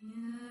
Yeah.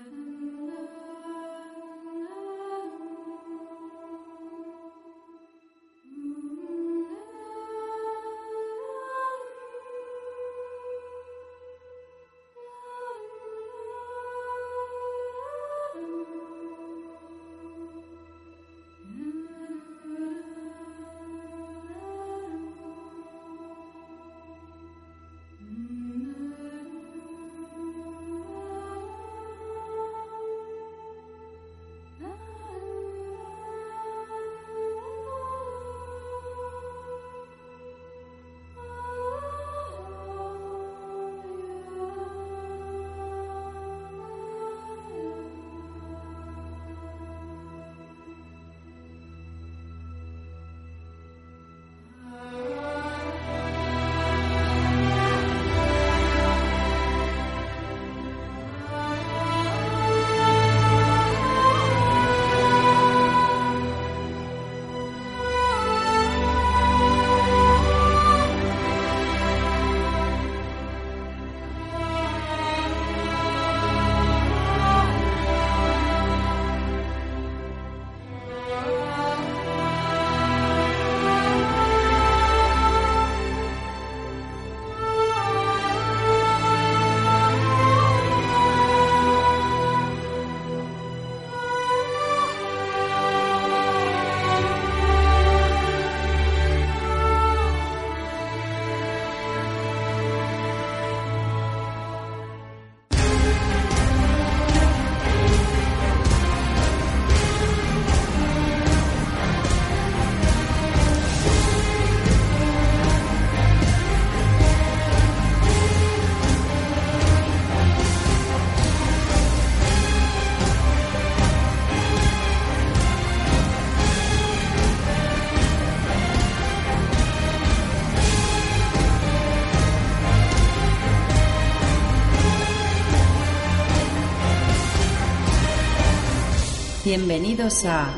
Bienvenidos a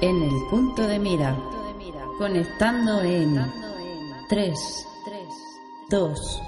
En el punto de mira, conectando en 3, 2,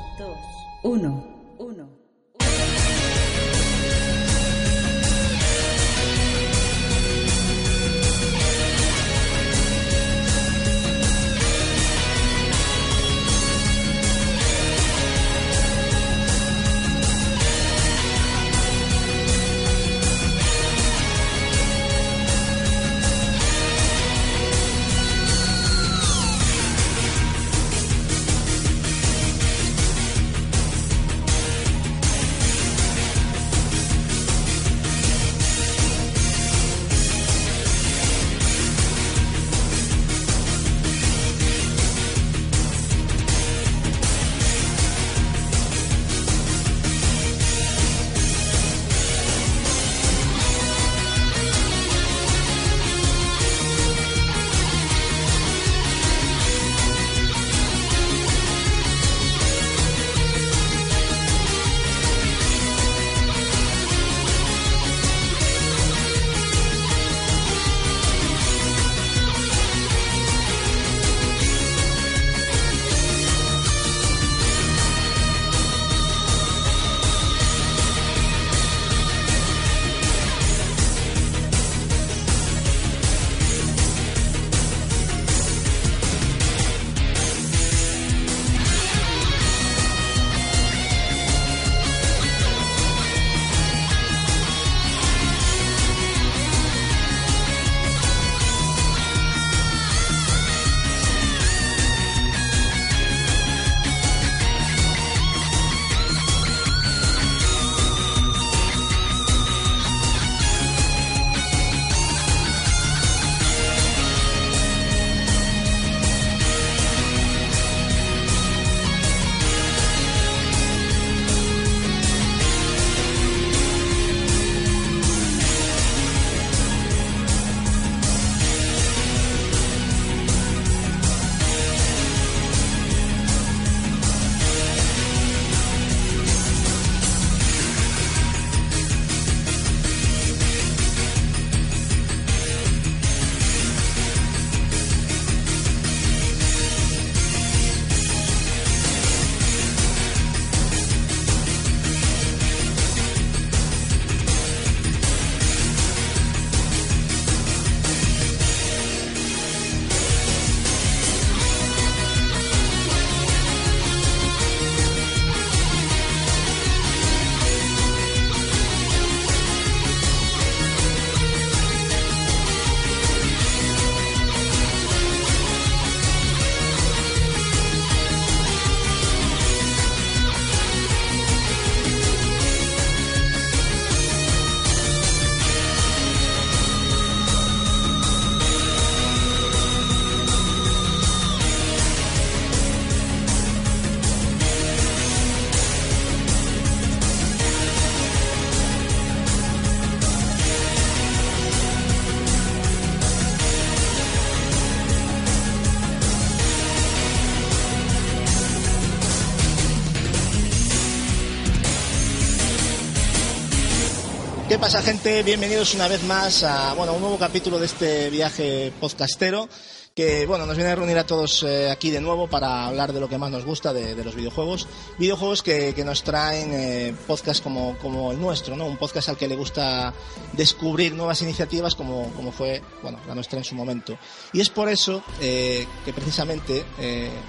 pasa, gente? Bienvenidos una vez más a bueno, un nuevo capítulo de este viaje podcastero que bueno, nos viene a reunir a todos eh, aquí de nuevo para hablar de lo que más nos gusta de, los videojuegos. Videojuegos que, nos traen eh, podcasts como, como el nuestro, ¿no? Un podcast al que le gusta descubrir nuevas iniciativas como, como fue bueno, la nuestra en su momento. Y es por eso eh, que precisamente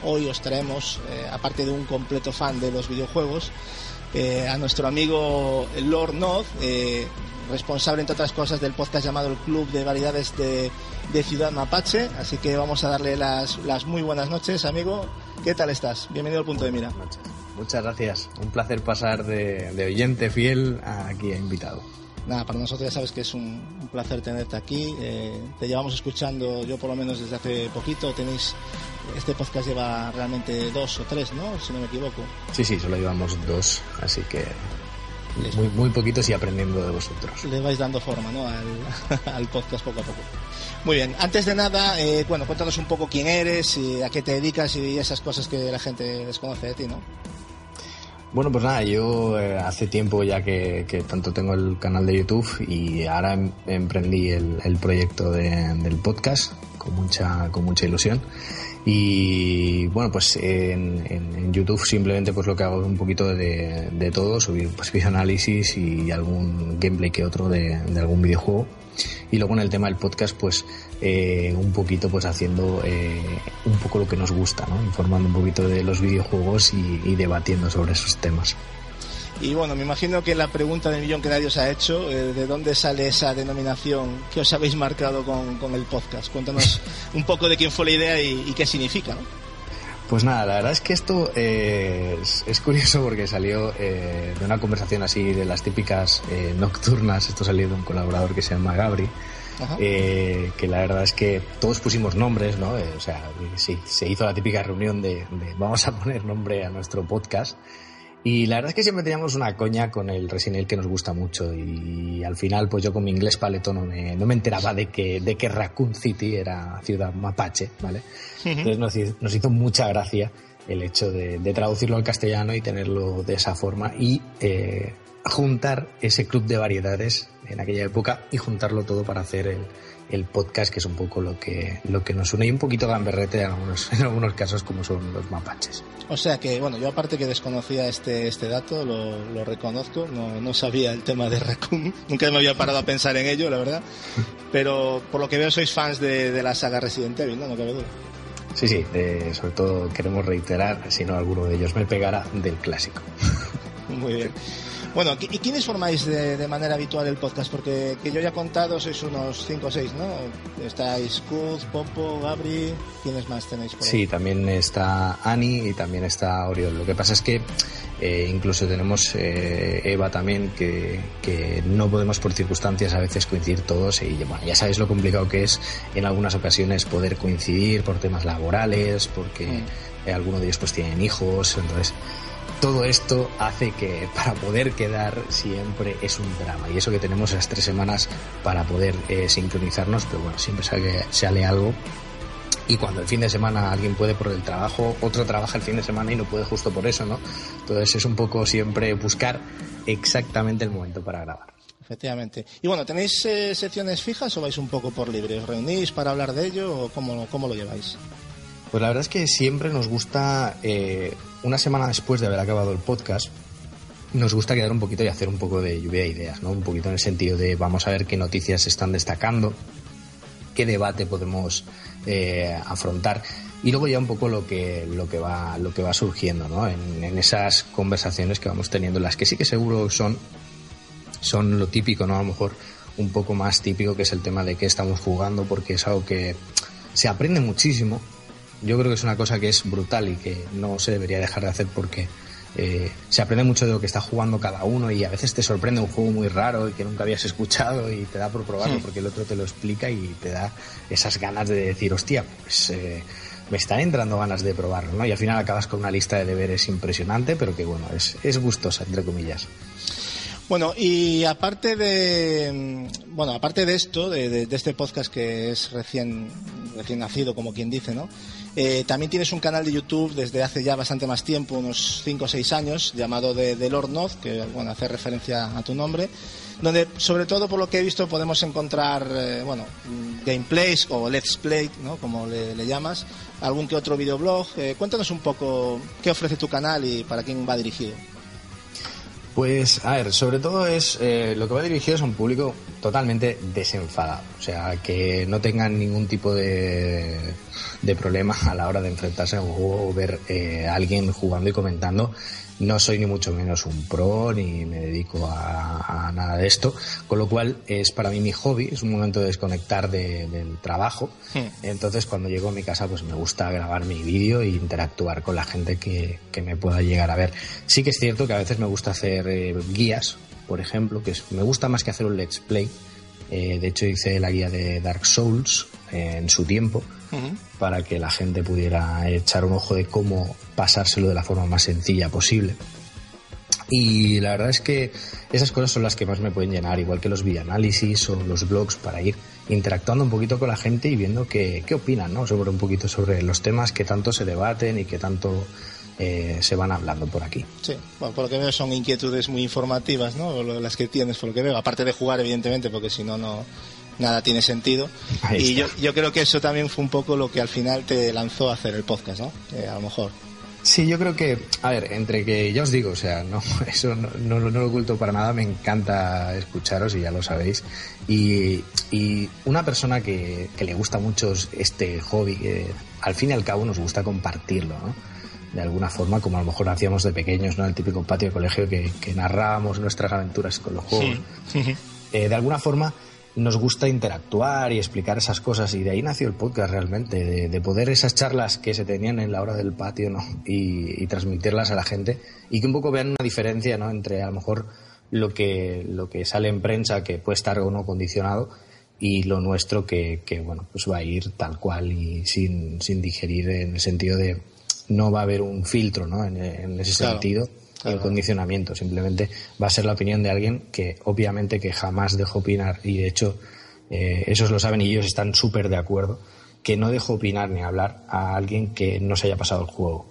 hoy os traemos, aparte de un completo fan de los videojuegos, eh, a nuestro amigo Lord Noz, eh, responsable entre otras cosas del podcast llamado el Club de Variedades de, Ciudad Mapache. Así que vamos a darle las, muy buenas noches, amigo. ¿Qué tal estás? Bienvenido al punto de mira. Muchas gracias. Un placer pasar de, de oyente fiel a aquí a invitado. Nada, para nosotros ya sabes que es un, placer tenerte aquí. Eh, te llevamos escuchando, yo por lo menos desde hace poquito. Tenéis, este podcast lleva realmente dos o tres, ¿no? Si no me equivoco. Sí, sí, solo llevamos dos, así que muy, muy poquitos y aprendiendo de vosotros. Le vais dando forma, ¿no? Al, podcast poco a poco. Muy bien, antes de nada, eh, bueno, cuéntanos un poco quién eres y a qué te dedicas y esas cosas que la gente desconoce de ti, ¿no? Bueno, pues nada, yo eh, hace tiempo ya que, tanto tengo el canal de YouTube y ahora em, emprendí el, proyecto del podcast con mucha, con mucha ilusión. Y bueno, pues en, YouTube simplemente pues lo que hago es un poquito de, de todo, subir pues análisis y algún gameplay que otro de, de algún videojuego. Y luego en el tema del podcast, pues eh, un poquito pues haciendo eh, un poco lo que nos gusta, ¿no? informando un poquito de los videojuegos y, debatiendo sobre esos temas. Y bueno, me imagino que la pregunta del millón que nadie os ha hecho, eh, ¿de dónde sale esa denominación que os habéis marcado con, el podcast? Cuéntanos un poco de quién fue la idea y, qué significa, ¿no? Pues nada, la verdad es que esto es, es, curioso porque salió de una conversación así de las típicas nocturnas, esto salió de un colaborador que se llama Gabri, eh, que la verdad es que todos pusimos nombres, ¿no? Eh, o sea, sí, se hizo la típica reunión de, vamos a poner nombre a nuestro podcast. Y la verdad es que siempre teníamos una coña con el Resident Evil que nos gusta mucho y al final pues yo con mi inglés paleto no me, no me enteraba de que, de que Raccoon City era ciudad mapache, ¿vale? Entonces nos, nos, hizo mucha gracia el hecho de, traducirlo al castellano y tenerlo de esa forma y eh, juntar ese club de variedades en aquella época y juntarlo todo para hacer el, el, podcast, que es un poco lo que, lo que nos une y un poquito gamberrete en algunos, en algunos casos como son los mapaches. O sea que, bueno, yo aparte que desconocía este, este dato, lo, lo reconozco, no, no, sabía el tema de Raccoon, nunca me había parado a pensar en ello, la verdad, pero por lo que veo sois fans de, de la saga Resident Evil, ¿no? No cabe duda. Sí, sí, sobre todo queremos reiterar, si no alguno de ellos me pegara, del clásico. Muy bien. Bueno, ¿y quiénes formáis de, manera habitual el podcast? Porque que yo ya he contado, sois unos 5 o 6, ¿no? Estáis Kuz, Popo, Gabri, ¿quiénes más tenéis por ahí? Sí, también está Ani y también está Oriol. Lo que pasa es que eh, incluso tenemos eh, Eva también, que, que, no podemos por circunstancias a veces coincidir todos y bueno, ya sabéis lo complicado que es en algunas ocasiones poder coincidir por temas laborales, porque mm. eh, algunos de ellos pues tienen hijos, entonces todo esto hace que para poder quedar siempre es un drama. Y eso que tenemos esas tres semanas para poder eh, sincronizarnos, pero bueno, siempre sale, sale algo. Y cuando el fin de semana alguien puede por el trabajo, otro trabaja el fin de semana y no puede justo por eso, ¿no? Entonces es un poco siempre buscar exactamente el momento para grabar. Efectivamente. Y bueno, ¿tenéis eh, secciones fijas o vais un poco por libre? ¿Os reunís para hablar de ello o cómo, cómo lo lleváis? Pues la verdad es que siempre nos gusta eh, una semana después de haber acabado el podcast, nos gusta quedar un poquito y hacer un poco de lluvia de ideas, ¿no? Un poquito en el sentido de vamos a ver qué noticias se están destacando, qué debate podemos eh, afrontar y luego ya un poco lo que lo que va lo que va surgiendo, ¿no? En, en, esas conversaciones que vamos teniendo, las que sí que seguro son son lo típico, ¿no? A lo mejor un poco más típico que es el tema de qué estamos jugando, porque es algo que se aprende muchísimo yo creo que es una cosa que es brutal y que no se debería dejar de hacer porque eh, se aprende mucho de lo que está jugando cada uno y a veces te sorprende un juego muy raro y que nunca habías escuchado y te da por probarlo porque el otro te lo explica y te da esas ganas de decir, hostia, pues eh, me están entrando ganas de probarlo, ¿no? Y al final acabas con una lista de deberes impresionante, pero que bueno, es, es gustosa, entre comillas. Bueno, y aparte de mm, bueno, aparte de esto, de, este podcast que es recién recién nacido, como quien dice, ¿no? Eh, también tienes un canal de YouTube desde hace ya bastante más tiempo, unos 5 o 6 años, llamado de, de Lord North, que bueno, hace referencia a tu nombre donde sobre todo por lo que he visto podemos encontrar eh, bueno gameplays o let's play ¿no? como le, llamas algún que otro videoblog eh, cuéntanos un poco qué ofrece tu canal y para quién va dirigido pues a ver sobre todo es eh, lo que va dirigido es a un público totalmente desenfadado. O sea que no tengan ningún tipo de de problema a la hora de enfrentarse a un juego o ver a alguien jugando y comentando no soy ni mucho menos un pro ni me dedico a, nada de esto, con lo cual es para mí mi hobby, es un momento de desconectar del trabajo. Hmm. Entonces cuando llego a mi casa pues me gusta grabar mi vídeo e interactuar con la gente que, me pueda llegar a ver. Sí que es cierto que a veces me gusta hacer eh, guías, por ejemplo, que me gusta más que hacer un let's play. Eh, de hecho hice la guía de Dark Souls en su tiempo para que la gente pudiera echar un ojo de cómo pasárselo de la forma más sencilla posible. Y la verdad es que esas cosas son las que más me pueden llenar, igual que los videoanálisis o los blogs, para ir interactuando un poquito con la gente y viendo qué, qué opinan, ¿no? Sobre un poquito sobre los temas que tanto se debaten y que tanto eh, se van hablando por aquí. Sí, bueno, por lo que veo son inquietudes muy informativas, ¿no? Las que tienes, por lo que veo. Aparte de jugar, evidentemente, porque si no, no nada tiene sentido. y yo, yo, creo que eso también fue un poco lo que al final te lanzó a hacer el podcast, ¿no? Eh, a lo mejor. Sí, yo creo que, a ver, entre que ya os digo, o sea, no, eso no, no, lo oculto para nada, me encanta escucharos y ya lo sabéis. Y, y una persona que, que, le gusta mucho este hobby, que al fin y al cabo nos gusta compartirlo, ¿no? De alguna forma, como a lo mejor hacíamos de pequeños, ¿no? El típico patio de colegio que, que narrábamos nuestras aventuras con los juegos. Eh, de alguna forma, nos gusta interactuar y explicar esas cosas y de ahí nació el podcast realmente, de, poder esas charlas que se tenían en la hora del patio ¿no? y, transmitirlas a la gente y que un poco vean una diferencia ¿no? entre a lo mejor lo que, lo que sale en prensa que puede estar o no condicionado y lo nuestro que, que bueno pues va a ir tal cual y sin, sin digerir en el sentido de no va a haber un filtro ¿no? en, ese sentido el condicionamiento. Simplemente va a ser la opinión de alguien que obviamente que jamás dejó opinar y de hecho eh, esos lo saben y ellos están súper de acuerdo que no dejo opinar ni hablar a alguien que no se haya pasado el juego.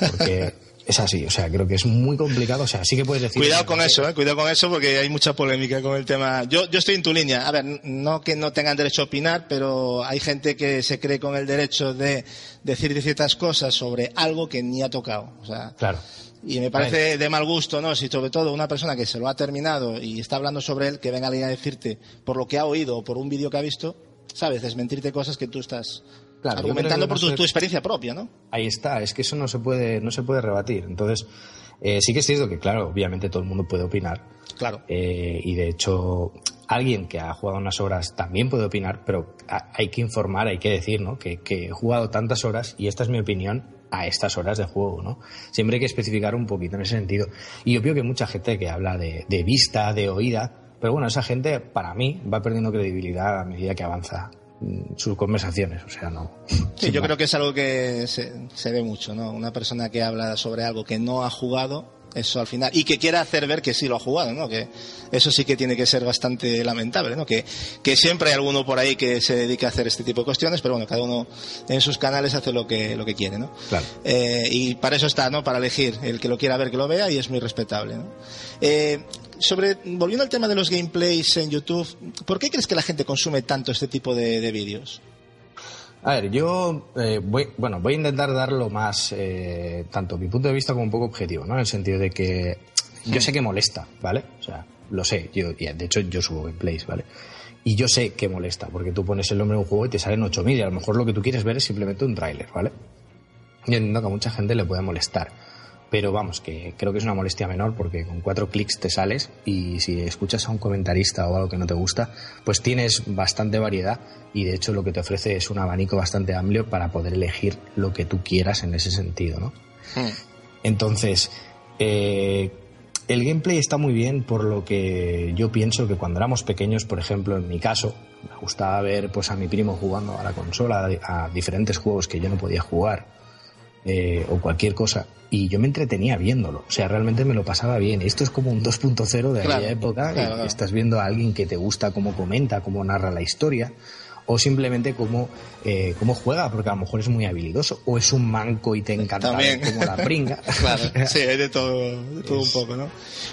Porque es así, o sea, creo que es muy complicado, o sea, sí que puedes decir... Cuidado con eso, eh, cuidado con eso porque hay mucha polémica con el tema. Yo, yo estoy en tu línea, a ver, no que no tengan derecho a opinar, pero hay gente que se cree con el derecho de decir ciertas cosas sobre algo que ni ha tocado, o sea... Claro. Y me parece de mal gusto, ¿no? Si sobre todo una persona que se lo ha terminado y está hablando sobre él, que venga alguien a decirte por lo que ha oído o por un vídeo que ha visto, ¿sabes? Desmentirte cosas que tú estás argumentando por tu, experiencia propia, ¿no? Ahí está, es que eso no se puede, no se puede rebatir. Entonces, eh, sí que es cierto que, claro, obviamente todo el mundo puede opinar. Claro. Eh, y de hecho, alguien que ha jugado unas horas también puede opinar, pero hay que informar, hay que decir, ¿no? Que, que he jugado tantas horas y esta es mi opinión a estas horas de juego, ¿no? Siempre hay que especificar un poquito en ese sentido. Y yo veo que mucha gente que habla de, vista, de oída, pero bueno, esa gente, para mí, va perdiendo credibilidad a medida que avanza mm, sus conversaciones, o sea, no. Sí, yo creo que es algo que se, se, ve mucho, ¿no? Una persona que habla sobre algo que no ha jugado eso al final y que quiera hacer ver que sí lo ha jugado, ¿no? Que eso sí que tiene que ser bastante lamentable, ¿no? Que, que siempre hay alguno por ahí que se dedica a hacer este tipo de cuestiones, pero bueno, cada uno en sus canales hace lo que lo que quiere, ¿no? Claro. Eh, y para eso está, ¿no? Para elegir el que lo quiera ver que lo vea y es muy respetable, ¿no? Eh, sobre volviendo al tema de los gameplays en YouTube, ¿por qué crees que la gente consume tanto este tipo de, de vídeos? A ver, yo eh, voy, bueno, voy a intentar dar lo más, eh, tanto mi punto de vista como un poco objetivo, ¿no? En el sentido de que yo sé que molesta, ¿vale? O sea, lo sé, yo, de hecho yo subo gameplays, ¿vale? Y yo sé que molesta, porque tú pones el nombre de un juego y te salen 8000 y a lo mejor lo que tú quieres ver es simplemente un tráiler, ¿vale? Y entiendo que a mucha gente le puede molestar pero vamos, que creo que es una molestia menor porque con cuatro clics te sales y si escuchas a un comentarista o algo que no te gusta, pues tienes bastante variedad y de hecho lo que te ofrece es un abanico bastante amplio para poder elegir lo que tú quieras en ese sentido, ¿no? Hmm. Entonces, eh, el gameplay está muy bien por lo que yo pienso que cuando éramos pequeños, por ejemplo, en mi caso, me gustaba ver pues a mi primo jugando a la consola, a diferentes juegos que yo no podía jugar eh, o cualquier cosa. Y yo me entretenía viéndolo. O sea, realmente me lo pasaba bien. Esto es como un 2.0 de aquella época. Estás viendo a alguien que te gusta cómo comenta, cómo narra la historia o simplemente cómo, eh, cómo juega, porque a lo mejor es muy habilidoso, o es un manco y te encanta como la pringa. claro, sí, hay de todo, de todo un poco, ¿no?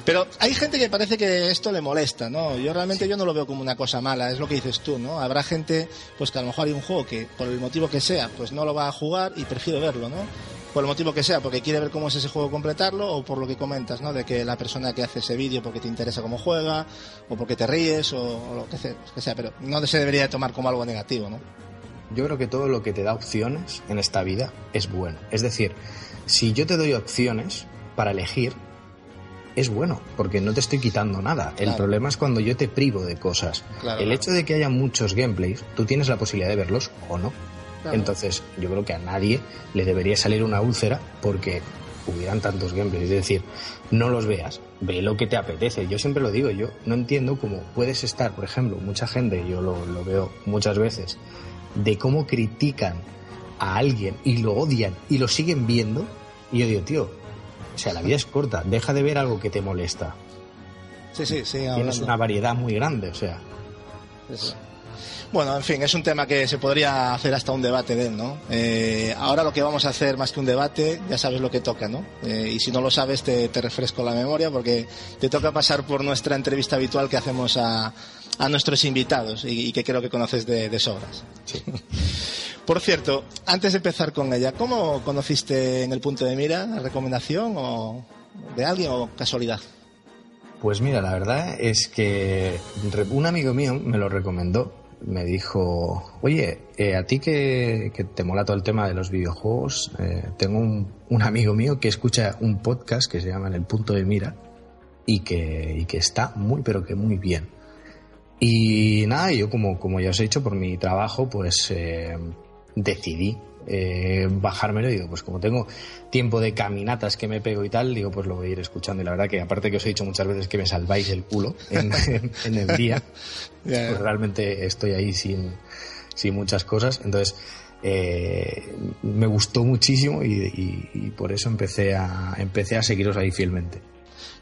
Pero hay gente que parece que esto le molesta, ¿no? Yo realmente yo no lo veo como una cosa mala, es lo que dices tú, ¿no? Habrá gente, pues que a lo mejor hay un juego que, por el motivo que sea, pues no lo va a jugar y prefiere verlo, ¿no? Por el motivo que sea, porque quiere ver cómo es ese juego completarlo, o por lo que comentas, ¿no? De que la persona que hace ese vídeo porque te interesa cómo juega, o porque te ríes, o, lo que sea, pero no se debería tomar como algo negativo, ¿no? Yo creo que todo lo que te da opciones en esta vida es bueno. Es decir, si yo te doy opciones para elegir, es bueno, porque no te estoy quitando nada. El problema es cuando yo te privo de cosas. el hecho de que haya muchos gameplays, tú tienes la posibilidad de verlos o no. Entonces, yo creo que a nadie le debería salir una úlcera porque hubieran tantos gameplays. Es decir, no los veas, ve lo que te apetece. Yo siempre lo digo, yo no entiendo cómo puedes estar, por ejemplo, mucha gente, yo lo, veo muchas veces, de cómo critican a alguien y lo odian y lo siguen viendo. Y yo digo, tío, o sea, la vida es corta, deja de ver algo que te molesta. Sí, sí, sí. Tienes una variedad muy grande, o sea. Bueno, en fin, es un tema que se podría hacer hasta un debate de él, ¿no? Eh, ahora lo que vamos a hacer más que un debate, ya sabes lo que toca, ¿no? Eh, y si no lo sabes, te, refresco la memoria porque te toca pasar por nuestra entrevista habitual que hacemos a, nuestros invitados y, que creo que conoces de, sobras. Por cierto, antes de empezar con ella, ¿cómo conociste en el punto de mira la recomendación o de alguien o casualidad? Pues mira, la verdad es que un amigo mío me lo recomendó me dijo, oye, eh, a ti que, te mola todo el tema de los videojuegos, eh, tengo un, amigo mío que escucha un podcast que se llama En el punto de mira y que, que está muy, pero que muy bien. Y nada, yo como, como ya os he dicho, por mi trabajo, pues eh, decidí eh, bajármelo y digo, pues como tengo tiempo de caminatas que me pego y tal, digo, pues lo voy a ir escuchando. Y la verdad que aparte que os he dicho muchas veces que me salváis el culo en, el día, pues realmente estoy ahí sin, sin muchas cosas. Entonces, eh, me gustó muchísimo y, y, por eso empecé a, empecé a seguiros ahí fielmente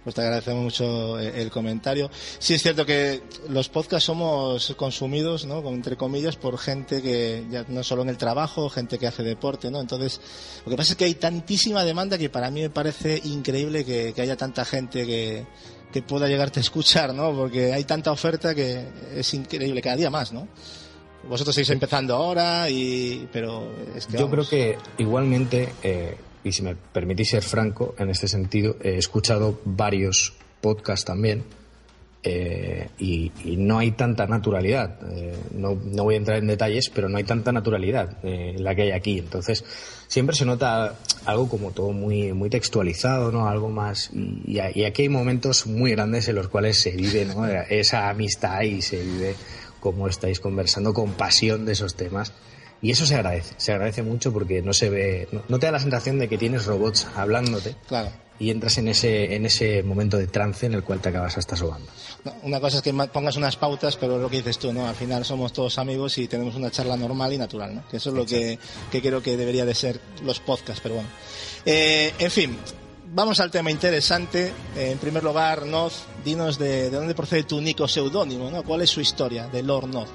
pues te agradecemos mucho eh, el comentario. Sí es cierto que los podcasts somos consumidos, ¿no? Entre comillas, por gente que ya no solo en el trabajo, gente que hace deporte, ¿no? Entonces, lo que pasa es que hay tantísima demanda que para mí me parece increíble que, haya tanta gente que, que pueda llegarte a escuchar, ¿no? Porque hay tanta oferta que es increíble, cada día más, ¿no? Vosotros estáis empezando ahora, y, pero es que Yo creo que igualmente eh, y si me permitís ser franco en este sentido, he escuchado varios podcasts también eh, y, no hay tanta naturalidad. Eh, no, no, voy a entrar en detalles, pero no hay tanta naturalidad eh, la que hay aquí. Entonces, siempre se nota algo como todo muy, muy textualizado, ¿no? Algo más. Y, aquí hay momentos muy grandes en los cuales se vive ¿no? esa amistad y se vive como estáis conversando con pasión de esos temas. Y eso se agradece, se agradece mucho porque no se ve, no, te da la sensación de que tienes robots hablándote. Claro. Y entras en ese, en ese momento de trance en el cual te acabas hasta sobando. una cosa es que pongas unas pautas, pero lo que dices tú, ¿no? Al final somos todos amigos y tenemos una charla normal y natural, ¿no? Que eso es lo que, que, creo que debería de ser los podcasts, pero bueno. Eh, en fin, vamos al tema interesante. en primer lugar, Noz, dinos de, de dónde procede tu nico seudónimo, ¿no? ¿Cuál es su historia de Lord Noz?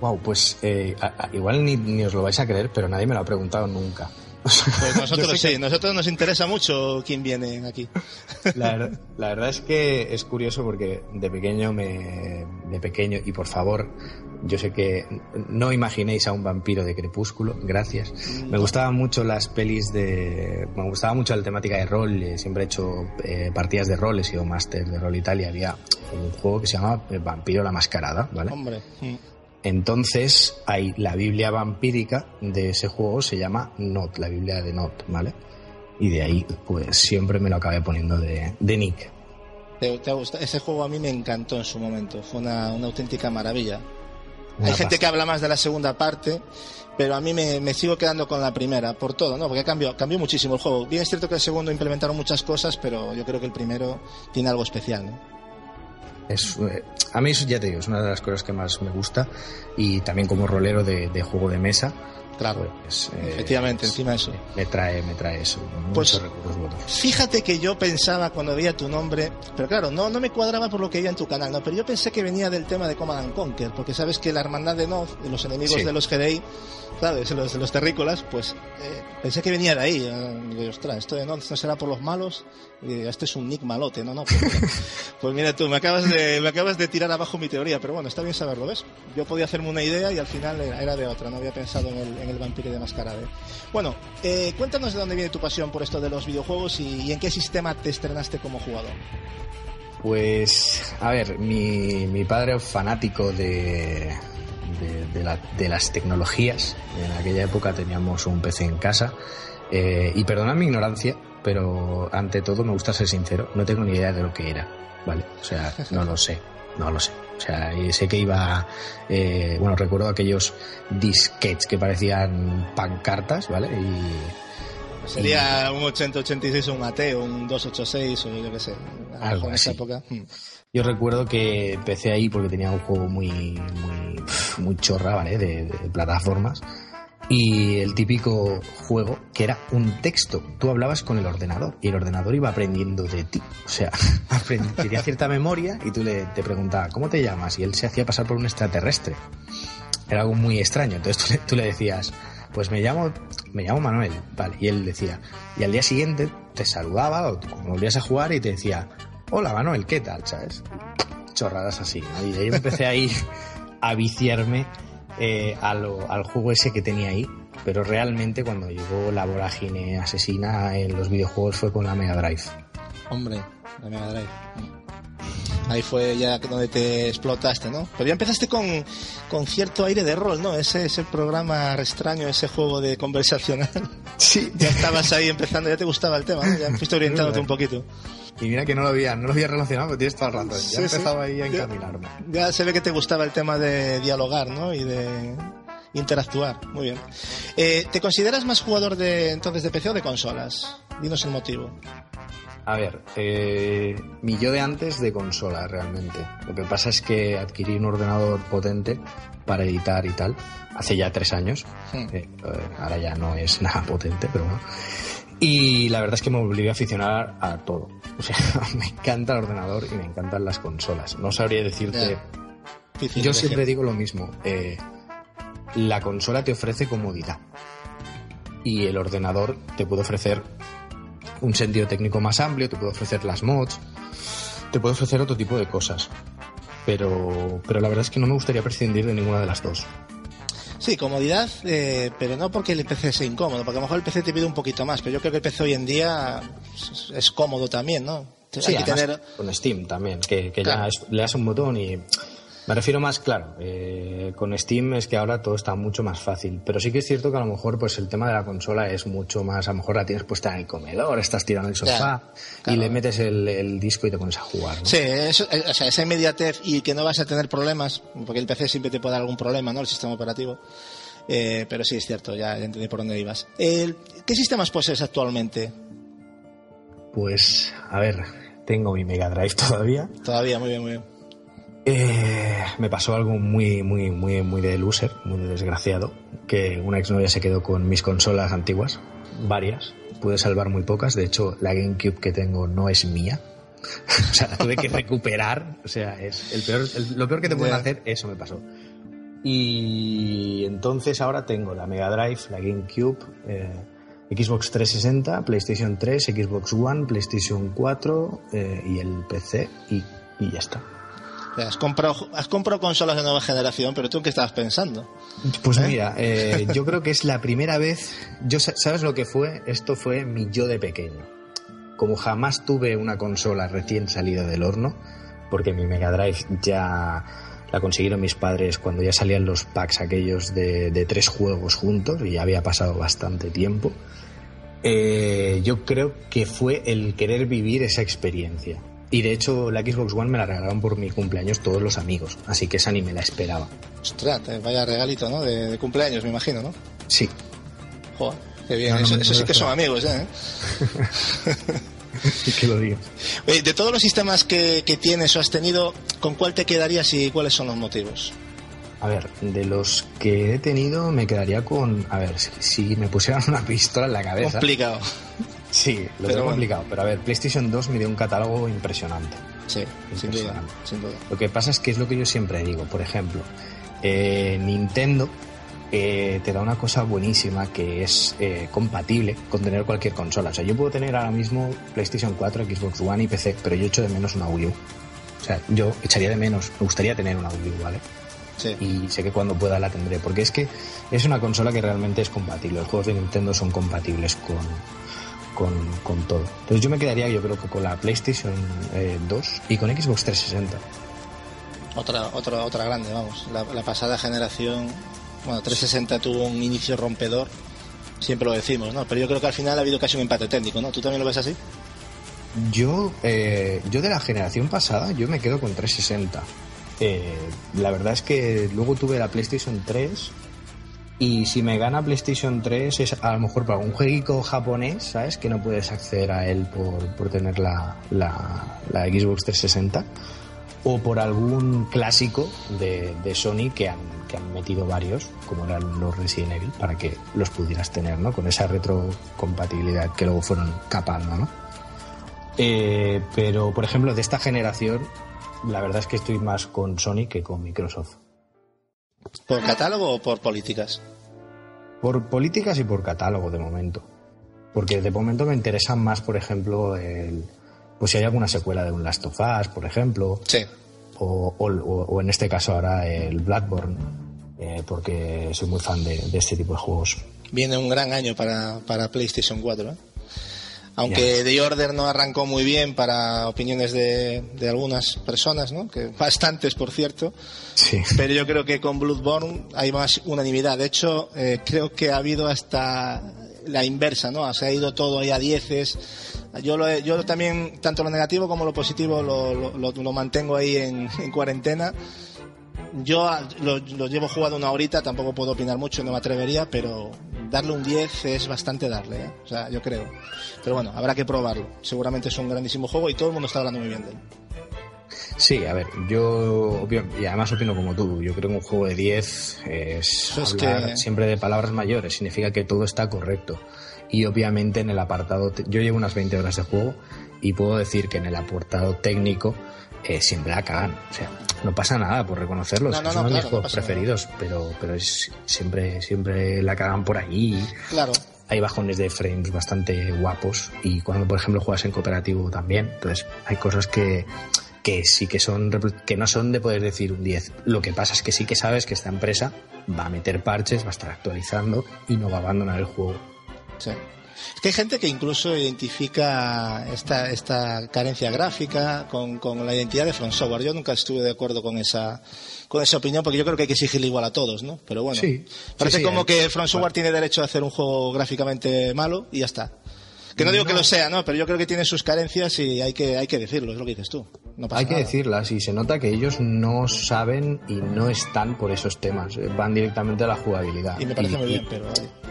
Wow, pues eh, igual ni, os lo vais a creer, pero nadie me lo ha preguntado nunca. Pues nosotros sí, nosotros nos interesa mucho quién viene aquí. La, verdad es que es curioso porque de pequeño me, de pequeño y por favor, yo sé que no imaginéis a un vampiro de crepúsculo, gracias. Me gustaban mucho las pelis de, me gustaba mucho la temática de rol, eh, siempre he hecho eh, partidas de rol, he sido máster de rol Italia, había un juego que se llama Vampiro la Mascarada, ¿vale? Hombre. Entonces, hay la Biblia vampírica de ese juego, se llama Not, la Biblia de Not, ¿vale? Y de ahí, pues siempre me lo acabé poniendo de, Nick. ¿Te, Ese juego a mí me encantó en su momento, fue una, auténtica maravilla. hay gente que habla más de la segunda parte, pero a mí me, sigo quedando con la primera, por todo, ¿no? Porque cambió, cambió muchísimo el juego. Bien es cierto que el segundo implementaron muchas cosas, pero yo creo que el primero tiene algo especial, ¿no? Es, eh, a mí, ya te digo, es una de las cosas que más me gusta y también como rolero de, juego de mesa, Claro, pues, eh, efectivamente, encima de eso. Me trae, me trae eso. Pues, fíjate que yo pensaba cuando veía tu nombre, pero claro, no, no me cuadraba por lo que veía en tu canal, no, pero yo pensé que venía del tema de Command Conquer, porque sabes que la hermandad de de los enemigos de los GDI, ¿sabes? Los, de los terrícolas, pues eh, pensé que venía de ahí. Eh, ostras, esto de Noz no será por los malos, este es un nick malote, no, no. Pues, pues, mira tú, me acabas, de, me acabas de tirar abajo mi teoría, pero bueno, está bien saberlo, ¿ves? Yo podía hacerme una idea y al final era, de otra, no había pensado en el, el vampiro de mascarade. Bueno, eh, cuéntanos de dónde viene tu pasión por esto de los videojuegos y, en qué sistema te estrenaste como jugador. Pues, a ver, mi, mi padre fanático de, de, las tecnologías. En aquella época teníamos un PC en casa. Eh, y perdona mi ignorancia, pero ante todo me gusta ser sincero, no tengo ni idea de lo que era, ¿vale? O sea, no lo sé, no lo sé. O sea, sé que iba, eh, bueno, recuerdo aquellos disquets que parecían pancartas, ¿vale? Y Sería un 8086 o un AT o un 286 o yo qué sé. Algo en esa época. Hmm. Yo recuerdo que empecé ahí porque tenía un juego muy, muy, muy chorra, ¿vale? de plataformas y el típico juego que era un texto. Tú hablabas con el ordenador y el ordenador iba aprendiendo de ti. O sea, tenía cierta memoria y tú le, te preguntabas, ¿cómo te llamas? Y él se hacía pasar por un extraterrestre. Era algo muy extraño. Entonces tú le, decías, pues me llamo, me llamo Manuel. Vale. Y él decía, y al día siguiente te saludaba o volvías a jugar y te decía, hola Manuel, ¿qué tal? ¿Sabes? Chorradas así. Y ahí empecé ahí a viciarme eh, al, juego ese que tenía ahí, pero realmente cuando llegó la vorágine asesina en los videojuegos fue con la Mega Drive. Hombre, la Mega Drive. Ahí fue ya donde te explotaste, ¿no? Pero ya empezaste con, con cierto aire de rol, ¿no? Ese, ese programa extraño, ese juego de conversacional. Sí. Ya estabas ahí empezando, ya te gustaba el tema, ¿no? Ya fuiste orientándote un poquito. Y mira que no lo había, no lo había relacionado, pero tienes toda la razón. Ya empezaba ahí a encaminarme. Ya, se ve que te gustaba el tema de dialogar, ¿no? Y de interactuar. Muy bien. Eh, ¿Te consideras más jugador de entonces de PC o de consolas? Dinos el motivo. A ver, eh, mi yo de antes de consola realmente. Lo que pasa es que adquirí un ordenador potente para editar y tal hace ya tres años. Hmm. Eh, ahora ya no es nada potente, pero bueno. Y la verdad es que me obligué a aficionar a todo. O sea, me encanta el ordenador y me encantan las consolas. No sabría decirte. Yo siempre digo lo mismo. Eh, la consola te ofrece comodidad. Y el ordenador te puede ofrecer un sentido técnico más amplio, te puede ofrecer las mods, te puede ofrecer otro tipo de cosas. Pero, pero la verdad es que no me gustaría prescindir de ninguna de las dos. Sí, comodidad, eh, pero no porque el PC sea incómodo, porque a lo mejor el PC te pide un poquito más, pero yo creo que el PC hoy en día es, cómodo también, ¿no? Sí, tener... con Steam también, que, ya le das un botón y me refiero más, claro, eh, con Steam es que ahora todo está mucho más fácil, pero sí que es cierto que a lo mejor pues el tema de la consola es mucho más, a lo mejor la tienes puesta en el comedor, estás tirando el sofá y le metes el, disco y te pones a jugar. Sí, eso, eh, o sea, esa inmediatez y que no vas a tener problemas, porque el PC siempre te puede dar algún problema, ¿no? El sistema operativo. Eh, pero sí, es cierto, ya, entendí por dónde ibas. ¿Qué sistemas posees actualmente? Pues, a ver, tengo mi Mega Drive todavía. Todavía, muy bien, muy bien. Eh, me pasó algo muy, muy, muy, muy de loser, muy desgraciado, que una exnovia se quedó con mis consolas antiguas, varias, pude salvar muy pocas, de hecho la GameCube que tengo no es mía, o sea, la tuve que recuperar, o sea, es el peor, lo peor que te pueden hacer, eso me pasó. Y entonces ahora tengo la Mega Drive, la GameCube, eh, Xbox 360, PlayStation 3, Xbox One, PlayStation 4 eh, y el PC y ya está. Has comprado, has comprado consolas de nueva generación, pero tú en qué estabas pensando? Pues ¿Eh? mira, eh, yo creo que es la primera vez. Yo, ¿Sabes lo que fue? Esto fue mi yo de pequeño. Como jamás tuve una consola recién salida del horno, porque mi Mega Drive ya la consiguieron mis padres cuando ya salían los packs aquellos de, tres juegos juntos y ya había pasado bastante tiempo. Eh, yo creo que fue el querer vivir esa experiencia. Y de hecho, la Xbox One me la regalaron por mi cumpleaños todos los amigos, así que esa ni me la esperaba. Ostras, vaya regalito, ¿no? De, cumpleaños, me imagino, ¿no? Sí. Joder, qué bien. eso, sí que son amigos, ¿eh? que lo digas. Oye, de todos los sistemas que, que, tienes o has tenido, ¿con cuál te quedarías y cuáles son los motivos? a ver, de los que he tenido me quedaría con, a ver, si, me pusieran una pistola en la cabeza. Complicado. Sí, lo tengo complicado, pero a ver, PlayStation 2 me dio un catálogo impresionante. Sí, sin duda, sin duda. Lo que pasa es que es lo que yo siempre digo, por ejemplo, eh, Nintendo eh, te da una cosa buenísima que es eh, compatible con tener cualquier consola. O sea, yo puedo tener ahora mismo PlayStation 4, Xbox One y PC, pero yo echo de menos una Wii U. O sea, yo echaría de menos, me gustaría tener una Wii U, ¿vale? Sí. Y sé que cuando pueda la tendré, porque es que es una consola que realmente es compatible. Los juegos de Nintendo son compatibles con, con, con todo. Entonces yo me quedaría, yo creo que con la PlayStation 2 eh, y con Xbox 360. Otra, otra, otra grande, vamos. La, la pasada generación bueno, 360 tuvo un inicio rompedor, siempre lo decimos, ¿no? Pero yo creo que al final ha habido casi un empate técnico, ¿no? ¿Tú también lo ves así? Yo, eh, yo de la generación pasada, yo me quedo con 360. Eh, la verdad es que luego tuve la PlayStation 3 y si me gana PlayStation 3 es a lo mejor para un jueguito japonés, ¿sabes? Que no puedes acceder a él por, por tener la, la, la Xbox 360 o por algún clásico de, de Sony que han, que han, metido varios, como eran los Resident Evil, para que los pudieras tener, ¿no? Con esa retrocompatibilidad que luego fueron capando, ¿no? Eh, pero, por ejemplo, de esta generación, la verdad es que estoy más con Sony que con Microsoft. ¿Por catálogo o por políticas? Por políticas y por catálogo, de momento. Porque de momento me interesan más, por ejemplo, el, pues si hay alguna secuela de un Last of Us, por ejemplo. Sí. O, o, en este caso ahora el Blackburn, eh, porque soy muy fan de, este tipo de juegos. Viene un gran año para, para PlayStation 4. ¿eh? Aunque The Order no arrancó muy bien para opiniones de, de, algunas personas, ¿no? que bastantes por cierto, sí. pero yo creo que con Bloodborne hay más unanimidad. De hecho, eh, creo que ha habido hasta la inversa, ¿no? Se ha ido todo ahí a dieces yo, lo, yo también, tanto lo negativo como lo positivo, lo, lo, lo mantengo ahí en, en cuarentena. Yo lo, llevo jugado una horita, tampoco puedo opinar mucho, no me atrevería, pero darle un 10 es bastante darle, ¿eh? o sea, yo creo. Pero bueno, habrá que probarlo. Seguramente es un grandísimo juego y todo el mundo está hablando muy bien de él. Sí, a ver, yo y además opino como tú, yo creo que un juego de 10 es, hablar siempre de palabras mayores, significa que todo está correcto y obviamente en el apartado, yo llevo unas 20 horas de juego y puedo decir que en el apartado técnico eh, siempre la cagan. O sea, no pasa nada por reconocerlos, son uno de mis juegos preferidos, pero, pero es, siempre, siempre la cagan por ahí. Claro. Hay bajones de frames bastante guapos y cuando, por ejemplo, juegas en cooperativo también. Entonces, hay cosas que, que sí que son que no son de poder decir un 10. Lo que pasa es que sí que sabes que esta empresa va a meter parches, va a estar actualizando y no va a abandonar el juego. Sí. Es que hay gente que incluso identifica esta, esta carencia gráfica con, con, la identidad de Front Software. Yo nunca estuve de acuerdo con esa, con esa opinión porque yo creo que hay que exigirle igual a todos, ¿no? Pero bueno, parece como que Front Software tiene derecho a hacer un juego gráficamente malo y ya está. Que no digo que lo sea, ¿no? Pero yo creo que tiene sus carencias y hay que, hay que decirlo, es lo que dices tú. No pasa hay que decirlas y se nota que ellos no saben y no están por esos temas. Van directamente a la jugabilidad. Y me parece muy bien, pero...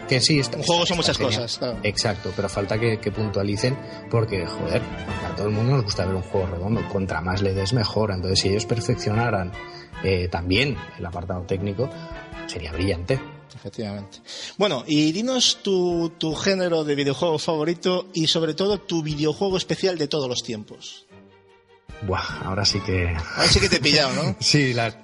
Que sí, está, un juego son muchas cosas, claro. Exacto, pero falta que, puntualicen porque, joder, a todo el mundo nos gusta ver un juego redondo. Contra más le des, mejor. Entonces, si ellos perfeccionaran eh, también el apartado técnico, sería brillante. Efectivamente. Bueno, y dinos tu, tu género de videojuego favorito y sobre todo tu videojuego especial de todos los tiempos. Buah, ahora sí que. Ahora sí que te he pillado, ¿no? sí, la...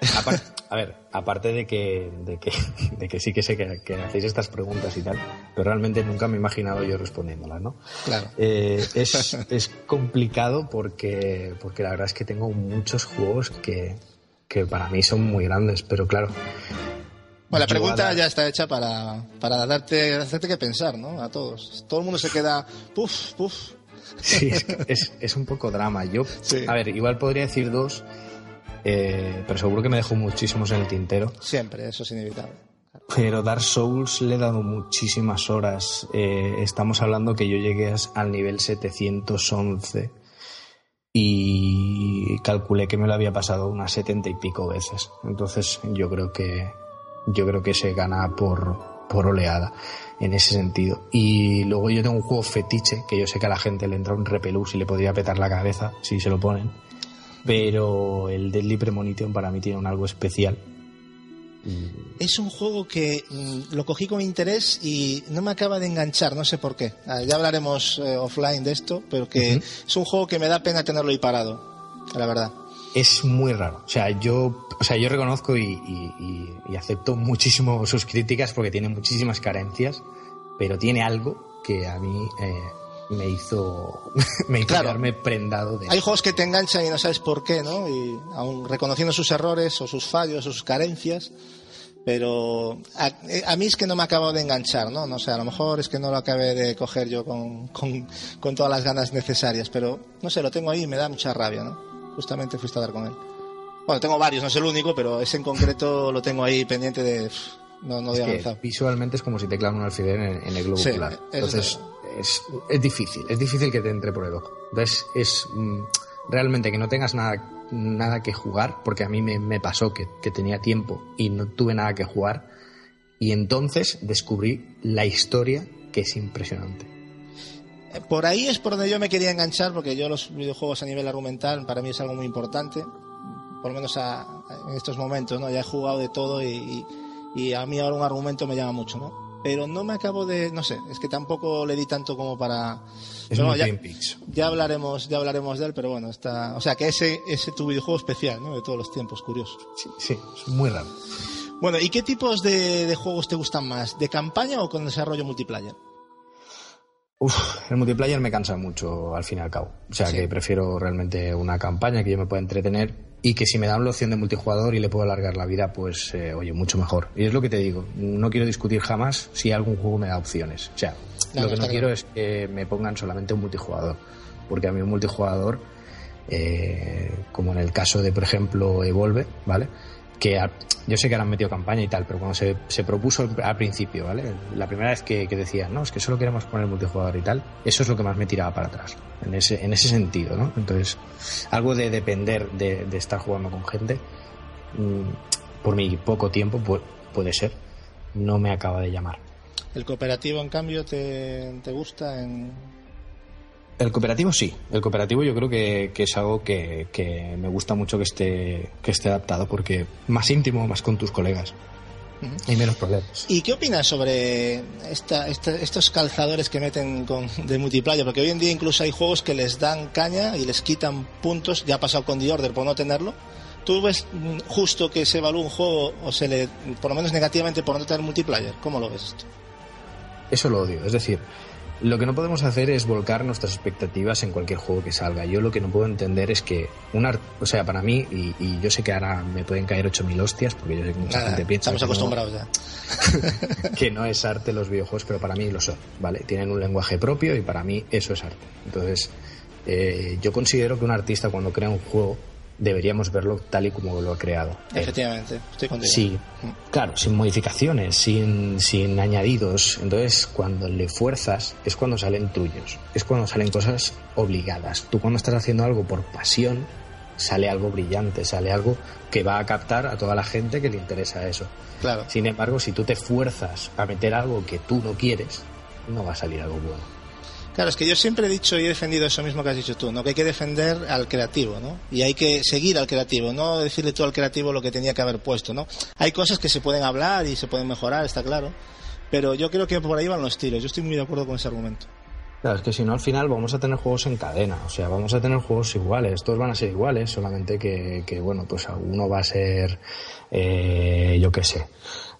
a ver, aparte de que, de que, de que sí que sé que, hacéis estas preguntas y tal, pero realmente nunca me he imaginado yo respondiéndolas, ¿no? Claro. Eh, es, es complicado porque, porque la verdad es que tengo muchos juegos que, que para mí son muy grandes, pero claro, bueno, la pregunta ya está hecha para, para darte, hacerte que pensar, ¿no? A todos. Todo el mundo se queda, puf, puf. Sí, es, es, un poco drama. Yo, a ver, igual podría decir dos, eh, pero seguro que me dejo muchísimos en el tintero. Siempre, eso es inevitable. Pero Dark Souls le he dado muchísimas horas. Eh, estamos hablando que yo llegué al nivel 711 y calculé que me lo había pasado unas setenta y pico veces. Entonces yo creo que yo creo que se gana por, por oleada en ese sentido. Y luego yo tengo un juego fetiche que yo sé que a la gente le entra un repelús y le podría petar la cabeza si se lo ponen. Pero el Deadly Premonition para mí tiene un algo especial Es un juego que mm, lo cogí con interés y no me acaba de enganchar, no sé por qué. Ah, ya hablaremos eh, offline de esto, pero que es un juego que me da pena tenerlo ahí parado, la verdad. Es muy raro. O sea, yo, o sea, yo reconozco y, acepto muchísimo sus críticas porque tiene muchísimas carencias, pero tiene algo que a mí eh, me hizo, me hizo quedarme prendado de Hay juegos que te enganchan y no sabes por qué, ¿no? Y aún reconociendo sus errores o sus fallos o sus carencias, pero a, mí es que no me ha acabado de enganchar, ¿no? No sé, a lo mejor es que no lo acabé de coger yo con, con, todas las ganas necesarias, pero no sé, lo tengo ahí y me da mucha rabia, ¿no? Justamente fuiste a dar con él. Bueno, tengo varios, no es el único, pero ese en concreto lo tengo ahí pendiente de... No, no es visualmente es como si te clavan un alfiler en, el globo ocular. Entonces, es, es, difícil, es difícil que te entre por el ojo. Entonces, es mm, realmente que no tengas nada, nada que jugar, porque a mí me, pasó que, tenía tiempo y no tuve nada que jugar, y entonces descubrí la historia que es impresionante. Por ahí es por donde yo me quería enganchar, porque yo los videojuegos a nivel argumental para mí es algo muy importante, por lo menos en estos momentos, ¿no? Ya he jugado de todo y, y a mí ahora un argumento me llama mucho, ¿no? pero no me acabo de, no sé, es que tampoco le di tanto como para. Es ya, hablaremos, ya hablaremos de él, pero bueno, está, o sea que ese ese tu videojuego especial, ¿no? De todos los tiempos, curioso. Sí, sí, es muy raro. Bueno, ¿y qué tipos de, juegos te gustan más? ¿De campaña o con desarrollo multiplayer? Uf, el multiplayer me cansa mucho al fin y al cabo. O sea que prefiero realmente una campaña que yo me pueda entretener y que si me dan la opción de multijugador y le puedo alargar la vida, pues eh, oye, mucho mejor. Y es lo que te digo, no quiero discutir jamás si algún juego me da opciones. O sea, lo que no quiero es que me pongan solamente un multijugador, porque a mí un multijugador, eh, como en el caso de, por ejemplo, Evolve, ¿vale? Que yo sé que ahora han metido campaña y tal, pero cuando se, se propuso al principio, ¿vale? La primera vez que, que decían, no, es que solo queremos poner multijugador y tal, eso es lo que más me tiraba para atrás, en ese, en ese sentido, ¿no? Entonces, algo de depender de, de estar jugando con gente, mm, por mi poco tiempo, puede ser, no me acaba de llamar. ¿El cooperativo, en cambio, te, te gusta en, el cooperativo sí, el cooperativo yo creo que, es algo que, me gusta mucho que esté, que esté adaptado porque más íntimo, más con tus colegas. Y menos problemas. ¿Y qué opinas sobre esta, estos calzadores que meten con, de multiplayer? Porque hoy en día incluso hay juegos que les dan caña y les quitan puntos. Ya ha pasado con The Order por no tenerlo. ¿Tú ves justo que se evalúe un juego o se le, por lo menos negativamente, por no tener multiplayer? ¿Cómo lo ves esto? Eso lo odio. Es decir, lo que no podemos hacer es volcar nuestras expectativas en cualquier juego que salga. Yo lo que no puedo entender es que un o sea, para mí, y, yo sé que ahora me pueden caer 8.000 hostias, porque yo sé que mucha gente piensa. Estamos acostumbrados ya. que no es arte los videojuegos, pero para mí lo son, ¿vale? Tienen un lenguaje propio y para mí eso es arte. Entonces, eh, yo considero que un artista cuando crea un juego deberíamos verlo tal y como lo ha creado. Efectivamente, estoy contigo. Sí, claro, sin modificaciones, sin, sin añadidos. Entonces, cuando le fuerzas, es cuando salen tuyos, es cuando salen cosas obligadas. Tú cuando estás haciendo algo por pasión, sale algo brillante, sale algo que va a captar a toda la gente que le interesa eso. Claro. Sin embargo, si tú te fuerzas a meter algo que tú no quieres, no va a salir algo bueno. Claro, es que yo siempre he dicho y he defendido eso mismo que has dicho tú, ¿no? Que hay que defender al creativo, ¿no? Y hay que seguir al creativo, no decirle tú al creativo lo que tenía que haber puesto, ¿no? Hay cosas que se pueden hablar y se pueden mejorar, está claro. Pero yo creo que por ahí van los tiros. Yo estoy muy de acuerdo con ese argumento. Claro, es que si no al final vamos a tener juegos en cadena, o sea, vamos a tener juegos iguales, todos van a ser iguales, solamente que, bueno, pues uno va a ser, eh, yo qué sé,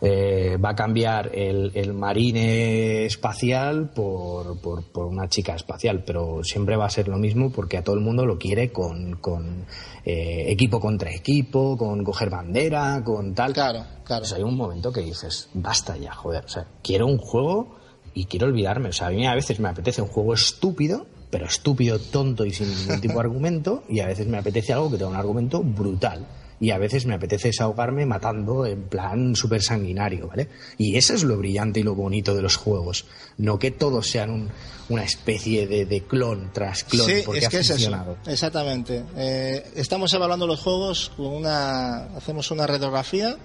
eh, va a cambiar el, el marine espacial por, por, por, una chica espacial, pero siempre va a ser lo mismo porque a todo el mundo lo quiere con, con eh, equipo contra equipo, con coger bandera, con tal. Claro, claro. O sea, hay un momento que dices, basta ya, joder, o sea, quiero un juego y quiero olvidarme. O sea, a mí a veces me apetece un juego estúpido, pero estúpido, tonto y sin ningún tipo de argumento, y a veces me apetece algo que tenga un argumento brutal y a veces me apetece desahogarme matando en plan súper sanguinario, ¿vale? Y eso es lo brillante y lo bonito de los juegos, no que todos sean una especie de, clon tras clon, sí, porque es que ha funcionado. Es eso. Exactamente. Eh, estamos evaluando los juegos con una, hacemos una radiografía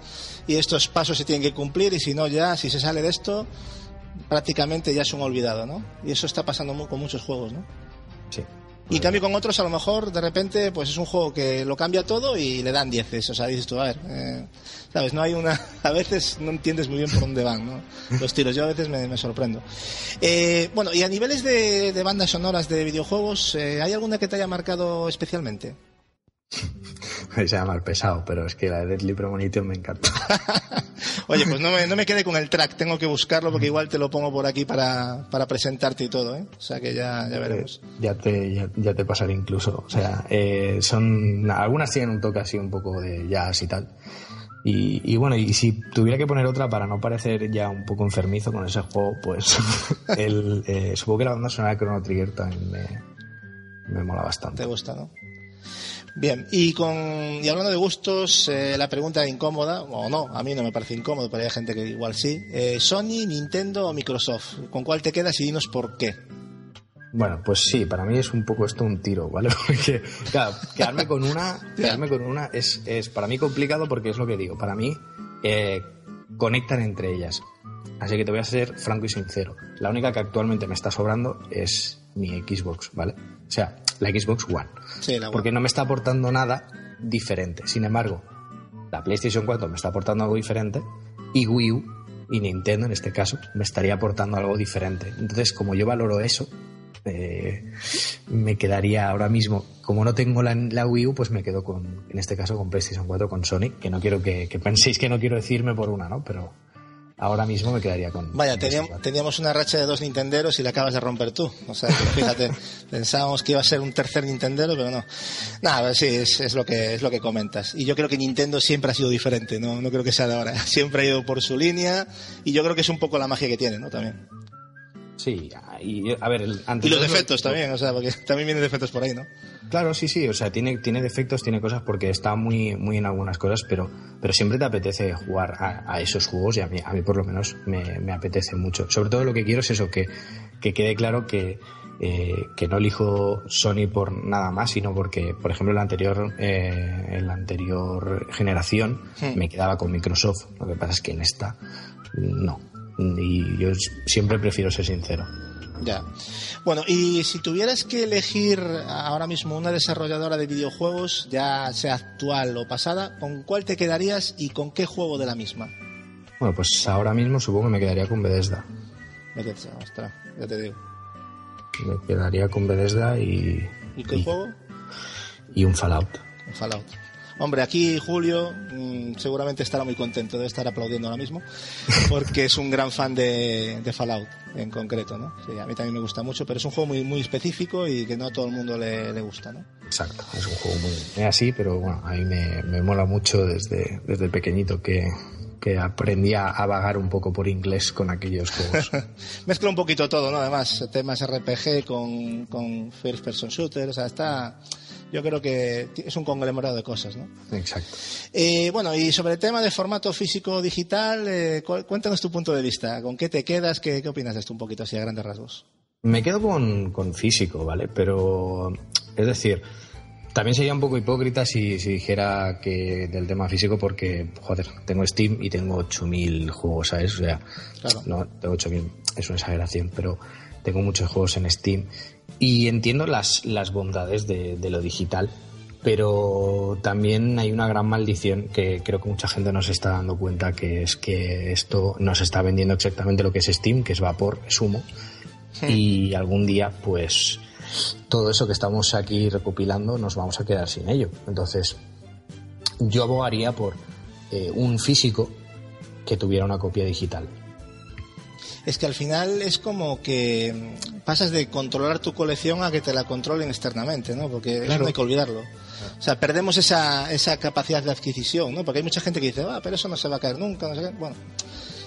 y estos pasos se tienen que cumplir y si no ya, si se sale de esto, prácticamente ya es un olvidado, ¿no? Y eso está pasando con muchos juegos, ¿no? Sí. Y cambio con otros a lo mejor de repente pues es un juego que lo cambia todo y le dan 10. O sea, dices tú, a ver, eh, sabes, no hay una... A veces no entiendes muy bien por dónde van ¿no? los tiros. Yo a veces me, sorprendo. Eh, bueno, y a niveles de, de bandas sonoras de videojuegos, eh, ¿hay alguna que te haya marcado especialmente? se llama el pesado, pero es que la de Deadly Premonition me encanta. Oye, pues no me, no me quede con el track, tengo que buscarlo porque igual te lo pongo por aquí para, para presentarte y todo, ¿eh? O sea que ya, ya veremos. ya, te, ya, te pasaré incluso. O sea, eh, son. Algunas tienen un toque así un poco de jazz y tal. Y, bueno, y si tuviera que poner otra para no parecer ya un poco enfermizo con ese juego, pues el, eh, supongo que la banda sonora de Chrono Trigger también me, me mola bastante. Te gusta, ¿no? Bien, y, con, y hablando de gustos, eh, la pregunta incómoda, o no, a mí no me parece incómodo, pero hay gente que igual sí. Eh, ¿Sony, Nintendo o Microsoft? ¿Con cuál te quedas y dinos por qué? Bueno, pues sí, para mí es un poco esto un tiro, ¿vale? Porque, claro, quedarme con una, quedarme con una es, es para mí complicado porque es lo que digo. Para mí, eh, conectan entre ellas. Así que te voy a ser franco y sincero. La única que actualmente me está sobrando es mi Xbox, ¿vale? O sea, la Xbox One. Sí, la One. Porque no me está aportando nada diferente. Sin embargo, la PlayStation 4 me está aportando algo diferente y Wii U y Nintendo en este caso me estaría aportando algo diferente. Entonces, como yo valoro eso, eh, me quedaría ahora mismo, como no tengo la, la, Wii U, pues me quedo con, en este caso, con PlayStation 4, con Sony, que no quiero que, que penséis que no quiero decirme por una, ¿no? Pero ahora mismo me quedaría con. Vaya, teníamos, una racha de dos Nintenderos y la acabas de romper tú. O sea, fíjate, pensábamos que iba a ser un tercer Nintendero, pero no. Nada, sí, es, lo que, es lo que comentas. Y yo creo que Nintendo siempre ha sido diferente, no, no creo que sea de ahora. Siempre ha ido por su línea y yo creo que es un poco la magia que tiene, ¿no? También. Sí, y a ver, el, y los defectos también, o sea, porque también vienen defectos por ahí, ¿no? Claro, sí, sí, o sea, tiene, tiene defectos, tiene cosas porque está muy, muy en algunas cosas, pero, pero siempre te apetece jugar a, esos juegos y a mí, a mí por lo menos me, me, apetece mucho. Sobre todo lo que quiero es eso, que, que quede claro que, eh, que no elijo Sony por nada más, sino porque, por ejemplo, en la anterior, eh, en la anterior generación hmm. me quedaba con Microsoft. Lo que pasa es que en esta no. Y yo siempre prefiero ser sincero. Ya. Bueno, y si tuvieras que elegir ahora mismo una desarrolladora de videojuegos, ya sea actual o pasada, ¿con cuál te quedarías y con qué juego de la misma? Bueno, pues ahora mismo supongo que me quedaría con Bethesda. Bethesda, ostras, ya te digo. Me quedaría con Bethesda y... ¿Y qué juego? Y un Fallout. Un Fallout. Hombre, aquí Julio mm, seguramente estará muy contento, de estar aplaudiendo ahora mismo, porque es un gran fan de, Fallout en concreto, ¿no? Sí, a mí también me gusta mucho, pero es un juego muy, muy específico y que no a todo el mundo le, gusta, ¿no? Exacto, es un juego muy así, pero bueno, a mí me, me mola mucho desde, desde pequeñito que, que aprendí a, vagar un poco por inglés con aquellos juegos. Mezcla un poquito todo, ¿no? Además, temas RPG con, con First Person Shooter, o sea, está yo creo que es un conglomerado de cosas, ¿no? Exacto. Eh, bueno, y sobre el tema de formato físico-digital, eh, cuéntanos tu punto de vista. ¿Con qué te quedas? ¿Qué, qué opinas de esto un poquito así a grandes rasgos? Me quedo con, físico, ¿vale? Pero, es decir, también sería un poco hipócrita si, dijera que del tema físico porque, joder, tengo Steam y tengo 8.000 juegos, ¿sabes? O sea, no, tengo 8.000, es una exageración, pero tengo muchos juegos en Steam y entiendo las, las bondades de, lo digital, pero también hay una gran maldición que creo que mucha gente no se está dando cuenta, que es que esto nos está vendiendo exactamente lo que es Steam, que es vapor, es humo, y algún día pues todo eso que estamos aquí recopilando nos vamos a quedar sin ello. Entonces yo abogaría por eh, un físico que tuviera una copia digital es que al final es como que pasas de controlar tu colección a que te la controlen externamente, ¿no? Porque eso no hay que olvidarlo. O sea, perdemos esa, esa capacidad de adquisición, ¿no? Porque hay mucha gente que dice, ah, pero eso no se va a caer nunca, no sé qué. Bueno,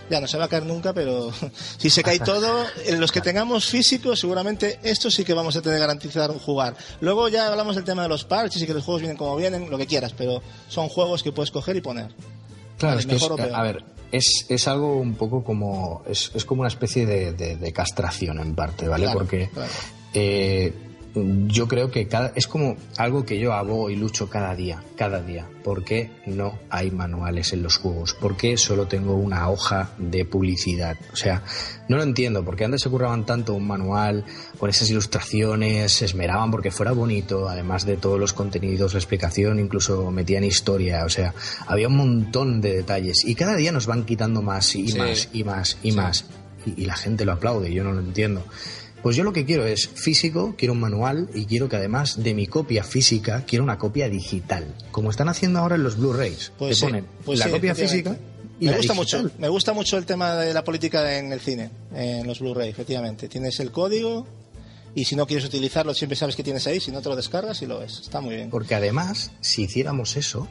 ya no se va a caer nunca, pero si se cae todo, en los que tengamos físicos, seguramente esto sí que vamos a tener garantizar jugar. Luego ya hablamos del tema de los parches y que los juegos vienen como vienen, lo que quieras, pero son juegos que puedes coger y poner. Claro, es que a ver, es, es algo un poco como. Es, es como una especie de, de, castración en parte, ¿vale? Porque. Eh, yo creo que cada, es como algo que yo abogo y lucho cada día, cada día. ¿Por qué no hay manuales en los juegos? ¿Por qué solo tengo una hoja de publicidad? O sea, no lo entiendo, porque antes se curraban tanto un manual con esas ilustraciones, se esmeraban porque fuera bonito, además de todos los contenidos, la explicación, incluso metían historia, o sea, había un montón de detalles y cada día nos van quitando más y más y más y más y, y la gente lo aplaude, yo no lo entiendo. Pues yo lo que quiero es físico, quiero un manual y quiero que además de mi copia física, quiero una copia digital. Como están haciendo ahora en los Blu-rays. Pues te sí, ponen pues la sí, copia física y me gusta digital. mucho me gusta mucho el tema de la política en el cine en los Blu-ray efectivamente tienes el código y si no quieres utilizarlo siempre sabes que tienes ahí si no te lo descargas y lo ves está muy bien Porque además, si hiciéramos eso,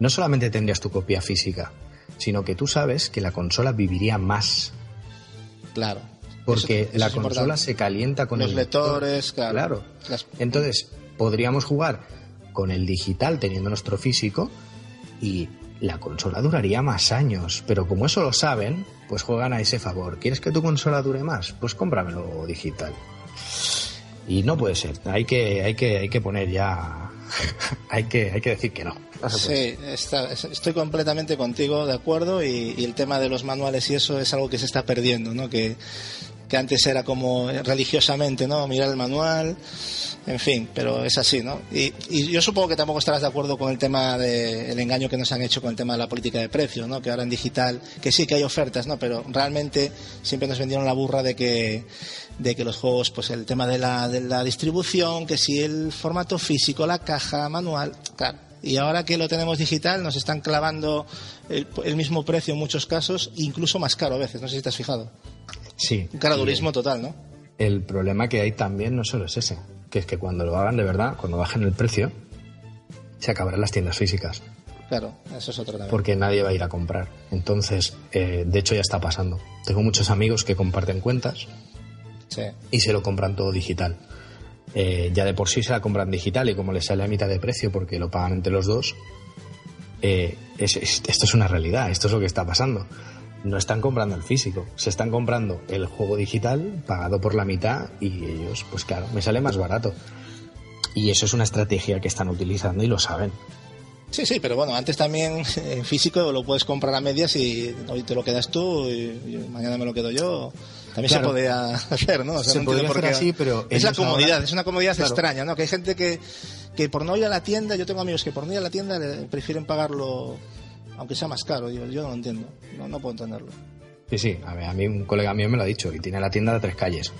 no solamente tendrías tu copia física, sino que tú sabes que la consola viviría más. claro Porque Eso- eso la consola importante. se calienta con Los el lector. lectores, claro. Las- Entonces, podríamos jugar con el digital teniendo nuestro físico y la consola duraría más años. Pero como eso lo saben, pues juegan a ese favor. ¿Quieres que tu consola dure más? Pues cómpramelo digital. Y no puede ser. Hay que, hay que, hay que poner ya. hay, que, hay que decir que no. Puede. Sí, está- estoy completamente contigo, de acuerdo, y, y el tema de los manuales y eso es algo que se está perdiendo, ¿no? Que, que antes era como religiosamente, ¿no? Mirar el manual, en fin, pero es así, ¿no? Y, y yo supongo que tampoco estarás de acuerdo con el tema del engaño que nos han hecho con el tema de la política de precios, ¿no? Que ahora en digital, que sí que hay ofertas, ¿no? Pero realmente siempre nos vendieron la burra de que de que los juegos, pues el tema de la, de la distribución, que si el formato físico, la caja, manual, claro. Y ahora que lo tenemos digital, nos están clavando el, el mismo precio en muchos casos, incluso más caro a veces, no sé si te has fijado. Sí. Un caradurismo total, ¿no? El problema que hay también no solo es ese, que es que cuando lo hagan de verdad, cuando bajen el precio, se acabarán las tiendas físicas, Claro, eso es otro también. porque nadie va a ir a comprar. Entonces, eh, de hecho ya está pasando. Tengo muchos amigos que comparten cuentas Sí. y se lo compran todo digital. Eh, ya de por sí se la compran digital y como les sale a mitad de precio porque lo pagan entre los dos, eh, es- es- esto es una realidad, esto es lo que está pasando. No están comprando el físico, se están comprando el juego digital pagado por la mitad y ellos, pues claro, me sale más barato. Y eso es una estrategia que están utilizando y lo saben. Sí, sí, pero bueno, antes también en físico lo puedes comprar a medias y hoy te lo quedas tú y, mañana me lo quedo yo. También Claro. se podía hacer, ¿no? O sea, Se no por hacer así, pero Es la comodidad, ahora- es una comodidad Claro. extraña, ¿no? Que hay gente que, que por no ir a la tienda, yo tengo amigos que por no ir a la tienda prefieren pagarlo, aunque sea más caro. Yo, yo no lo entiendo, no, no puedo entenderlo. Sí, sí, a mí, a mí un colega mío me lo ha dicho y tiene la tienda de tres calles.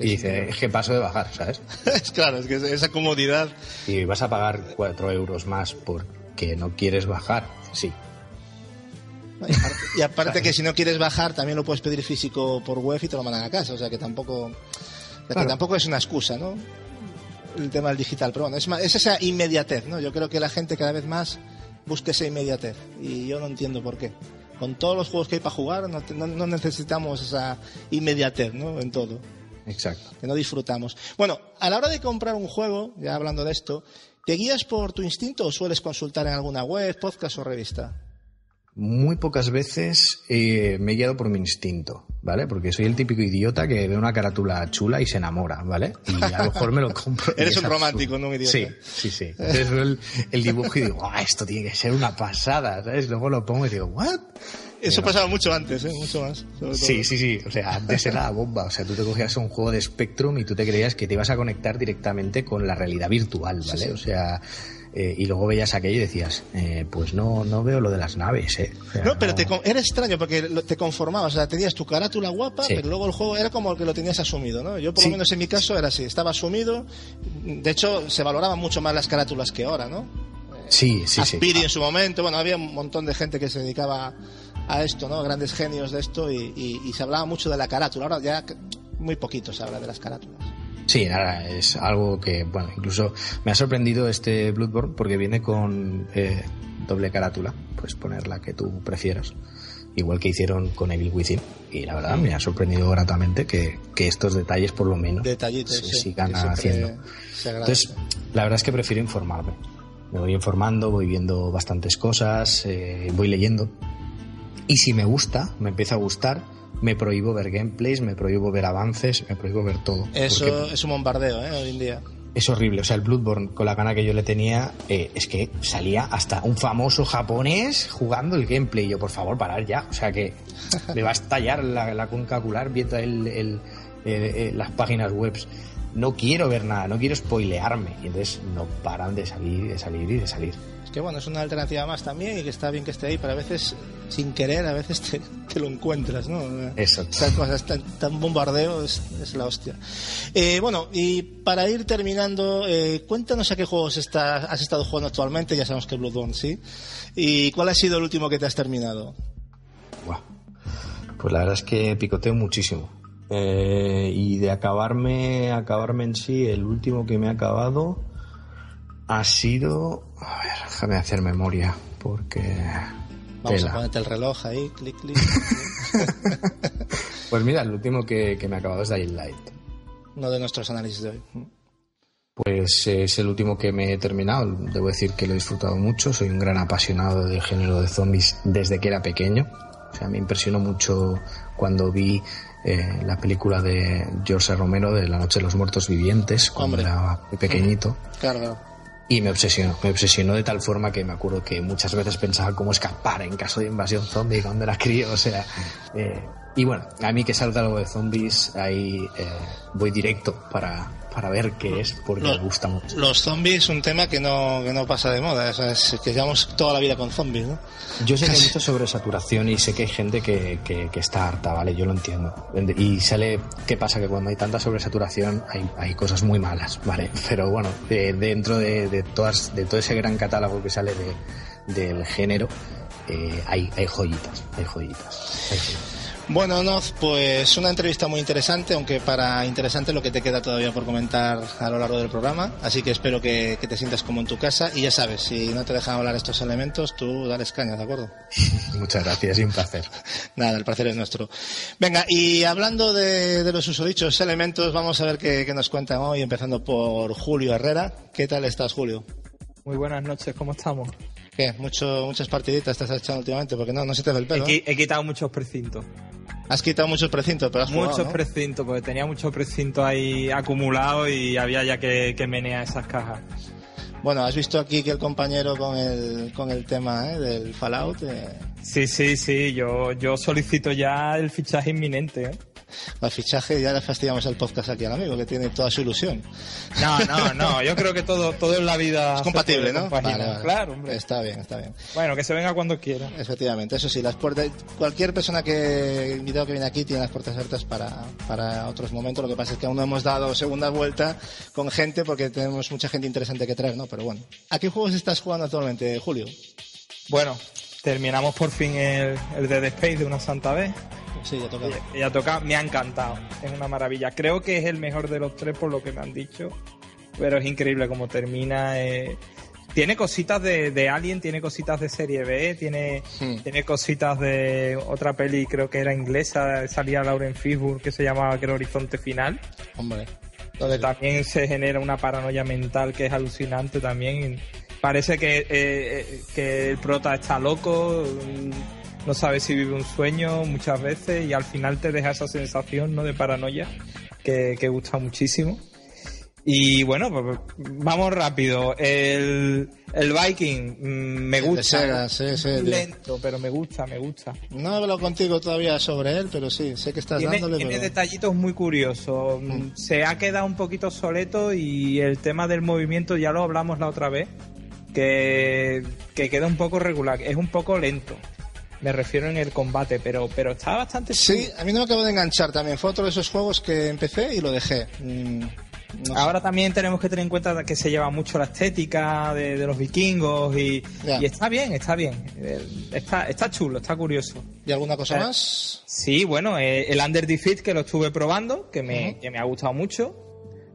Y dice, es que paso de bajar, ¿sabes? es claro, es que esa comodidad. Y vas a pagar cuatro euros más porque no quieres bajar. Sí. Y aparte, y aparte que si no quieres bajar, también lo puedes pedir físico por web y te lo mandan a casa. O sea que tampoco, que tampoco es una excusa, ¿no? El tema del digital. Pero bueno, es, más- es esa inmediatez, ¿no? Yo creo que la gente cada vez más busca esa inmediatez. Y yo no entiendo por qué. Con todos los juegos que hay para jugar, no, no- no necesitamos esa inmediatez, ¿no? En todo exacto. que no disfrutamos. Bueno, a la hora de comprar un juego, ya hablando de esto, ¿te guías por tu instinto o sueles consultar en alguna web, podcast o revista? Muy pocas veces eh, me he guiado por mi instinto, ¿vale? Porque soy el típico idiota que ve una carátula chula y se enamora, ¿vale? Y a lo mejor me lo compro. Eres es un romántico, no un idiota. Sí, sí, sí. Entonces veo el, el dibujo y digo, "Ah, esto tiene que ser una pasada, ¿sabes? Luego lo pongo y digo, ¿what? Eso pasaba mucho antes, ¿eh? Mucho más. Sí, sí, sí. O sea, antes era la bomba. O sea, tú te cogías un juego de Spectrum y tú te creías que te ibas a conectar directamente con la realidad virtual, ¿vale? Sí, sí. O sea, eh, y luego veías aquello y decías, eh, pues no, no veo lo de las naves, ¿eh? O sea, No, pero te con- era extraño porque te conformabas, o sea, tenías tu carátula guapa, Sí. pero luego el juego era como que lo tenías asumido, ¿no? Yo por Sí. lo menos en mi caso era así, estaba asumido, de hecho se valoraban mucho más las carátulas que ahora, ¿no? Sí, sí, sí. Aspiri en su momento, bueno, había un montón de gente que se dedicaba a esto, ¿no? Grandes genios de esto y, y- y se hablaba mucho de la carátula, ahora ya muy poquito se habla de las carátulas. Sí, nada, es algo que, bueno, incluso me ha sorprendido este Bloodborne porque viene con eh, doble carátula, puedes poner la que tú prefieras, igual que hicieron con Evil Within. Y la verdad me ha sorprendido gratamente que, que estos detalles por lo menos Detallitos, se sí, sigan haciendo. Entonces, la verdad es que prefiero informarme. Me voy informando, voy viendo bastantes cosas, eh, voy leyendo. Y si me gusta, me empieza a gustar, me prohíbo ver gameplays, me prohíbo ver avances, me prohíbo ver todo. Eso es un bombardeo, ¿eh? Hoy en día. Es horrible, o sea, el Bloodborne, con la gana que yo le tenía, eh, es que salía hasta un famoso japonés jugando el gameplay. Yo, por favor, parar ya. O sea, que me va a estallar la, la concacular viendo el, el, el, las páginas web. No quiero ver nada, no quiero spoilearme. Y entonces no paran de salir, de salir y de salir que bueno, es una alternativa más también y que está bien que esté ahí, pero a veces sin querer, a veces te, lo encuentras, ¿no? Eso. Tal cosas, tan, bombardeo es, es, la hostia. Eh, bueno, y para ir terminando, eh, cuéntanos a qué juegos está, has estado jugando actualmente, ya sabemos que Bloodborne, ¿sí? ¿Y cuál ha sido el último que te has terminado? Buah. Pues la verdad es que picoteo muchísimo. Eh, y de acabarme, acabarme en sí, el último que me ha acabado ha sido. A ver, déjame hacer memoria, porque. Vamos a ponerte el reloj ahí, clic, clic. pues mira, el último que, me ha acabado es Dying Light. Uno de nuestros análisis de hoy. Pues es el último que me he terminado. Debo decir que lo he disfrutado mucho. Soy un gran apasionado del género de zombies desde que era pequeño. O sea, me impresionó mucho cuando vi eh, la película de George Romero de La Noche de los Muertos Vivientes, cuando era pequeñito. Claro. Y me obsesionó, me obsesionó de tal forma que me acuerdo que muchas veces pensaba cómo escapar en caso de invasión zombie cuando era crío, o sea... Eh, y bueno, a mí que salga algo de zombies, ahí eh, voy directo para, para ver qué es, porque me gusta mucho. Los zombies, un tema que no, que no pasa de moda, o sea, es que llevamos toda la vida con zombies, ¿no? Yo sé que hay mucha sobresaturación y sé que hay gente que, que, está harta, ¿vale? Yo lo entiendo. Y sale, ¿qué pasa? Que cuando hay tanta sobresaturación hay, hay cosas muy malas, ¿vale? Pero bueno, dentro de, de, todas, de todo ese gran catálogo que sale de, del género, eh, hay, hay joyitas, hay joyitas. Hay joyitas. Bueno, Noz, pues una entrevista muy interesante, aunque para interesante lo que te queda todavía por comentar a lo largo del programa. Así que espero que, te sientas como en tu casa. Y ya sabes, si no te dejan hablar estos elementos, tú dales caña, ¿de acuerdo? Muchas gracias y un placer. Nada, el placer es nuestro. Venga, y hablando de, los usodichos elementos, vamos a ver qué, qué nos cuentan hoy, empezando por Julio Herrera. ¿Qué tal estás, Julio? Muy buenas noches, ¿cómo estamos? ¿Qué? Mucho, muchas partiditas te has echado últimamente, porque no, no se te ve el pelo. He, quitado muchos precintos. Has quitado muchos precintos, pero has Muchos precintos, porque tenía muchos precintos ahí acumulados y había ya que, que menear esas cajas. Bueno, has visto aquí que el compañero con el, con el tema ¿eh? del Fallout. Eh... Sí, sí, sí, yo, yo solicito ya el fichaje inminente. ¿eh? Al fichaje ya le fastidiamos el podcast aquí al amigo, que tiene toda su ilusión. No, no, no, yo creo que todo, todo en la vida... Es compatible, ¿no? Claro, hombre. Está bien, está bien. Bueno, que se venga cuando quiera. Efectivamente, eso sí, las puertas... Cualquier persona que invitado que viene aquí tiene las puertas abiertas para, para otros momentos, lo que pasa es que aún no hemos dado segunda vuelta con gente porque tenemos mucha gente interesante que traer, ¿no? Pero bueno. ¿A qué juegos estás jugando actualmente, Julio? Bueno, terminamos por fin el, el Dead Space de una santa vez. Sí, ya toca. Ya toca, me ha encantado. Es una maravilla. Creo que es el mejor de los tres por lo que me han dicho. Pero es increíble cómo termina. Eh. Tiene cositas de, Alien, tiene cositas de serie B, tiene, hmm. tiene cositas de otra peli, creo que era inglesa, salía Lauren Fishburne, que se llamaba que Horizonte Final. Hombre. Donde también se genera una paranoia mental que es alucinante también. Parece que, eh, eh, que el prota está loco, no sabes si vive un sueño muchas veces y al final te deja esa sensación ¿no? de paranoia que, gusta muchísimo. Y bueno, pues vamos rápido. El, el Viking mm, me gusta. sí, sí, lento, pero me gusta, me gusta. No hablo contigo todavía sobre él, pero sí, sé que estás tiene, dándole. Tiene detallitos muy curiosos. Mm. Mm, se ha quedado un poquito soleto y el tema del movimiento ya lo hablamos la otra vez. Que, que queda un poco regular, es un poco lento me refiero en el combate, pero, pero está bastante... Sí, a mí no me acabo de enganchar también. Fue otro de esos juegos que empecé y lo dejé. Mm, Ahora también tenemos que tener en cuenta que se lleva mucho la estética de, los vikingos y, está bien, está bien. Eh, está, está chulo, está curioso. ¿Y alguna cosa eh, más? Sí, bueno, eh, el Under Defeat que lo estuve probando, que me, que me ha gustado mucho.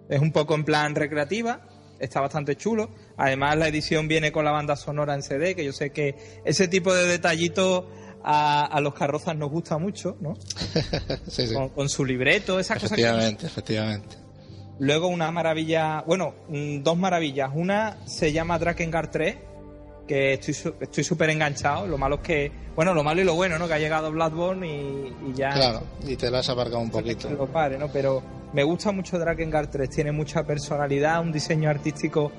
Es un poco en plan recreativa está bastante chulo. Además, la edición viene con la banda sonora en CD, que yo sé que ese tipo de detallitos a, los carrozas nos gusta mucho, ¿no? sí, sí. Con, su libreto, esas cosas. Efectivamente, efectivamente. Luego una maravilla, bueno, dos maravillas. Una se llama Drakengard 3, que estoy su- estoy súper enganchado. Lo malo es que, bueno, lo malo y lo bueno, ¿no? Que ha llegado Bloodborne y, y ya Claro, y te lo has aparcado un que poquito. lo pare, ¿no? Pero me gusta mucho Drakengard 3, tiene mucha personalidad, un diseño artístico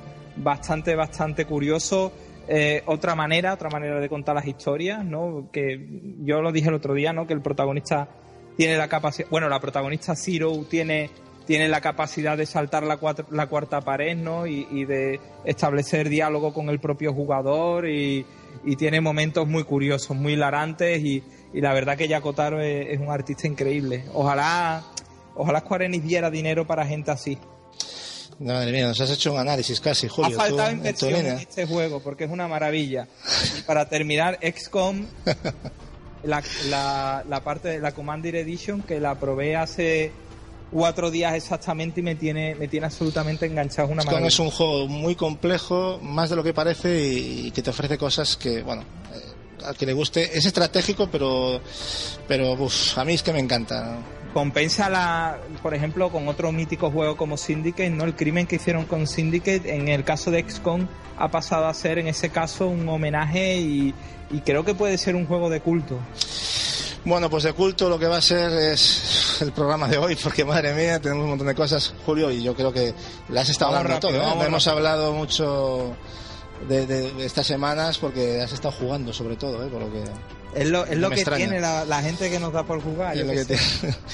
bastante, bastante curioso. eh, otra manera, otra manera de contar las historias, ¿no? Que yo lo dije el otro día, ¿no? Que el protagonista tiene la capacidad, bueno, la protagonista Zero tiene, tiene la capacidad de saltar la, cuat- la cuarta pared, ¿no? Y, de establecer diálogo con el propio jugador y, tiene momentos muy curiosos, muy hilarantes y, la verdad que Yakotaro es, es un artista increíble. Ojalá, ojalá Square Enix diera dinero para gente así. Madre mía, nos has hecho un análisis casi, Julio. ha faltado en inversión en este juego porque es una maravilla. Y para terminar, XCOM, la, la, la parte de la Commander Edition que la probé hace cuatro días exactamente y me tiene, me tiene absolutamente enganchado. Una XCOM maravilla. es un juego muy complejo, más de lo que parece y, y que te ofrece cosas que, bueno, eh, al que le guste. Es estratégico, pero, pero uf, a mí es que me encanta. Compensa la, por ejemplo, con otro mítico juego como Syndicate, ¿no? El crimen que hicieron con Syndicate, en el caso de XCOM, ha pasado a ser en ese caso un homenaje y, y creo que puede ser un juego de culto. Bueno, pues de culto lo que va a ser es el programa de hoy, porque madre mía, tenemos un montón de cosas, Julio, y yo creo que le has estado Vamos hablando rápido, todo. ¿eh? hemos rápido. hablado mucho de, de- de estas semanas porque has estado jugando, sobre todo, ¿eh? por lo que. Es lo, es lo que extraña. tiene la, la gente que nos da por jugar. yo que te-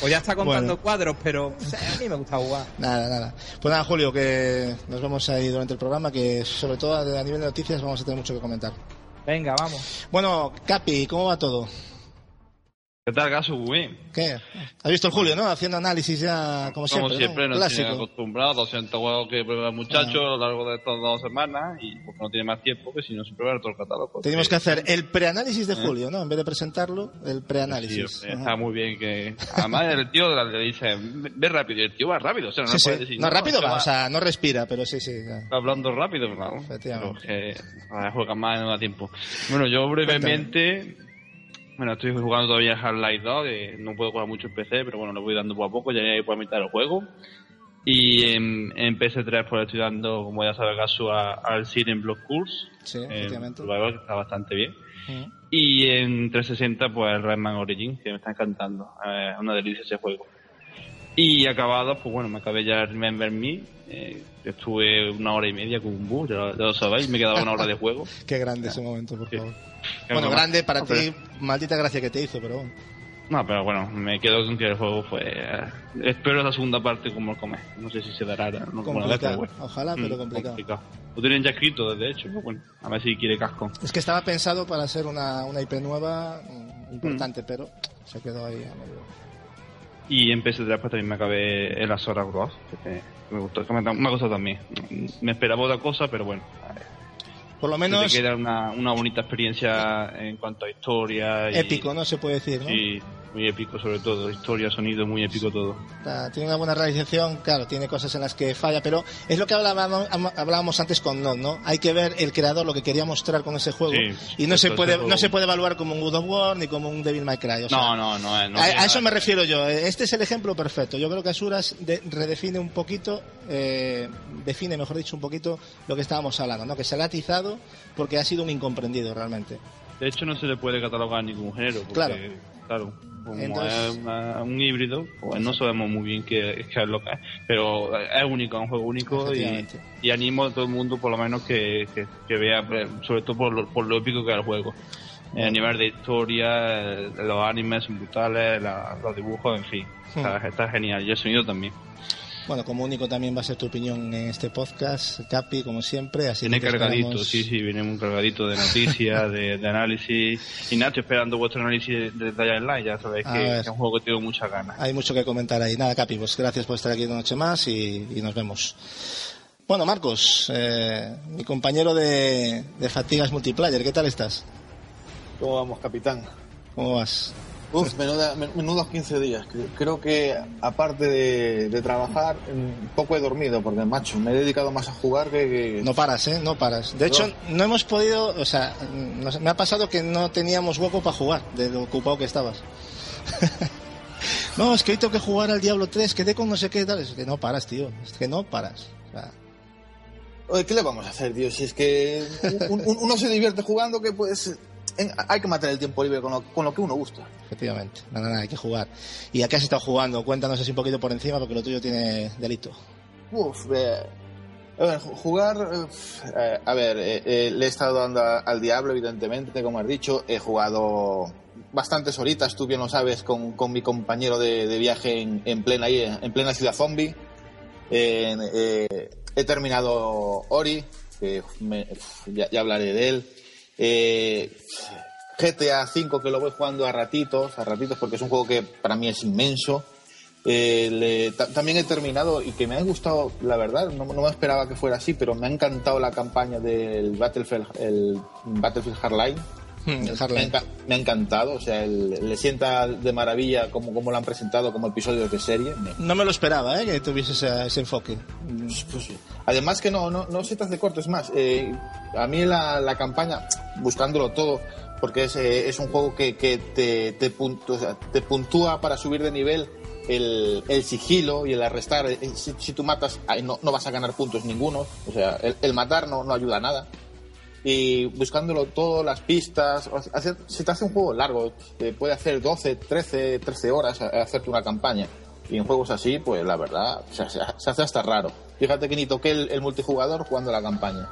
O ya está contando Bueno. cuadros, pero o sea, a mí me gusta jugar. Nada, nada. Pues nada, Julio, que nos vemos ahí durante el programa, que sobre todo a nivel de noticias vamos a tener mucho que comentar. Venga, vamos. Bueno, Capi, ¿cómo va todo? ¿Qué tal, bien. ¿Qué? ¿Has visto el Julio, no? Haciendo análisis ya, como siempre. Como siempre, ¿no? nos tiene Clásico. acostumbrados, 200 juegos que prueba el muchacho Ah. a lo largo de estas dos semanas y porque no tiene más tiempo que si no se prueba todo el catálogo. Tenemos que hacer el preanálisis de ¿Eh? Julio, ¿no? En vez de presentarlo, el Sí, preanálisis. Ajá. está muy bien que... Además, el tío le dice, ve rápido, y el tío va rápido, o sea, no Sí, sí. decir... No, rápido que va, o sea, no respira, pero sí, sí. Está hablando rápido, claro. Efectivamente. Pero que juega más no da tiempo. Bueno, yo brevemente... Bueno, estoy jugando todavía Half-Life 2, que no puedo jugar mucho en PC, pero bueno, lo voy dando poco a poco, ya voy por la mitad del juego. Y en, en PS3 pues estoy dando, como ya sabe Gasu, a- al Siren Block Course. Sí, eh, efectivamente. Que está bastante bien. Y en 360 pues el Rayman Origin, que me está encantando. Eh, Es una delicia ese juego. Y acabado, pues bueno, me acabé ya Remember Me. eh, estuve una hora y media con un bus, ya, lo- ya lo sabéis, me quedaba una hora de juego. Qué grande ese momento, por Sí. favor. Que Bueno, grande para No, pero- ti, maldita gracia que te hizo, pero bueno. No, pero bueno, me quedo con que el juego fue... eh, espero la segunda parte como el come. No sé si se dará. No, como la vez, Complicado. pero. Ojalá, pero Mm, complicado. Lo tienen ya escrito, de hecho, pero bueno, a ver si quiere casco. Es que estaba pensado para ser una, una IP nueva mm, importante, pero se quedó ahí a medio. Y en PS3 pues también me acabé el Azora Cross, que me gustó, que me, me gustado también. Me esperaba otra cosa, pero bueno. Por lo menos te queda una, una bonita experiencia en cuanto a historia. Y, épico, ¿no? Se puede decir, ¿no? Sí, muy épico sobre todo. Historia, sonido, muy épico todo. Tiene una buena realización, claro, tiene cosas en las que falla, pero es lo que hablábamos, hablábamos antes con Nod, ¿no? Hay que ver el creador lo que quería mostrar con ese juego Sí, y no se puede no se puede evaluar como un God of War ni como un Devil May Cry. o sea, no, no, no. no a, a eso me refiero yo. Este es el ejemplo perfecto. Yo creo que Asuras de- redefine un poquito, eh, define, mejor dicho, un poquito lo que estábamos hablando, ¿no? Que se le ha atizado porque ha sido un incomprendido realmente. De hecho, no se le puede catalogar ningún género. Porque, Claro. Claro. como Entonces- es una- un híbrido, pues no sabemos muy bien qué, qué es lo que es. Pero es único, es un juego único y, animo a todo el mundo, por lo menos, que, que, que vea, eh, sobre todo por lo, por lo épico que es el juego. Eh, a nivel de historia, los animes son brutales, la- los dibujos, en fin. Está, está genial. Y el sonido también. Bueno, como único también va a ser tu opinión en este podcast, Capi, como siempre. Así Viene que te cargadito, esperamos- sí, sí, viene muy cargadito de noticias, de, de análisis. Y nada, estoy esperando vuestro análisis de Dying Light. Ya sabéis que, es un juego que tengo muchas ganas. Hay mucho que comentar ahí. Nada, Capi, pues gracias por estar aquí una noche más y, y nos vemos. Bueno, Marcos, eh, mi compañero de, de Fatigas Multiplayer, ¿qué tal estás? ¿Cómo vamos, capitán? ¿Cómo vas? Uf, menuda- men- menudos 15 días. Creo- que, aparte de, de trabajar, poco he dormido, porque, macho, me he dedicado más a jugar que... que- No paras, ¿eh? No paras. De hecho, no hemos podido, o sea, nos- me ha pasado que no teníamos hueco para jugar, de lo ocupado que estabas. no, es que hoy tengo que jugar al Diablo 3, quedé con no sé qué tal. Es que no paras, tío. Es que no paras. O sea, Oye, ¿Qué le vamos a hacer, tío? Si es que un- un- uno se divierte jugando, que pues en- hay que matar el tiempo libre con lo, con lo que uno gusta. Efectivamente, nada, nada, hay que jugar. ¿Y a qué has estado jugando? Cuéntanos así un poquito por encima, porque lo tuyo tiene delito. Uf, eh, a ver, ju- jugar, eh, a ver, eh, eh, le he estado dando a- al diablo, evidentemente, como has dicho. He jugado bastantes horitas, tú bien lo sabes, con, con mi compañero de, de viaje en, en plena en plena ciudad zombie. Eh, he terminado Ori, que me- ya, ya hablaré de él. Eh, GTA V que lo voy jugando a ratitos, a ratitos porque es un juego que para mí es inmenso. Eh, también he terminado y que me ha gustado, la verdad, no, no me esperaba que fuera así, pero me ha encantado la campaña del Battlefield, el Battlefield Hardline. El Me, ha me encantado, o sea, el- le sienta de maravilla como, como lo han presentado como episodios de serie. No me lo esperaba, ¿eh? Que tuviese ese, ese enfoque. pues, pues, además que no, no, no se te hace corto, es más, eh, a mí la, la campaña, buscándolo todo, porque es, eh, es un juego que, que te, te, puntu- o sea, te puntúa para subir de nivel el, el sigilo y el arrestar. Eh, Si, si tú matas, no, no vas a ganar puntos ninguno, o sea, el, el matar no, no ayuda a nada. Y buscándolo todo, las pistas, o sea, hace- se te hace un juego largo, te puede hacer 12, 13, 13 horas a- a hacerte una campaña. Y en juegos así, pues la verdad, o sea, se, se hace hasta raro. Fíjate que ni toqué el, el multijugador jugando la campaña.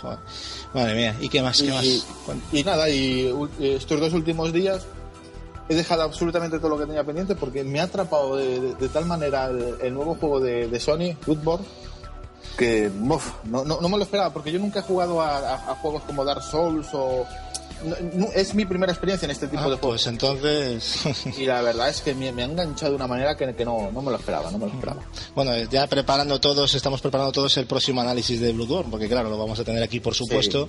Joder. Madre mía, ¿y qué más? ¿Qué y, más? Cuán- y nada, y ul- estos dos últimos días he dejado absolutamente todo lo que tenía pendiente porque me ha atrapado de, de- de tal manera el, el nuevo juego de, de Sony, Bloodborne, que uf, no, no, no me lo esperaba porque yo nunca he jugado a, a- a juegos como Dark Souls o... no- es mi primera experiencia en este tipo Ah, de juegos. pues entonces... Y la verdad es que me, me ha enganchado de una manera que, que no, no me lo esperaba, no me lo esperaba. Bueno, ya preparando todos, estamos preparando todos el próximo análisis de Bloodborne, porque claro, lo vamos a tener aquí por supuesto.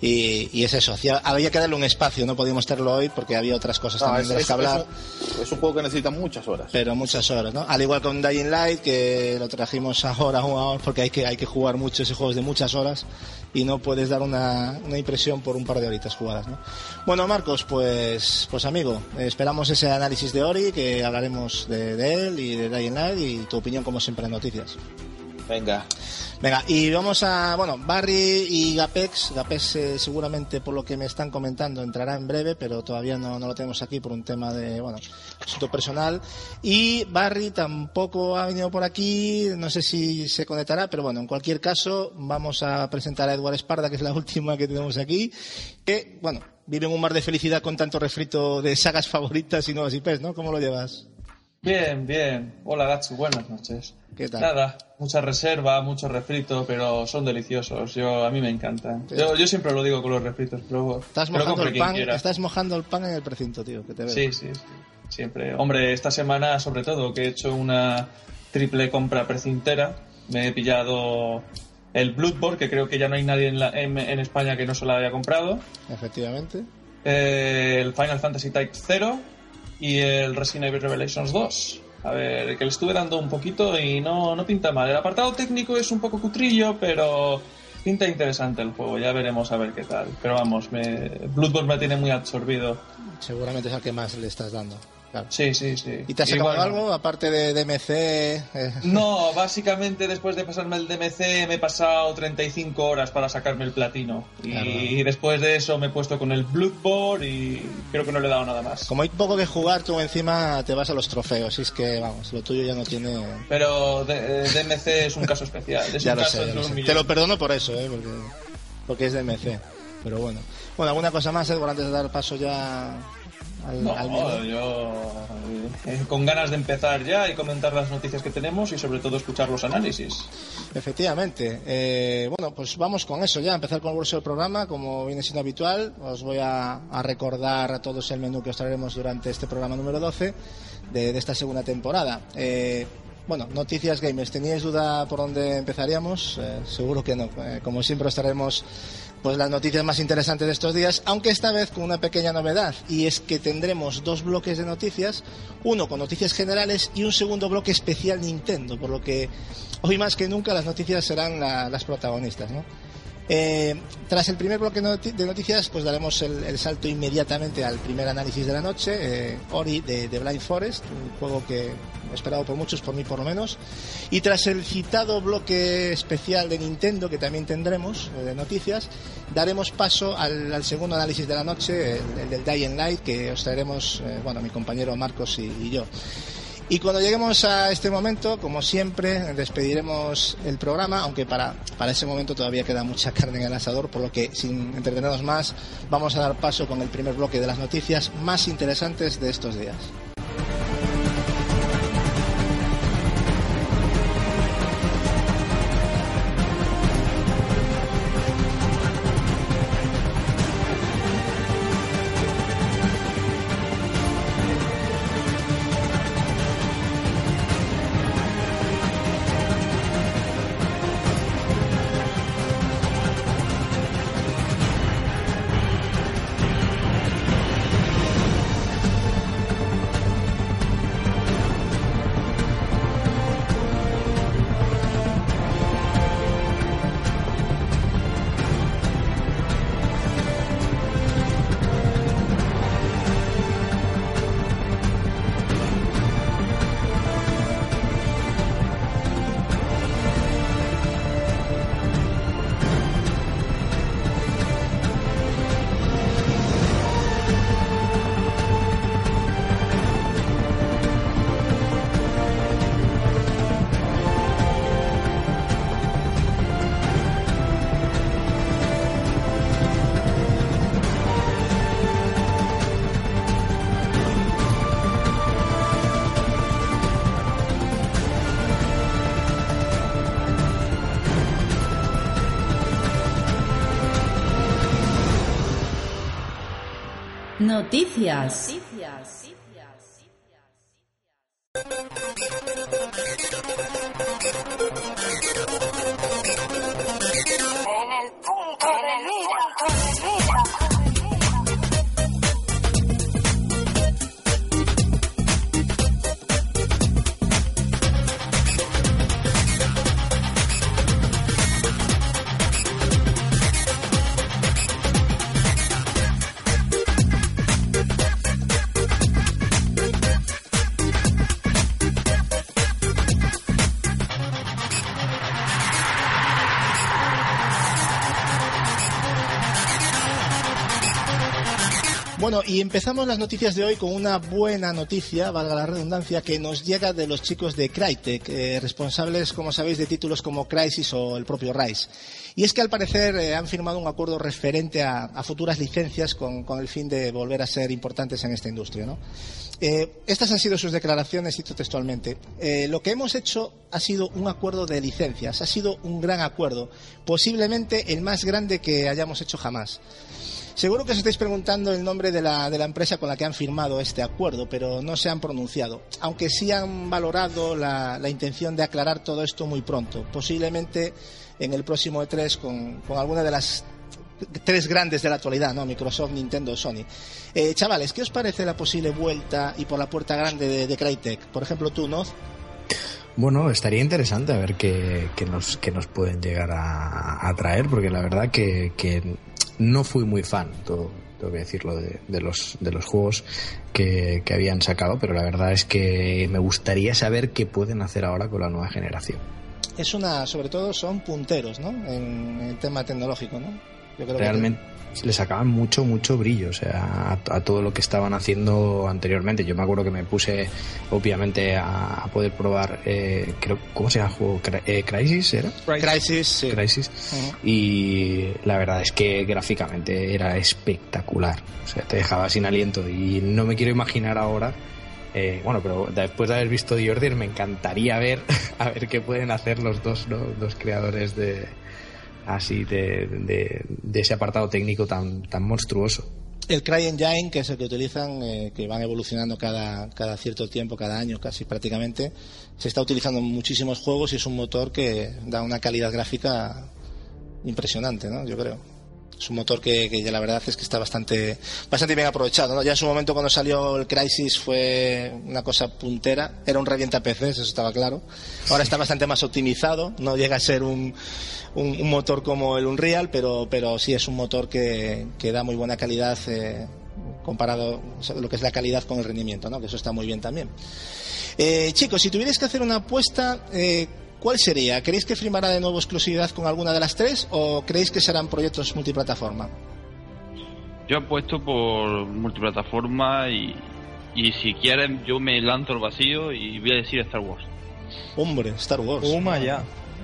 Y, y es eso, hacía- había que darle un espacio, no podíamos tenerlo hoy porque había otras cosas No, también de las que hablar. es un, es un juego que necesita muchas horas. pero muchas horas, ¿no? Al igual con Dying Light, que lo trajimos ahora porque hay que, hay que jugar mucho ese juego es de muchas horas y no puedes dar una, una impresión por un par de horitas jugadas, ¿no? Bueno, Marcos, pues, pues amigo, esperamos ese análisis de Ori, que hablaremos de, de él y de Dying Light y tu opinión como siempre en noticias. Venga. Venga, y vamos a, bueno, Barry y Gapex. Gapex eh, seguramente por lo que me están comentando entrará en breve, pero todavía no, no lo tenemos aquí por un tema de, bueno, asunto personal. Y Barry tampoco ha venido por aquí, no sé si se conectará, pero bueno, en cualquier caso vamos a presentar a Eduard Esparda, que es la última que tenemos aquí, que, bueno, vive en un mar de felicidad con tanto refrito de sagas favoritas y nuevas IPs, ¿no? ¿Cómo lo llevas? Bien, bien. Hola, Gatsu, buenas noches. ¿Qué tal? Nada, mucha reserva, mucho refrito, pero son deliciosos. Yo A mí me encantan. Sí. Yo, yo siempre lo digo con los refritos, pero Estás mojando el pan, estás mojando el pan en el precinto, tío, que te veo. Sí, sí, sí. Siempre. Hombre, esta semana, sobre todo, que he hecho una triple compra precintera, me he pillado el Bloodborne, que creo que ya no hay nadie en, la- en- en España que no se lo haya comprado, Efectivamente. eh, el Final Fantasy Type 0 y el Resident Evil Revelations 2. A ver, que le estuve dando un poquito y no, no pinta mal. El apartado técnico es un poco cutrillo, pero pinta interesante el juego. Ya veremos a ver qué tal. Pero vamos, me, Bloodborne me tiene muy absorbido. Seguramente es al que más le estás dando. Claro. Sí, sí, sí. ¿Y te has sacado bueno, algo aparte de DMC? eh, No, básicamente después de pasarme el DMC me he pasado 35 horas para sacarme el platino. Y, después de eso me he puesto con el Bloodborne y creo que no le he dado nada más. Como hay poco que jugar, tú encima te vas a los trofeos. Y es que, vamos, lo tuyo ya no tiene. Pero de- eh, DMC es un caso especial. Es ya un lo caso sé, ya lo. Te lo perdono por eso, ¿eh? Porque, porque es DMC. Pero bueno. Bueno, ¿alguna cosa más, Edward, antes de dar paso ya al, No, al yo eh, con ganas de empezar ya y comentar las noticias que tenemos y sobre todo escuchar los análisis. Efectivamente. Eh, bueno, pues vamos con eso ya, empezar con el bolso del programa, como viene siendo habitual. Os voy a, a recordar a todos el menú que os traeremos durante este programa número 12 de, de esta segunda temporada. Eh, bueno, noticias gamers. ¿Teníais duda por dónde empezaríamos? Eh, seguro que no. Eh, como siempre os traeremos pues las noticias más interesantes de estos días, aunque esta vez con una pequeña novedad, y es que tendremos dos bloques de noticias, uno con noticias generales y un segundo bloque especial Nintendo, por lo que hoy más que nunca las noticias serán la- las protagonistas, ¿no? Eh, tras el primer bloque de noticias, pues daremos el, salto inmediatamente al primer análisis de la noche, eh, Ori de, Blind Forest, un juego que esperado por muchos, por mí por lo menos. Y tras el citado bloque especial de Nintendo, que también tendremos eh, de noticias, daremos paso al, segundo análisis de la noche, el, del Dying Light, que os traeremos, bueno, mi compañero Marcos y yo. Y cuando lleguemos a este momento, como siempre, despediremos el programa, aunque para, para ese momento todavía queda mucha carne en el asador, por lo que sin entretenernos más, vamos a dar paso con el primer bloque de las noticias más interesantes de estos días. Noticias. Y empezamos las noticias de hoy con una buena noticia, valga la redundancia, que nos llega de los chicos de Crytek, eh, responsables, como sabéis, de títulos como Crisis o el propio Rise. Y es que al parecer eh, han firmado un acuerdo referente a, futuras licencias con, el fin de volver a ser importantes en esta industria. Eh, estas han sido sus declaraciones, cito textualmente. lo que hemos hecho ha sido un acuerdo de licencias, ha sido un gran acuerdo, posiblemente el más grande que hayamos hecho jamás. Seguro que os estáis preguntando el nombre de la, de la empresa con la que han firmado este acuerdo, pero no se han pronunciado, aunque sí han valorado la, intención de aclarar todo esto muy pronto, posiblemente en el próximo E3 con, con alguna de las tres grandes de la actualidad, ¿no? Microsoft, Nintendo, Sony. Eh, chavales, ¿qué os parece la posible vuelta y por la puerta grande de, de Crytek? Por ejemplo, tú, ¿no? Bueno, estaría interesante a ver qué, nos, qué nos pueden llegar a, a traer, porque la verdad que, que no fui muy fan, tengo, que decirlo, de, los, de los juegos que, habían sacado, pero la verdad es que me gustaría saber qué pueden hacer ahora con la nueva generación. Es una, sobre todo son punteros, ¿no? En el tema tecnológico, ¿no? Realmente le sacaban mucho, mucho brillo, o sea, a, todo lo que estaban haciendo anteriormente. Yo me acuerdo que me puse, obviamente, a, poder probar, eh, creo, ¿cómo se llama el juego? Eh, ¿Crisis era? Crisis, sí. Crisis. Y la verdad es que gráficamente era espectacular. O sea, te dejaba sin aliento y no me quiero imaginar ahora. Eh, bueno, pero después de haber visto The Order me encantaría ver a ver qué pueden hacer los dos, ¿no? dos creadores de, así de, de, ese apartado técnico tan, tan monstruoso. El CryEngine, que es el que utilizan, eh, que van evolucionando cada, cada cierto tiempo, cada año casi prácticamente, se está utilizando en muchísimos juegos y es un motor que da una calidad gráfica impresionante, ¿no? Yo creo. Es un motor que, que ya la verdad es que está bastante, bastante bien aprovechado. ¿no? Ya en su momento cuando salió el Crisis fue una cosa puntera, era un revienta PCs, eso estaba claro. Ahora está bastante más optimizado, no llega a ser un, un, un motor como el Unreal, pero, pero sí es un motor que, que da muy buena calidad eh, comparado o sea, lo que es la calidad con el rendimiento, ¿no? que eso está muy bien también. Eh, chicos, si tuvierais que hacer una apuesta, eh, ¿cuál sería? ¿Creéis que firmará de nuevo exclusividad con alguna de las tres o creéis que serán proyectos multiplataforma? Yo apuesto por multiplataforma y, y si quieren yo me lanzo al vacío y voy a decir Star Wars. Hombre, Star Wars. Toma ya.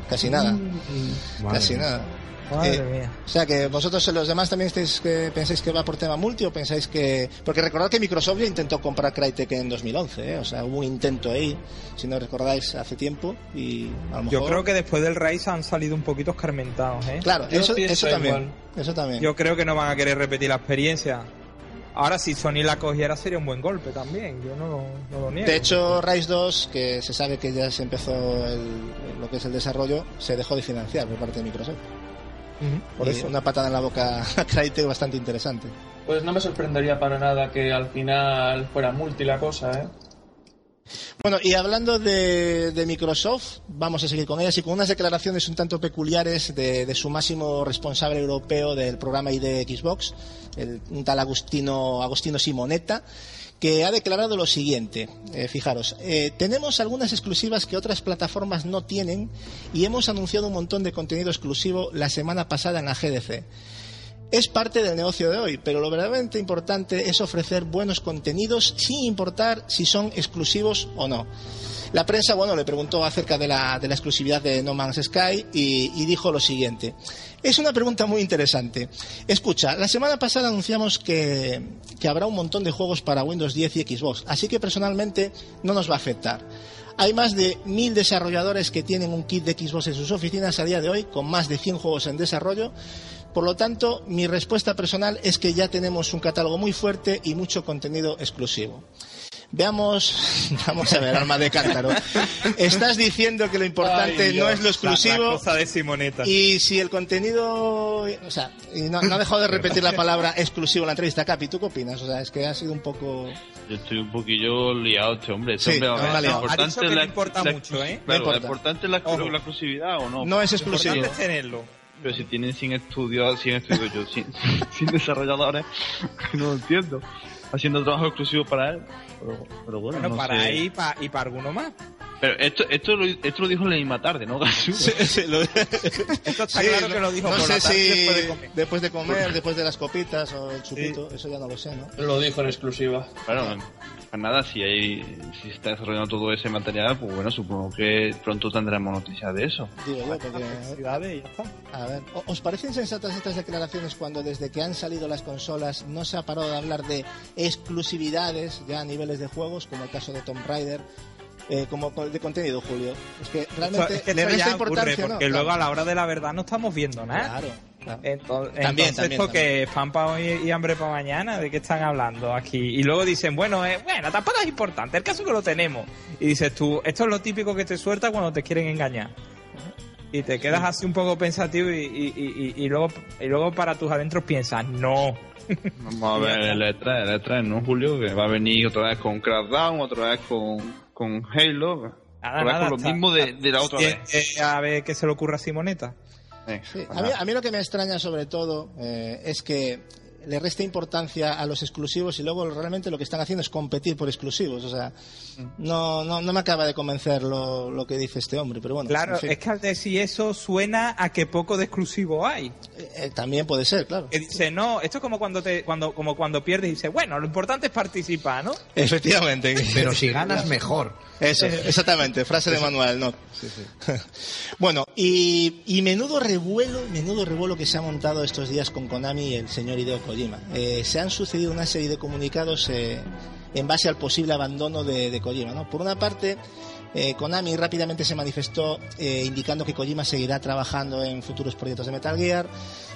Casi nada. Madre Casi mía. nada. Madre Eh, mía. O sea que vosotros los demás también estáis que pensáis que va por tema multi o pensáis que porque recordad que Microsoft ya intentó comprar Crytek en 2011, ¿eh? o sea hubo un intento ahí, si no recordáis hace tiempo y a lo mejor Yo creo que después del Rise han salido un poquito escarmentados, ¿eh? claro Yo eso, también, igual. eso también. Yo creo que no van a querer repetir la experiencia. Ahora, si Sony la cogiera, sería un buen golpe también. Yo no, lo- no lo niego. De hecho, Rise 2, que se sabe que ya se empezó el- lo que es el desarrollo, se dejó de financiar por parte de Microsoft. Por Y eso. Una patada en la boca a Crytek bastante interesante. Pues no me sorprendería para nada que al final fuera multi la cosa, ¿eh? Bueno, y hablando de, de Microsoft, vamos a seguir con ellas y con unas declaraciones un tanto peculiares de, de su máximo responsable europeo del programa ID Xbox, el, un tal Agustino, Agostino Simonetta, que ha declarado lo siguiente. Eh, fijaros, eh, tenemos algunas exclusivas que otras plataformas no tienen y hemos anunciado un montón de contenido exclusivo la semana pasada en la GDC. Es parte del negocio de hoy, pero lo verdaderamente importante es ofrecer buenos contenidos sin importar si son exclusivos o no. La prensa, bueno, le preguntó acerca de la, exclusividad de No Man's Sky y dijo lo siguiente. Es una pregunta muy interesante. Escucha, la semana pasada anunciamos que, habrá un montón de juegos para Windows 10 y Xbox, así que personalmente no nos va a afectar. Hay más de mil desarrolladores que tienen un kit de Xbox en sus oficinas a día de hoy, con más de 100 juegos en desarrollo. Por lo tanto, mi respuesta personal es que ya tenemos un catálogo muy fuerte y mucho contenido exclusivo. Veamos, vamos a ver, arma de cántaro. Estás diciendo que lo importante Ay, no es lo exclusivo La, cosa de Simoneta. y si el contenido, o sea, y no, no ha dejado de repetir la palabra exclusivo en la entrevista, Capi, ¿tú qué opinas? O sea, es que ha sido un poco... Yo estoy un poquillo liado, este hombre. Este Sí, hombre, no, lo liado. Ha dicho importante que la, importa la- mucho, ¿eh? Claro, No lo importa. importante es la, exclusividad o no. No es Lo exclusivo. importante es tenerlo. Pero si tienen 100 estudios, 100 estudios yo, 100, 100 desarrolladores, no lo entiendo. Haciendo trabajo exclusivo para él. Pero, pero bueno, Bueno, no para sé. ahí y para, y para alguno más. Pero esto, esto, lo, esto lo dijo en la misma tarde, ¿no, Gasu? Esto está Sí, claro no- que lo dijo no por sé la tarde si después de comer. después de comer, después de las copitas o el chupito, eso ya no lo sé, ¿no? Lo dijo en exclusiva. Claro, pues nada, si hay, si está desarrollando todo ese material, pues bueno, supongo que pronto tendremos noticias de eso. Digo yo, porque... A ver, ¿o- ¿os parecen sensatas estas declaraciones cuando desde que han salido las consolas no se ha parado de hablar de exclusividades ya a niveles de juegos, como el caso de Tomb Raider, eh, como co- de contenido, Julio? Es que realmente Esto- es que le porque luego Claro. a la hora de la verdad no estamos viendo nada. Claro. Entonces, También, entonces también, esto también. que es pan para hoy y hambre para mañana, ¿de qué están hablando aquí? Y luego dicen, bueno, eh, bueno, tampoco es importante, el caso es que lo tenemos. Y dices tú, esto es lo típico que te suelta cuando te quieren engañar. Y te quedas así un poco pensativo y, y, y- y- y luego, y luego para tus adentros piensas, no. Vamos a ver el E3, el E3, ¿no, Julio? Que va a venir otra vez con Crackdown, otra vez con, con Halo. Nada, otra vez nada, con lo está- mismo de, de la otra vez. eh, a ver qué se le ocurre a Simoneta. Eh, Sí, pues a, mí, a mí lo que me extraña sobre todo eh, es que le resta importancia a los exclusivos y luego realmente lo que están haciendo es competir por exclusivos. O sea, no, no, no me acaba de convencer lo, lo que dice este hombre, pero bueno. Claro, en fin. es que al decir eso suena a que poco de exclusivo hay. Eh, eh, también puede ser, claro. Que dice, no, esto es como cuando te, cuando, como cuando pierdes y dices, bueno, lo importante es participar, ¿no? Efectivamente. Pero si ganas, mejor. Eso, exactamente, frase de Manuel, ¿no? bueno, y, y menudo revuelo, menudo revuelo que se ha montado estos días con Konami y el señor Hideo Kojima. Eh, se han sucedido una serie de comunicados eh, en base al posible abandono de, de Kojima, ¿no? Por una parte, Eh, Konami rápidamente se manifestó eh, indicando que Kojima seguirá trabajando en futuros proyectos de Metal Gear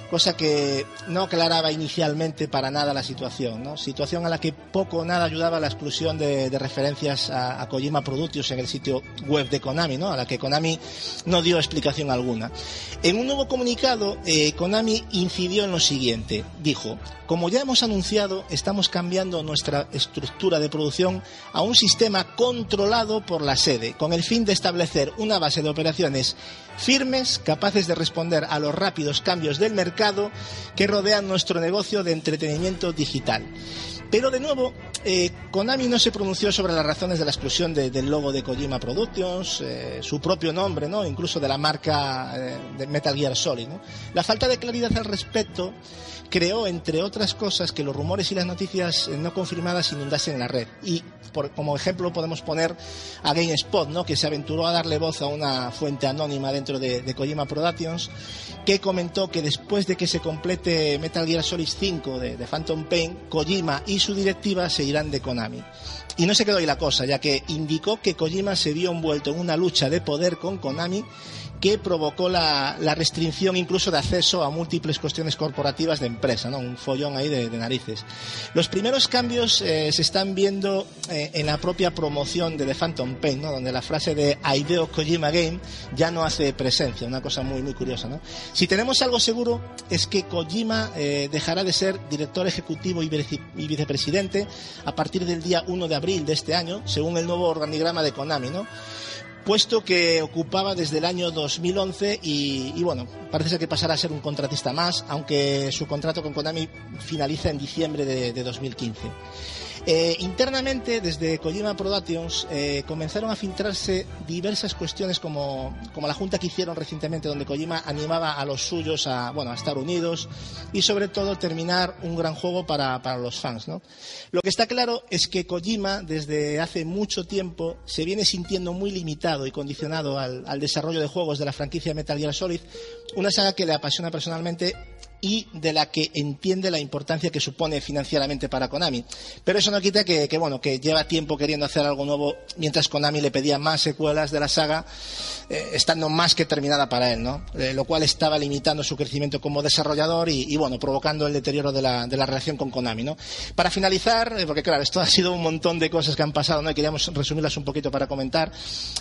cosa que no aclaraba inicialmente para nada la situación, ¿no? situación a la que poco o nada ayudaba la exclusión de, referencias a, Kojima Productions en el sitio web de Konami, ¿no? a la que Konami no dio explicación alguna. En un nuevo comunicado, eh, Konami incidió en lo siguiente, dijo, como ya hemos anunciado, estamos cambiando nuestra estructura de producción a un sistema controlado por la sede, con el fin de establecer una base de operaciones firmes, capaces de responder a los rápidos cambios del mercado que rodean nuestro negocio de entretenimiento digital. Pero de nuevo, eh, Konami no se pronunció sobre las razones de la exclusión del logo de Kojima Productions, eh, su propio nombre, ¿no? incluso de la marca eh, de Metal Gear Solid. La falta de claridad al respecto creó, entre otras cosas, que los rumores y las noticias no confirmadas inundasen la red. Y como ejemplo podemos poner a GameSpot, ¿no? que se aventuró a darle voz a una fuente anónima dentro de, de Kojima Productions, que comentó que después de que se complete Metal Gear Solid 5 de, de Phantom Pain, Kojima y su directiva se irán de Konami. Y no se quedó ahí la cosa, ya que indicó que Kojima se vio envuelto en una lucha de poder con Konami que provocó la, restricción incluso de acceso a múltiples cuestiones corporativas de empresa, ¿no? un follón ahí de, narices. Los primeros cambios eh, se están viendo eh, en la propia promoción de The Phantom Pain, ¿no? donde la frase de Ideo Kojima Game ya no hace presencia, una cosa muy, muy curiosa. ¿no? Si tenemos algo seguro es que Kojima eh, dejará de ser director ejecutivo y, y vicepresidente a partir del día 1 de abril de este año, según el nuevo organigrama de Konami. ¿no? Puesto que ocupaba desde el año 2011 y, bueno, parece ser que pasará a ser un contratista más, aunque su contrato con Konami finaliza en diciembre de, de 2015. Eh, internamente, desde Kojima Productions, eh, comenzaron a filtrarse diversas cuestiones como, la junta que hicieron recientemente, donde Kojima animaba a los suyos a, bueno, a estar unidos y sobre todo terminar un gran juego para, los fans. ¿no? Lo que está claro es que Kojima, desde hace mucho tiempo, se viene sintiendo muy limitado y condicionado al, al desarrollo de juegos de la franquicia Metal Gear Solid, una saga que le apasiona personalmente y de la que entiende la importancia que supone financieramente para Konami. Pero eso no quita que, bueno, que lleva tiempo queriendo hacer algo nuevo mientras Konami le pedía más secuelas de la saga, eh, estando más que terminada para él, ¿no? Eh, lo cual estaba limitando su crecimiento como desarrollador y, bueno, provocando el deterioro de la, de la, relación con Konami, ¿no? Para finalizar, eh, porque claro, esto ha sido un montón de cosas que han pasado, ¿no? Y queríamos resumirlas un poquito para comentar.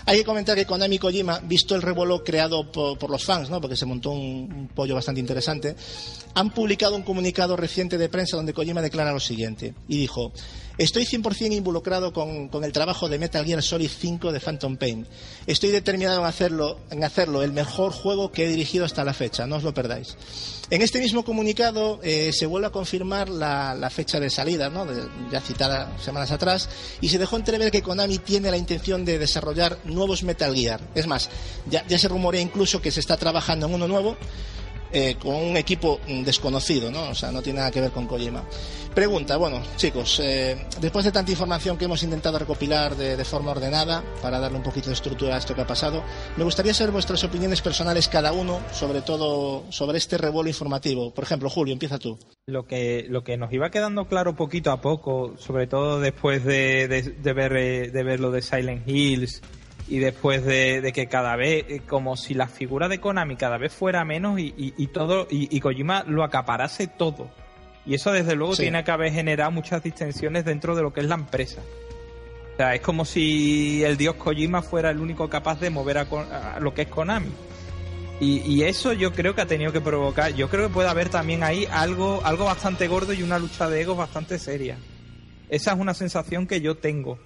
Hay que comentar que Konami Kojima, visto el revuelo creado por, los fans, ¿no? Porque se montó un pollo bastante interesante, han publicado un comunicado reciente de prensa donde Kojima declara lo siguiente y dijo Estoy 100% involucrado con, el trabajo de Metal Gear Solid 5 de Phantom Pain. Estoy determinado en hacerlo, en hacerlo el mejor juego que he dirigido hasta la fecha, no os lo perdáis. En este mismo comunicado eh, se vuelve a confirmar la, fecha de salida, ¿no? ya citada semanas atrás, y se dejó entrever que Konami tiene la intención de desarrollar nuevos Metal Gear. Es más, ya, ya se rumorea incluso que se está trabajando en uno nuevo, eh, con un equipo desconocido, ¿no? O sea, no tiene nada que ver con Kojima. Pregunta, bueno, chicos, eh, después de tanta información que hemos intentado recopilar de, forma ordenada para darle un poquito de estructura a esto que ha pasado, me gustaría saber vuestras opiniones personales cada uno, sobre todo sobre este revuelo informativo. Por ejemplo, Julio, empieza tú. Lo que, lo que nos iba quedando claro poquito a poco, sobre todo después de, de, ver, eh, de ver lo de Silent Hills y después de, que cada vez, eh, como si la figura de Konami cada vez fuera menos y, todo, y, Kojima lo acaparase todo. Y eso desde luego tiene que haber generado muchas distensiones dentro de lo que es la empresa. O sea, es como si el dios Kojima fuera el único capaz de mover a, lo que es Konami. Y, y, eso yo creo que ha tenido que provocar, yo creo que puede haber también ahí algo, algo bastante gordo y una lucha de egos bastante seria. Esa es una sensación que yo tengo.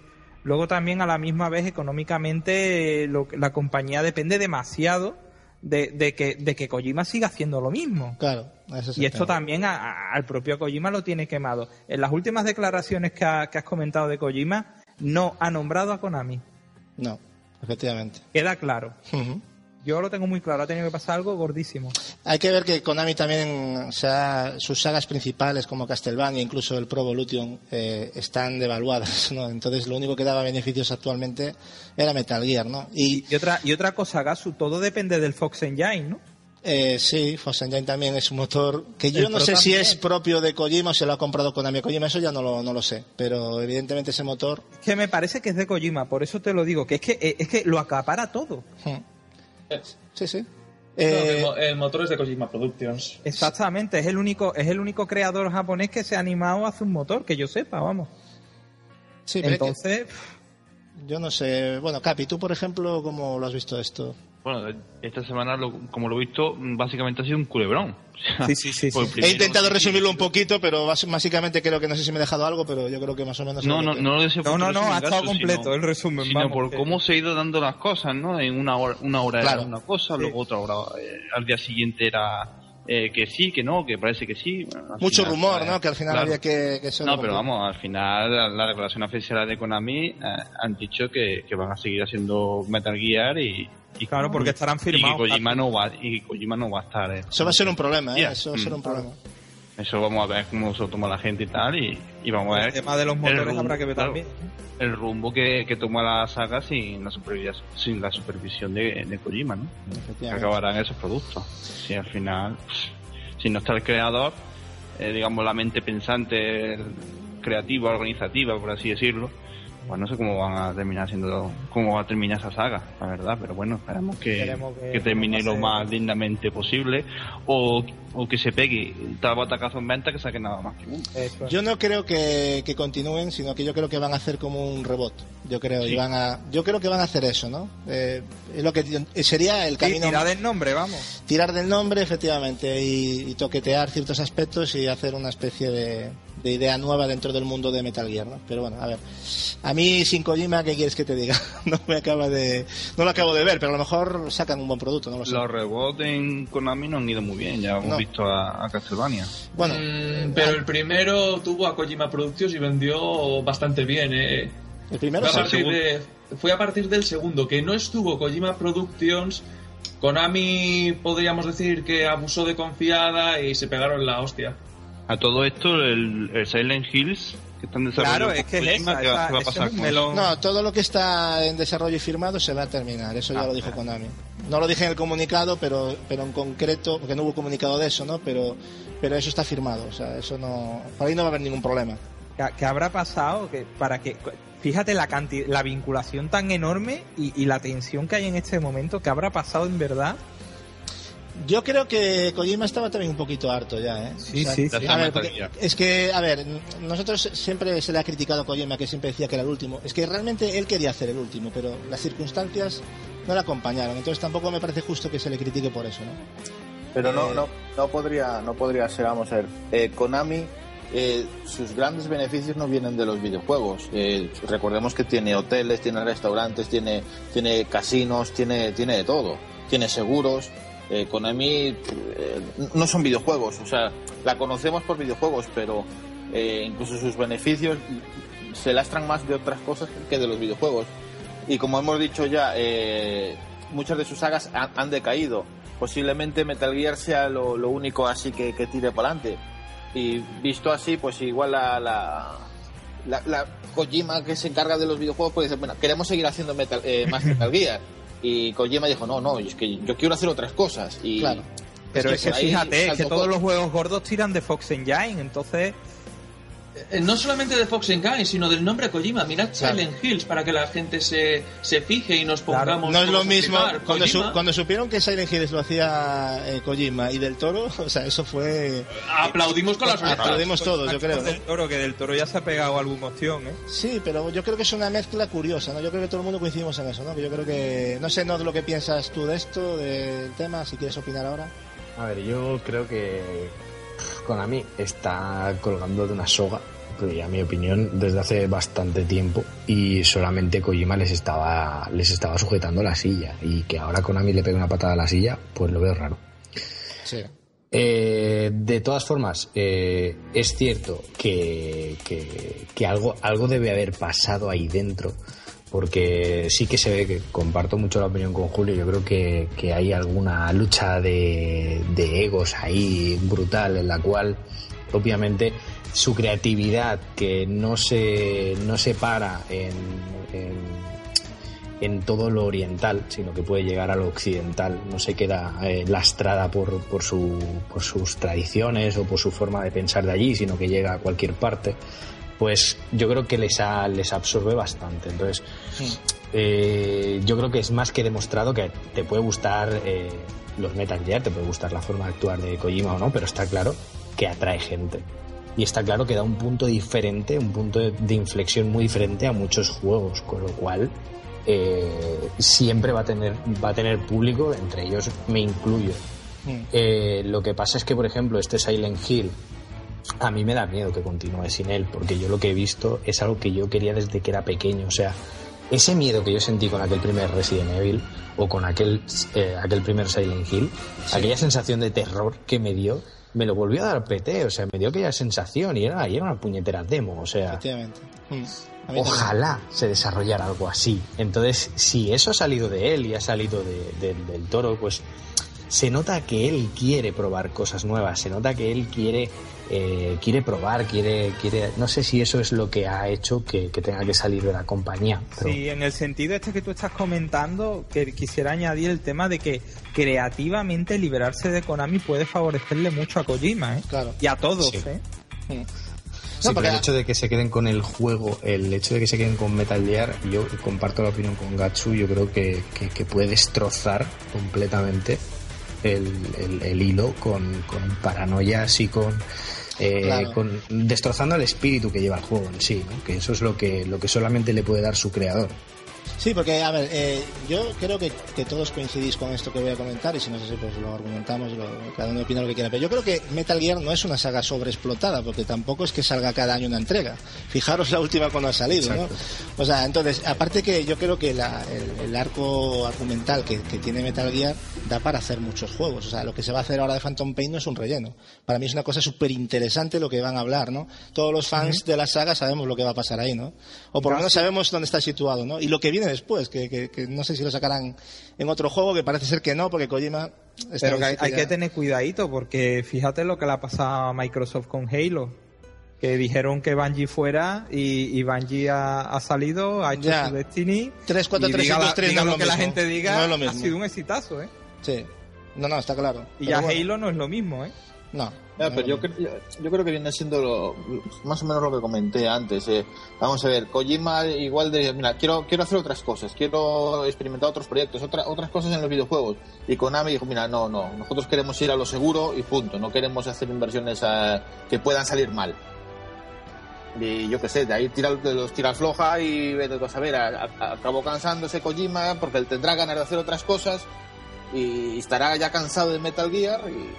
Luego también a la misma vez económicamente la compañía depende demasiado de, que, de que Kojima siga haciendo lo mismo. Claro, Y esto también al propio Kojima lo tiene quemado. En las últimas declaraciones que, has comentado de Kojima, no ha nombrado a Konami. No, efectivamente. Queda claro. Yo lo tengo muy claro, ha tenido que pasar algo gordísimo. Hay que ver que Konami también, o sea, sus sagas principales como Castlevania, incluso el Pro Evolution, eh, están devaluadas, ¿no? Entonces lo único que daba beneficios actualmente era Metal Gear, ¿no? Y, otra y otra cosa, Gasu, todo depende del Fox Engine, ¿no? Eh, sí, Fox Engine también es un motor que yo El no sé si es propio de Kojima o se lo ha comprado Konami Kojima, eso ya no lo, no lo sé. Pero evidentemente ese motor. Es que me parece que es de Kojima, por eso te lo digo, que es que, eh, es que lo acapara todo. hmm, Sí, sí. no, el, Eh, el motor es de Kojima Productions. Exactamente, es el único, es el único creador japonés que se ha animado a hacer un motor, que yo sepa, vamos. sí, pero es que Entonces, yo no sé. Bueno, Capi, tú, por ejemplo, ¿cómo lo has visto esto? Bueno, esta semana, lo- como lo he visto, básicamente ha sido un culebrón. O sea, Sí, sí, sí. He intentado resumirlo un poquito, pero básicamente creo que no sé si me he dejado algo, pero yo creo que más o menos. No, no, no lo deseo No, no, no, ha estado completo sino- el resumen, Sino vamos, por que- cómo se ha ido dando las cosas, ¿no? En una hora, una hora Claro. era una cosa, Sí. luego otra hora eh, al día siguiente era eh, que sí, que no, que parece que sí. Bueno, Mucho final, rumor, eh, ¿no? Que al final claro. había que. que No, pero vamos, al final la, la declaración oficial de Konami eh, han dicho que, que van a seguir haciendo Metal Gear y, y Claro, porque estarán firmados. Y Kojima no va, y Kojima no va a estar. eh. Eso va a ser un problema, ¿eh? Eso va a ser un Mm. problema. Eso vamos a ver cómo se lo toma la gente y tal, y, y vamos a ver el tema de los motores rumbo, habrá que ver claro, también. el rumbo que, que toma la saga sin la supervisión, sin la supervisión de, de Kojima, ¿no? Acabarán esos productos. Si al final, si no está el creador, eh, digamos la mente pensante, creativa, organizativa, por así decirlo, pues no sé cómo van a terminar siendo, cómo va a terminar esa saga, la verdad, pero bueno, esperemos que, que- que termine lo más dignamente posible o, o que se pegue tal batacazo en venta que saque nada más que uno. Eso es. Yo no creo que, que continúen, sino que yo creo que van a hacer como un rebot. Yo creo, y Sí. van a, yo creo que van a hacer eso, ¿no? Eh, es lo que sería el Sí, camino. tira del nombre, vamos. tirar del nombre, efectivamente, y, y toquetear ciertos aspectos y hacer una especie de, de idea nueva dentro del mundo de Metal Gear, ¿no? Pero bueno, a ver. A mí, sin Kojima, ¿qué quieres que te diga? No me acaba de. No lo acabo de ver, pero a lo mejor sacan un buen producto, no lo sé. Los rebots en Konami no han ido muy bien, ya hemos No. visto a, a Castlevania. Bueno, Mm, pero el primero tuvo a Kojima Productions y vendió bastante bien, ¿eh? el primero Fue a, partir de- fue a partir del segundo, que no estuvo Kojima Productions. Konami podríamos decir que abusó de confiada y se pegaron la hostia. A todo esto, el, el Silent Hills, que están desarrollando Claro, es que es esa, ¿qué va- esa- va a pasar es melón. No, todo lo que está en desarrollo y firmado se va a terminar, eso ya Ah, lo dijo claro. Konami. No lo dije en el comunicado, pero, pero en concreto, porque no hubo comunicado de eso, ¿no? Pero, pero eso está firmado, o sea, eso no. Por ahí no va a haber ningún problema. ¿Qué, qué habrá pasado? Que para que fíjate la canti- la vinculación tan enorme y, y la tensión que hay en este momento, ¿qué habrá pasado en verdad? Yo creo que Kojima estaba también un poquito harto ya, ¿eh? Sí, sí, sí. A ver, es que, a ver, nosotros siempre se le ha criticado a Kojima que siempre decía que era el último. Es que realmente él quería hacer el último, pero las circunstancias no le acompañaron. Entonces tampoco me parece justo que se le critique por eso, ¿no? Pero no, Eh, no, no podría, no podría ser, vamos a ver, eh, Konami, eh, sus grandes beneficios no vienen de los videojuegos. Eh, recordemos que tiene hoteles, tiene restaurantes, tiene, tiene casinos, tiene, tiene de todo. Tiene seguros. Eh, Konami eh, no son videojuegos, o sea, la conocemos por videojuegos, pero eh, incluso sus beneficios se lastran más de otras cosas que de los videojuegos. Y como hemos dicho ya, eh, muchas de sus sagas han, han decaído. Posiblemente Metal Gear sea lo, lo único así que, que tire para adelante. Y visto así, pues igual la, la, la, la Kojima que se encarga de los videojuegos puede decir, bueno, queremos seguir haciendo Metal, eh, más Metal Gear. Y Kojima dijo, no, no, es que yo quiero hacer otras cosas. Y Claro. Pero que es que fíjate, es que todos todo. los juegos gordos tiran de Fox Engine, entonces No solamente de Fox Engine, sino del nombre Kojima. Mirad Claro. Silent Hills para que la gente se, se fije y nos Claro. pongamos. No es lo mismo. Cuando, su- cuando supieron que Silent Hills lo hacía eh, Kojima y del Toro, o sea, eso fue. Aplaudimos con las orejas. Aplaudimos todos, yo creo. Del. Toro, que del Toro ya se ha pegado algún opción, ¿eh? Sí, pero yo creo que es una mezcla curiosa, ¿no? Yo creo que todo el mundo coincidimos en eso, ¿no? Que yo creo que. No sé, no lo que piensas tú de esto, del tema, si quieres opinar ahora. A ver, yo creo que Konami está colgando de una soga, y a mi opinión, desde hace bastante tiempo y solamente Kojima les estaba, les estaba sujetando la silla y que ahora Konami le pegue una patada a la silla, pues lo veo raro. Sí. Eh, de todas formas, eh, es cierto que, que- que algo, algo debe haber pasado ahí dentro, porque sí que se ve que comparto mucho la opinión con Julio. Yo creo que, que hay alguna lucha de, de egos ahí brutal, en la cual, obviamente, su creatividad, que no se, no se para en, en, todo lo oriental, sino que puede llegar a lo occidental, no se queda eh, lastrada por, por, su, por sus tradiciones o por su forma de pensar de allí, sino que llega a cualquier parte, pues yo creo que les, ha, les absorbe bastante. Entonces, eh, yo creo que es más que demostrado que te puede gustar eh, los Metal Gear, te puede gustar la forma de actuar de Kojima o no, pero está claro que atrae gente. Y está claro que da un punto diferente, un punto de, de inflexión muy diferente a muchos juegos, con lo cual eh, siempre va a tener va a tener público, entre ellos me incluyo. Eh, lo que pasa es que, por ejemplo, este Silent Hill, a mí me da miedo que continúe sin él, porque yo lo que he visto es algo que yo quería desde que era pequeño. O sea, ese miedo que yo sentí con aquel primer Resident Evil o con aquel, eh, aquel primer Silent Hill, aquella sensación de terror que me dio, me lo volvió a dar PT, o sea, me dio aquella sensación y era, y era una puñetera demo, o sea, Efectivamente. Mm. Ojalá se desarrollara algo así. Entonces, si eso ha salido de él y ha salido de- de- del toro, pues se nota que él quiere probar cosas nuevas, se nota que él quiere, eh, quiere probar, quiere, quiere, no sé si eso es lo que ha hecho que, que tenga que salir de la compañía. pero- Sí, en el sentido este que tú estás comentando, que quisiera añadir el tema de que creativamente liberarse de Konami puede favorecerle mucho a Kojima, ¿eh? Claro. Y a todos, Sí. ¿eh? Sí, No, pero porque- el hecho de que se queden con el juego, el hecho de que se queden con Metal Gear, yo comparto la opinión con Gatsu, yo creo que, que- que puede destrozar completamente el, el- el hilo con, con paranoias y con, eh, Claro. con destrozando el espíritu que lleva el juego en sí, ¿no? que eso es lo que, lo que solamente le puede dar su creador. Sí, porque, a ver, eh, yo creo que, que todos coincidís con esto que voy a comentar y si no sé si pues lo argumentamos, lo- cada uno opina lo que quiera. Pero yo creo que Metal Gear no es una saga sobreexplotada, porque tampoco es que salga cada año una entrega. Fijaros la última cuando ha salido, ¿no? O sea, entonces, aparte que yo creo que la- el, el arco argumental que, que tiene Metal Gear da para hacer muchos juegos. O sea, lo que se va a hacer ahora de Phantom Pain no es un relleno. Para mí es una cosa súper interesante lo que van a hablar, ¿no? Todos los fans de la saga sabemos lo que va a pasar ahí, ¿no? O por lo menos sabemos dónde está situado, ¿no? Y lo que viene después, que, que- que no sé si lo sacarán en otro juego, que parece ser que no, porque Kojima... Pero que hay, que hay ya- que tener cuidadito porque fíjate lo que le ha pasado a Microsoft con Halo. Que dijeron que Bungie fuera y, y Bungie ha, ha salido, ha hecho Ya. su Destiny. 3, 4, y 3, diga, la- 3, diga no es lo lo que la mismo. gente diga, No es lo ha sido un exitazo, ¿eh? Sí. No, no, está claro. Y Pero ya bueno, Halo no es lo mismo, ¿eh? No. Ya, no pero yo, cre- yo creo que viene siendo lo- más o menos lo que comenté antes. eh. Vamos a ver, Kojima igual de, mira, quiero, quiero hacer otras cosas, quiero experimentar otros proyectos, otra- otras cosas en los videojuegos. Y Konami dijo, mira, no, no, nosotros queremos ir a lo seguro y punto, no queremos hacer inversiones eh, que puedan salir mal. Y yo qué sé, de ahí tira, los tira floja y vete tú a a- a- acabó cansándose Kojima porque él tendrá ganas de hacer otras cosas y estará ya cansado de Metal Gear y,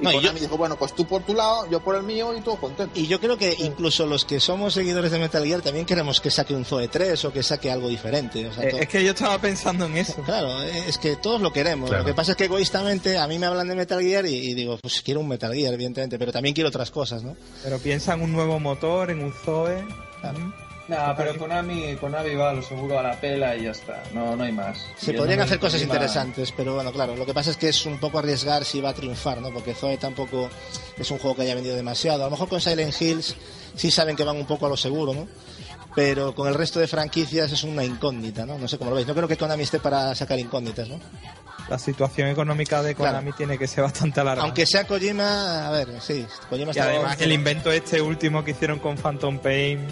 y No, y Konami yo- dijo, bueno, pues tú por tu lado, yo por el mío y todo contento. Y yo creo que incluso los que somos seguidores de Metal Gear también queremos que saque un Zoe 3 o que saque algo diferente. O sea, Eh, to- es que yo estaba pensando en eso. Claro, eh, es que todos lo queremos. Claro. Lo que pasa es que egoístamente a mí me hablan de Metal Gear y, y digo, pues quiero un Metal Gear, evidentemente, pero también quiero otras cosas, ¿no? Pero piensa en un nuevo motor, en un Zoe. Claro. Nah, pero Konami, Konami va a lo seguro a la pela y ya está. No, no hay más. Se Y podrían el hacer cosas Kojima- interesantes, pero bueno, claro, lo que pasa es que es un poco arriesgar si va a triunfar, ¿no? Porque Zoe tampoco es un juego que haya vendido demasiado. A lo mejor con Silent Hills sí saben que van un poco a lo seguro, ¿no? Pero con el resto de franquicias es una incógnita, ¿no? No sé cómo lo veis. No creo que Konami esté para sacar incógnitas, ¿no? La situación económica de Claro. Konami tiene que ser bastante alarmante. Aunque sea Kojima, a ver, sí, Kojima Y está además el invento este último que hicieron con Phantom Pain.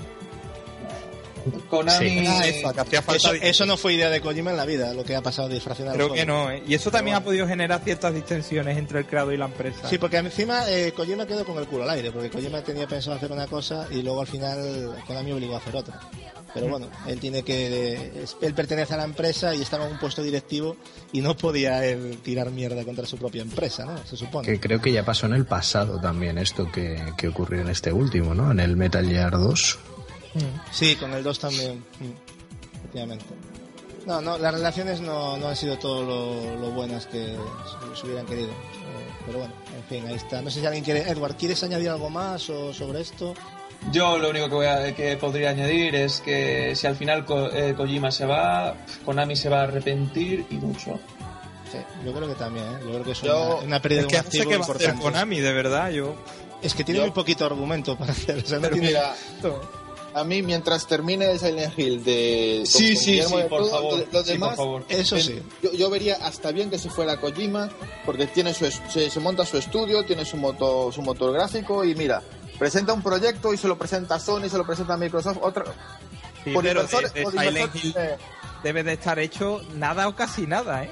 Konami. Sí. Ah, eso, que hacía falta. Eso, eso no fue idea de Kojima en la vida, lo que ha pasado de disfraccionar Creo que no, ¿eh? Y eso también ha podido generar ciertas distensiones entre el creador y la empresa. Sí, porque encima eh, Kojima quedó con el culo al aire, porque Kojima tenía pensado hacer una cosa y luego al final Konami obligó a hacer otra. Pero bueno, él tiene que. Él pertenece a la empresa y estaba en un puesto directivo y no podía él tirar mierda contra su propia empresa, ¿no? Se supone. Que creo que ya pasó en el pasado también esto que, que ocurrió en este último, ¿no? En el Metal Gear 2. Sí, con el 2 también. mm, Efectivamente. No, no, las relaciones no, no han sido todo lo, lo buenas que se, se hubieran querido. Eh, pero bueno, en fin, ahí está. No sé si alguien quiere. Edward, ¿quieres añadir algo más o sobre esto? Yo lo único que, voy a- que podría añadir es que si al final Ko- eh, Kojima se va, Konami se va a arrepentir y mucho. Sí, yo creo que también, ¿eh? Yo creo que es Yo- una, una pérdida Es de que un no activo qué va a hacer importante. Konami, de verdad, yo. Es que tiene Yo- muy poquito argumento para hacer. O sea, no tiene- mira, a mí mientras termine el Silent Hill de... Sí, sí, sí, del por Toro, favor. lo- lo Sí, demás, por favor. Eso en- sí. Yo, yo vería hasta bien que se fuera Kojima, porque tiene su, es- se, se monta su estudio, tiene su motor, su motor gráfico y mira, presenta un proyecto y se lo presenta a Sony, se lo presenta a Microsoft, otra... Sí, por pero de- de por Silent Hill eh, debe de estar hecho nada o casi nada, ¿eh?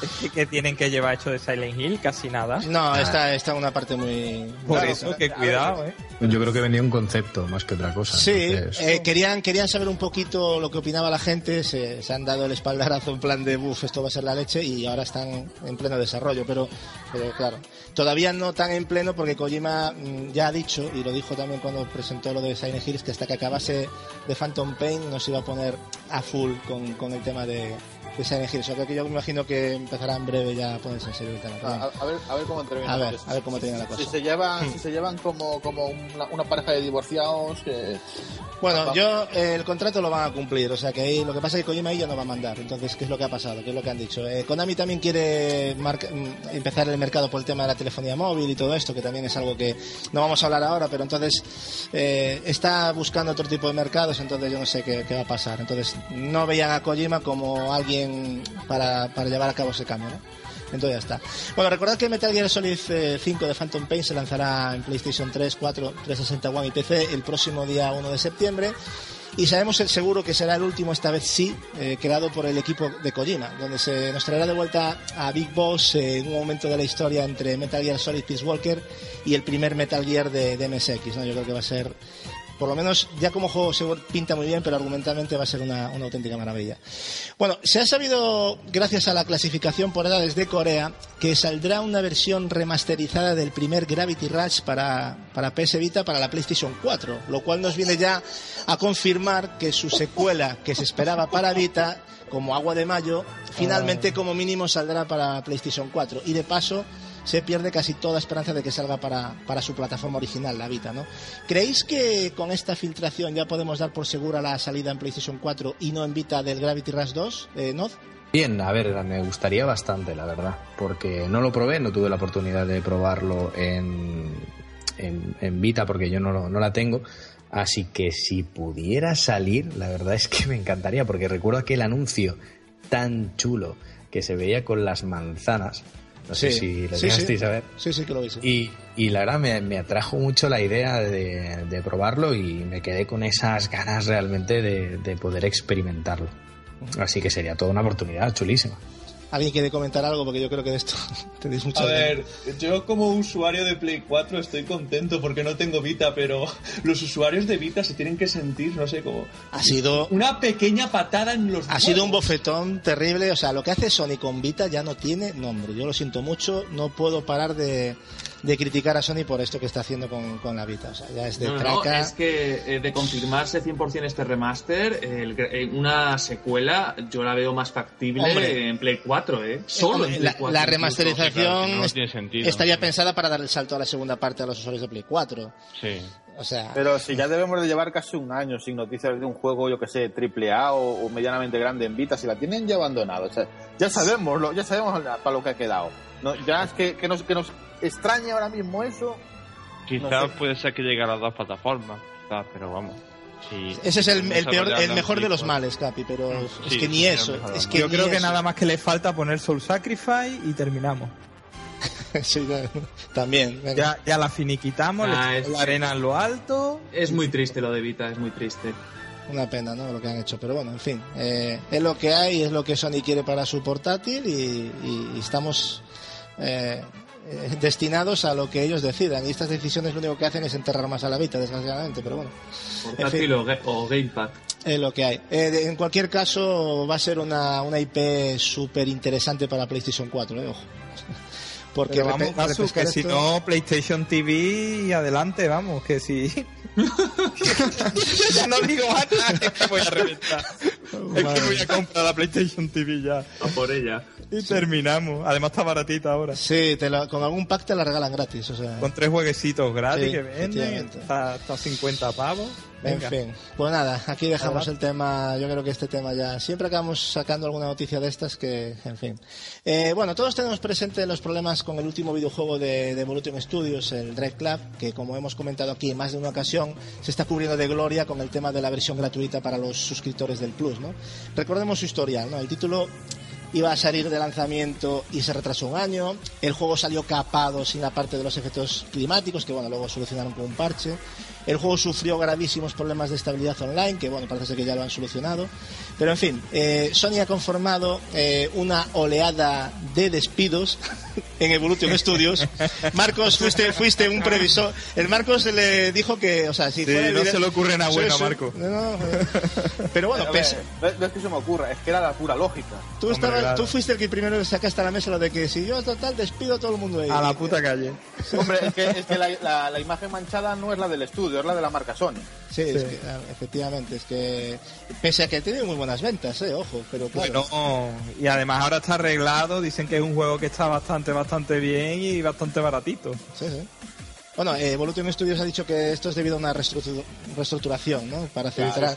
que, tienen que llevar hecho de Silent Hill casi nada. No, está, está una parte muy... Por claro, eso, que cuidado, ¿eh? Yo creo que venía un concepto más que otra cosa. Sí, entonces- eh, querían, querían saber un poquito lo que opinaba la gente, se, se han dado el espaldarazo en plan de, buf, esto va a ser la leche y ahora están en pleno desarrollo, pero, pero claro, todavía no tan en pleno porque Kojima mm, ya ha dicho, y lo dijo también cuando presentó lo de Silent Hills, que hasta que acabase de Phantom Pain nos iba a poner a full con, con el tema de, de Silent Hills. O sea que yo me imagino que empezará en breve ya a ponerse en serio el tema. pero a, ver, a ver cómo termina. A ver, a ver cómo termina la Si cosa. se llevan, si se llevan como, como una, una pareja de divorciados que... Bueno, yo eh, el contrato lo van a cumplir, o sea que ahí lo que pasa es que Kojima ahí ya no va a mandar. Entonces, ¿qué es lo que ha pasado? ¿Qué es lo que han dicho? Eh, Konami también quiere marca- mm, empezar el mercado por el tema de la telefonía móvil y todo esto, que también es algo que no vamos a hablar ahora, pero entonces eh, está buscando otro tipo de mercados, entonces yo no sé qué, qué va a pasar. Entonces, no veían a Kojima como alguien para, para llevar a cabo ese cambio, ¿no? Entonces ya está. Bueno, recordad que Metal Gear Solid eh, 5 de Phantom Pain se lanzará en PlayStation 3, 4, 360 One y PC el próximo día 1 de septiembre. Y sabemos el seguro que será el último, esta vez sí, eh, creado por el equipo de Kojima, donde se nos traerá de vuelta a Big Boss eh, en un momento de la historia entre Metal Gear Solid Peace Walker y el primer Metal Gear de, de MSX. ¿no? Yo creo que va a ser por lo menos ya como juego se pinta muy bien, pero argumentalmente va a ser una, una auténtica maravilla. Bueno, se ha sabido, gracias a la clasificación por edades de Corea, que saldrá una versión remasterizada del primer Gravity Rush para, para PS Vita para la PlayStation 4, lo cual nos viene ya a confirmar que su secuela que se esperaba para Vita, como agua de mayo, finalmente como mínimo saldrá para PlayStation 4. Y de paso se pierde casi toda esperanza de que salga para, para su plataforma original, la Vita, ¿no? ¿Creéis que con esta filtración ya podemos dar por segura la salida en PlayStation 4 y no en Vita del Gravity Rush 2, eh? Bien, a ver, me gustaría bastante, la verdad, porque no lo probé, no tuve la oportunidad de probarlo en, en, en Vita porque yo no, no la tengo. Así que si pudiera salir, la verdad es que me encantaría, porque recuerdo aquel anuncio tan chulo que se veía con las manzanas. No sé si lo sí, llegasteis sí. a ver. Sí, sí que lo veis. Y, y la verdad me, me atrajo mucho la idea de, de probarlo y me quedé con esas ganas realmente de, de poder experimentarlo. Así que sería toda una oportunidad chulísima. ¿Alguien quiere comentar algo? Porque yo creo que de esto tenéis mucho A ver, yo como usuario de Play 4 estoy contento porque no tengo Vita, pero los usuarios de Vita se tienen que sentir, no sé, como Ha sido, una pequeña patada en los ha sido un huevos. bofetón terrible. O sea, lo que hace Sony con Vita ya no tiene nombre. Yo lo siento mucho. No puedo parar de, de criticar a Sony por esto que está haciendo con, con la Vita. O sea, ya es de No, no, traca. es que eh, de confirmarse 100% este remaster, el eh, una secuela yo la veo más factible Hombre. en Play 4, ¿eh? Solo Hombre, en Play la, 4. la incluso. remasterización claro, que no est- tiene sentido. estaría pensada para dar el salto a la segunda parte a los usuarios de Play 4. Sí. O sea, Pero si ya debemos de llevar casi un año sin noticias de un juego, yo que sé, triple A o, o medianamente grande en Vita, si la tienen ya abandonado. O sea, ya sabemos, lo, ya sabemos para lo que ha quedado. No, ya es que, que nos, que nos extraña ahora mismo eso. Quizás No sé. puede ser que llegue a las dos plataformas, pero vamos. Ese es el, el peor, el mejor de los males, Capi, pero es que ni sí, eso. Es que Yo ni creo que nada más que le falta poner Soul Sacrifice y terminamos. Sí, también. Ya, ya la finiquitamos, Ah, le es- la arena en lo alto. Es muy triste lo de Vita, es muy triste. Una pena, ¿no? Lo que han hecho. Pero bueno, en fin. eh, es lo que hay, es lo que Sony quiere para su portátil y, y- y estamos eh, eh, destinados a lo que ellos decidan. Y estas decisiones lo único que hacen es enterrar más a la Vita, desgraciadamente. Pero bueno, Portátil o, ga- o Gamepad. es lo que hay. Eh, de- en cualquier caso, va a ser una, una IP súper interesante para PlayStation 4, ¿eh? Ojo. Porque Pero vamos, repescar que si esto- no, PlayStation TV y adelante, vamos, que si... ya no digo nada, es que voy a reventar. Es que voy a comprar la PlayStation TV ya. A por ella. Y terminamos. Además está baratita ahora. Sí, te la- con algún pack te la regalan gratis. O sea, Con tres jueguecitos gratis Sí, que venden. Está, está a 50 pavos. En fin, pues nada, aquí dejamos el tema. Yo creo que este tema ya. Siempre acabamos sacando alguna noticia de estas que, en fin. Eh, bueno, todos tenemos presente los problemas con el último videojuego de, de Evolution Studios, el Drive Club, que como hemos comentado aquí en más de una ocasión, se está cubriendo de gloria con el tema de la versión gratuita para los suscriptores del Plus, ¿no? Recordemos su historial, ¿no? El título iba a salir de lanzamiento y se retrasó un año. El juego salió capado sin la parte de los efectos climáticos, que bueno, luego solucionaron con un parche. El juego sufrió gravísimos problemas de estabilidad online, que bueno, parece ser que ya lo han solucionado. Pero en fin, eh, Sony ha conformado eh, una oleada de despidos en Evolution Studios. Marcos, fuiste, fuiste un previsor. El Marcos le dijo que, o sea, si Sí, fuera no se le ocurre nada Sí, bueno a sí. Marco. No, no, pero bueno, pese- ¿ves, ves que se me ocurra? Es que era la pura lógica. Tú, Hombre, estabas- claro. tú fuiste el que primero sacaste a la mesa lo de que si yo total despido a todo el mundo ahí. A la puta calle. Hombre, es que, es que la, la- la imagen manchada no es la del estudio, es la de la marca Sony. Sí, es que, efectivamente, es que pese a que tiene muy buenas ventas, eh, ojo, pero claro. Bueno, y además ahora está arreglado, dicen que es un juego que está bastante, bastante bien y bastante baratito. Sí, sí. Bueno, eh, Evolution Studios ha dicho que esto es debido a una reestructu- reestructuración, ¿no? Para centrar.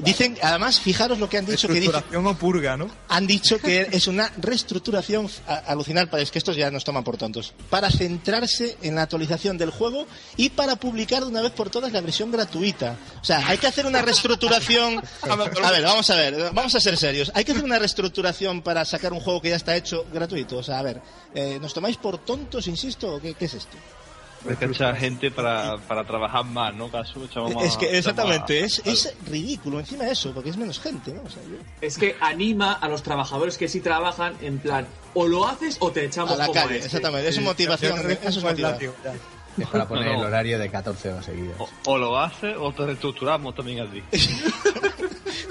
Dicen, además, fijaros lo que han dicho que dice, Estructuración o purga, ¿no? han dicho que es una reestructuración alucinar, es que estos ya nos toman por tontos, para centrarse en la actualización del juego y para publicar de una vez por todas la versión gratuita. O sea, hay que hacer una reestructuración. A ver, vamos a ver, vamos a ser serios. Hay que hacer una reestructuración para sacar un juego que ya está hecho gratuito. O sea, a ver, eh, ¿nos tomáis por tontos, insisto? o ¿Qué, qué es esto? Echar gente para, para trabajar más, ¿no? Caso, Es que exactamente, es, es ridículo encima de eso, porque es menos gente, ¿no? O sea, yo- Es que anima a los trabajadores que sí trabajan en plan, o lo haces o te echamos a la como calle, este. exactamente. Es motivación, eso es motivación. Es para poner No, no. el horario de 14 horas seguidas. O, o lo haces o te reestructuramos también a ti.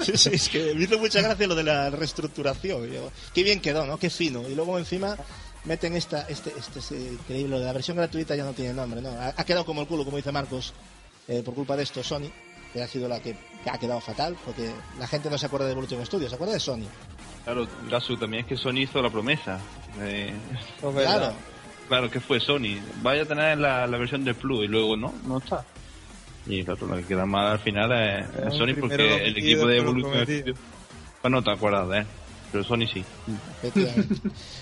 Sí, sí, es que me hizo mucha gracia lo de la reestructuración. Qué bien quedó, ¿no? Qué fino. Y luego encima meten esta, este, este es increíble, la versión gratuita ya no tiene nombre, ¿no? Ha, ha quedado como el culo, como dice Marcos, eh, por culpa de esto Sony, que ha sido la que, que ha quedado fatal, porque la gente no se acuerda de Evolution Studios, se acuerda de Sony. Claro, Gasu, también es que Sony hizo la promesa. de- Claro. claro, que fue Sony. Vaya a tener la, la versión de Plus y luego no, no está. Y claro, lo que queda mal al final es, Sony porque el equipo de Evolution. Studios, pues no te acuerdas de él. Pero Sony sí.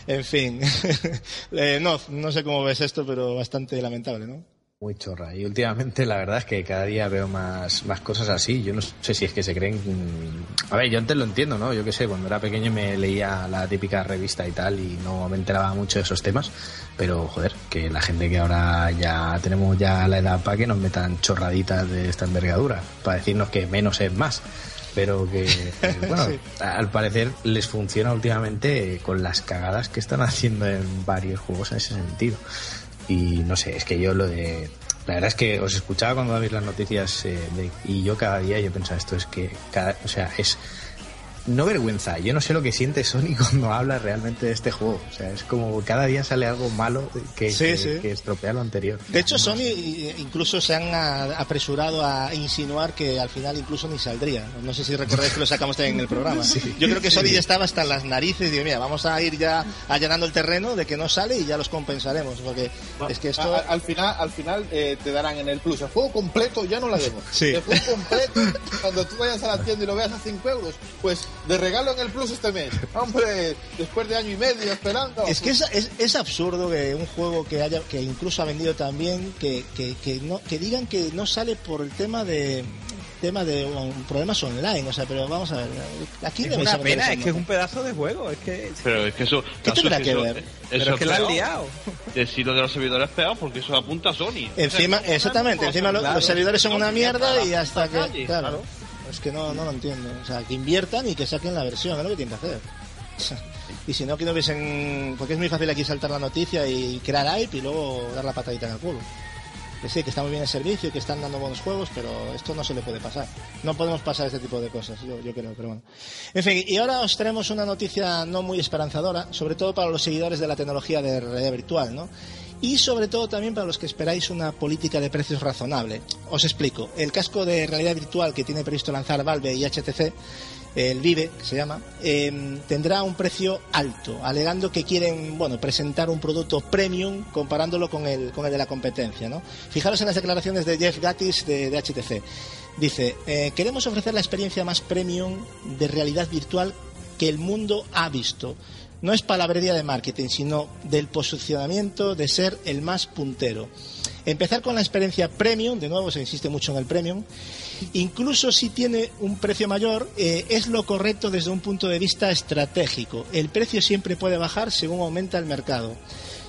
En fin, Eh, no, no sé cómo ves esto, pero bastante lamentable, ¿no? Muy chorra. Y últimamente la verdad es que cada día veo más, más cosas así. Yo no sé si es que se creen... mm, A ver, yo antes lo entiendo, ¿no? Yo qué sé, cuando era pequeño me leía la típica revista y tal y no me enteraba mucho de esos temas. Pero, joder, que la gente que ahora ya tenemos ya la edad para que nos metan chorraditas de esta envergadura. Para decirnos que menos es más. Pero que, bueno, Sí. al parecer les funciona últimamente con las cagadas que están haciendo en varios juegos en ese sentido. Y no sé, es que yo lo de. La verdad es que os escuchaba cuando dabais las noticias eh, de- y yo cada día yo pensaba esto es que cada, o sea, es no vergüenza, yo no sé lo que siente Sony cuando habla realmente de este juego, o sea, es como cada día sale algo malo que, Sí, que, sí. que estropea lo anterior. De hecho, Sony incluso se han a- apresurado a insinuar que al final incluso ni saldría. No sé si recordáis que lo sacamos también en el programa. Yo creo que Sony ya estaba hasta las narices y digo, mira, vamos a ir ya allanando el terreno de que no sale y ya los compensaremos. Porque es que esto... A- a- al final, al final eh, te darán en el plus el juego completo, ya no la demo. Sí. El juego completo, cuando tú vayas a la tienda y lo veas a 5 euros, pues de regalo en el plus este mes. Hombre, después de año y medio esperando. Es que es, es, es absurdo que un juego que haya que incluso ha vendido tan bien que, que, que no que digan que no sale por el tema de tema de um, problemas online, o sea, pero vamos a ver, aquí Es una pena, es que es un pedazo de juego, es que... Pero es que eso. ¿Qué tendrá que ver? eso Pero es que la han liado. Decir lo de los servidores es peor porque eso apunta a Sony. Encima, exactamente, encima claro. los servidores son una mierda y hasta que, calle, claro, claro. Es que no, no lo entiendo, o sea, que inviertan y que saquen la versión, es lo que tienen que hacer. Y si no, que no hubiesen, porque es muy fácil aquí saltar la noticia y crear hype y luego dar la patadita en el culo. Que sí, que está muy bien el servicio, que están dando buenos juegos, pero esto no se le puede pasar. No podemos pasar este tipo de cosas, yo, yo creo, pero bueno. En fin, y ahora os tenemos una noticia no muy esperanzadora, sobre todo para los seguidores de la tecnología de realidad virtual, ¿no? Y sobre todo también para los que esperáis una política de precios razonable. Os explico. El casco de realidad virtual que tiene previsto lanzar Valve y HTC el Vive, que se llama, eh, tendrá un precio alto, alegando que quieren, bueno, presentar un producto premium comparándolo con el, con el de la competencia, ¿no? Fijaros en las declaraciones de Jeff Gattis de, de HTC. Dice, eh, queremos ofrecer la experiencia más premium de realidad virtual que el mundo ha visto. No es palabrería de marketing, sino del posicionamiento de ser el más puntero. Empezar con la experiencia premium, de nuevo se insiste mucho en el premium, incluso si tiene un precio mayor, eh, es lo correcto desde un punto de vista estratégico. El precio siempre puede bajar según aumenta el mercado.